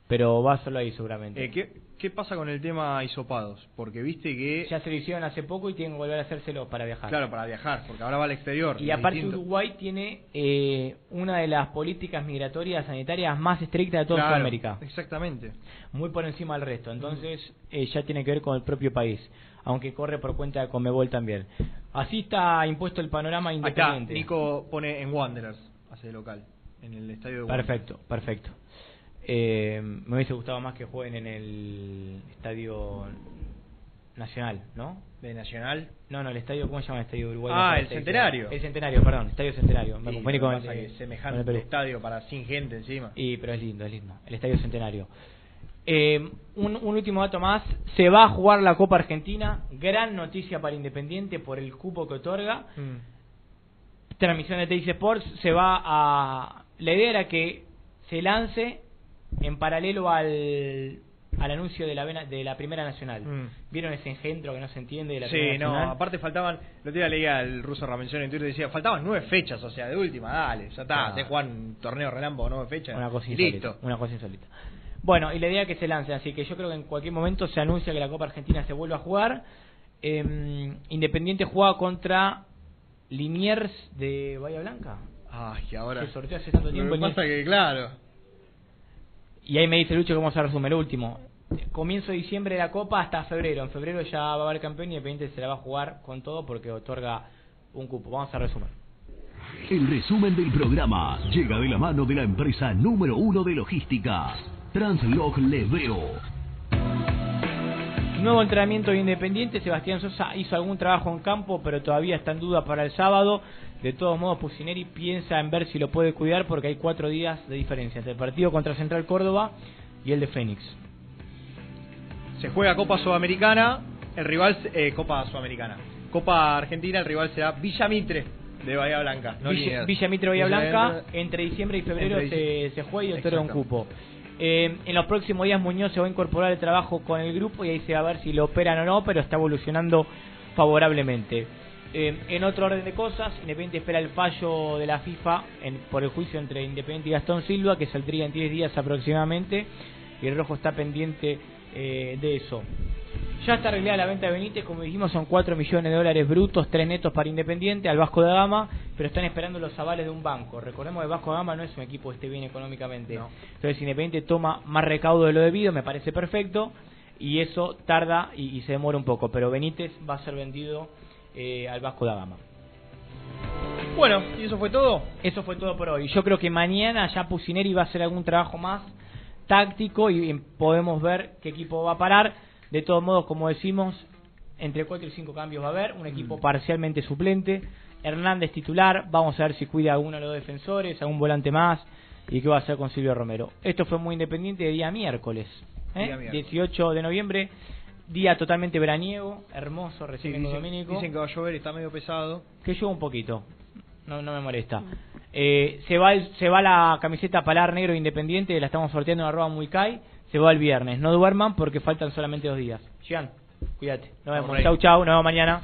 Pero va solo ahí seguramente. Eh, ¿qué, ¿Qué pasa con el tema hisopados? Porque viste que... Ya se lo hicieron hace poco y tienen que volver a hacérselo para viajar. Claro, para viajar, porque ahora va al exterior. Y aparte distinto. Uruguay tiene eh, una de las políticas migratorias sanitarias más estrictas de toda Claro, Sudamérica. Exactamente. Muy por encima del resto. Entonces eh, ya tiene que ver con el propio país. Aunque corre por cuenta de Comebol también. Así está impuesto el panorama independiente. Nico pone en Wanderers, hace de local, en el estadio de Wanderers. Perfecto, perfecto. Eh, me hubiese gustado más que jueguen en el estadio nacional, ¿no? ¿De Nacional? No, no, el estadio, ¿cómo se llama el estadio de Uruguay? Ah, el Centenario. El Centenario, perdón, estadio Centenario. Me Sí, confundí con el, que con semejante el estadio para sin gente encima. Y, pero es lindo, es lindo. El estadio Centenario. Eh, un, un último dato más. Se va a jugar la Copa Argentina. Gran noticia para Independiente por el cupo que otorga. Transmisión de TIC Sports. Se va a. La idea era que se lance en paralelo al, al anuncio de la, vena- de la Primera Nacional. Mm. ¿Vieron ese engendro que no se entiende de la Sí, Primera no, Nacional? aparte faltaban, el otro día leía el ruso Ramención en Twitter decía, faltaban nueve fechas, o sea, de última, dale, ya está, Ah. te juegan un torneo relámpago, nueve fechas, Una cosa insólita. listo. Una cosa insólita. Bueno, y la idea es que se lancen, así que yo creo que en cualquier momento se anuncia que la Copa Argentina se vuelva a jugar. Eh, Independiente juega contra Liniers de Bahía Blanca. Ay, ahora. Se sorteó hace tanto tiempo. Lo que pasa que, claro. Y ahí me dice Lucho que vamos a resumir último. Comienzo de diciembre de la Copa hasta febrero. En febrero ya va a haber campeón y Independiente se la va a jugar con todo porque otorga un cupo. Vamos a resumir. El resumen del programa llega de la mano de la empresa número uno de logística, Translog Leveo. Nuevo entrenamiento de Independiente. Sebastián Sosa hizo algún trabajo en campo, pero todavía está en duda para el sábado. De todos modos, Pusineri piensa en ver si lo puede cuidar porque hay cuatro días de diferencia entre el partido contra Central Córdoba y el de Fénix. Se juega Copa Sudamericana, el rival eh, Copa Sudamericana. Copa Argentina, el rival será Villa Mitre de Bahía Blanca. No Villa. Villa Mitre Bahía Villa Blanca, entre diciembre y febrero Entre se, se juega y otorga un cupo. Eh, en los próximos días Muñoz se va a incorporar al trabajo con el grupo y ahí se va a ver si lo operan o no, pero está evolucionando favorablemente. Eh, en otro orden de cosas, Independiente espera el fallo de la FIFA en- por el juicio entre Independiente y Gastón Silva, que saldría en 10 días aproximadamente, y el Rojo está pendiente eh, de eso. Ya está arreglada la venta de Benítez, como dijimos, son 4 millones de dólares brutos, 3 netos para Independiente, al Vasco da Gama, pero están esperando los avales de un banco. Recordemos que el Vasco da Gama no es un equipo que esté bien económicamente. Entonces, Independiente toma más recaudo de lo debido, me parece perfecto, y eso tarda y, y se demora un poco, pero Benítez va a ser vendido eh, al Vasco da Gama. Bueno, ¿y eso fue todo? Eso fue todo por hoy. Yo creo que mañana ya Pusineri va a hacer algún trabajo más táctico y y podemos ver qué equipo va a parar. De todos modos, como decimos, entre 4 y 5 cambios va a haber. Un equipo parcialmente suplente. Hernández titular. Vamos a ver si cuida a alguno de los defensores, a un volante más. Y qué va a hacer con Silvio Romero. Esto fue muy independiente de día miércoles. ¿eh? Día miércoles. 18 de noviembre. Día totalmente veraniego. Hermoso, recién vengo dicen, dominico. dicen que va a llover está medio pesado. Que llueva un poquito. No, no me molesta. Eh, se va el- se va la camiseta Palar Negro Independiente, la estamos sorteando en arroba muy Kai. Se va el viernes. No duerman porque faltan solamente dos días. Gian, cuídate. Nos vemos. Chau, chau. Nos vemos mañana.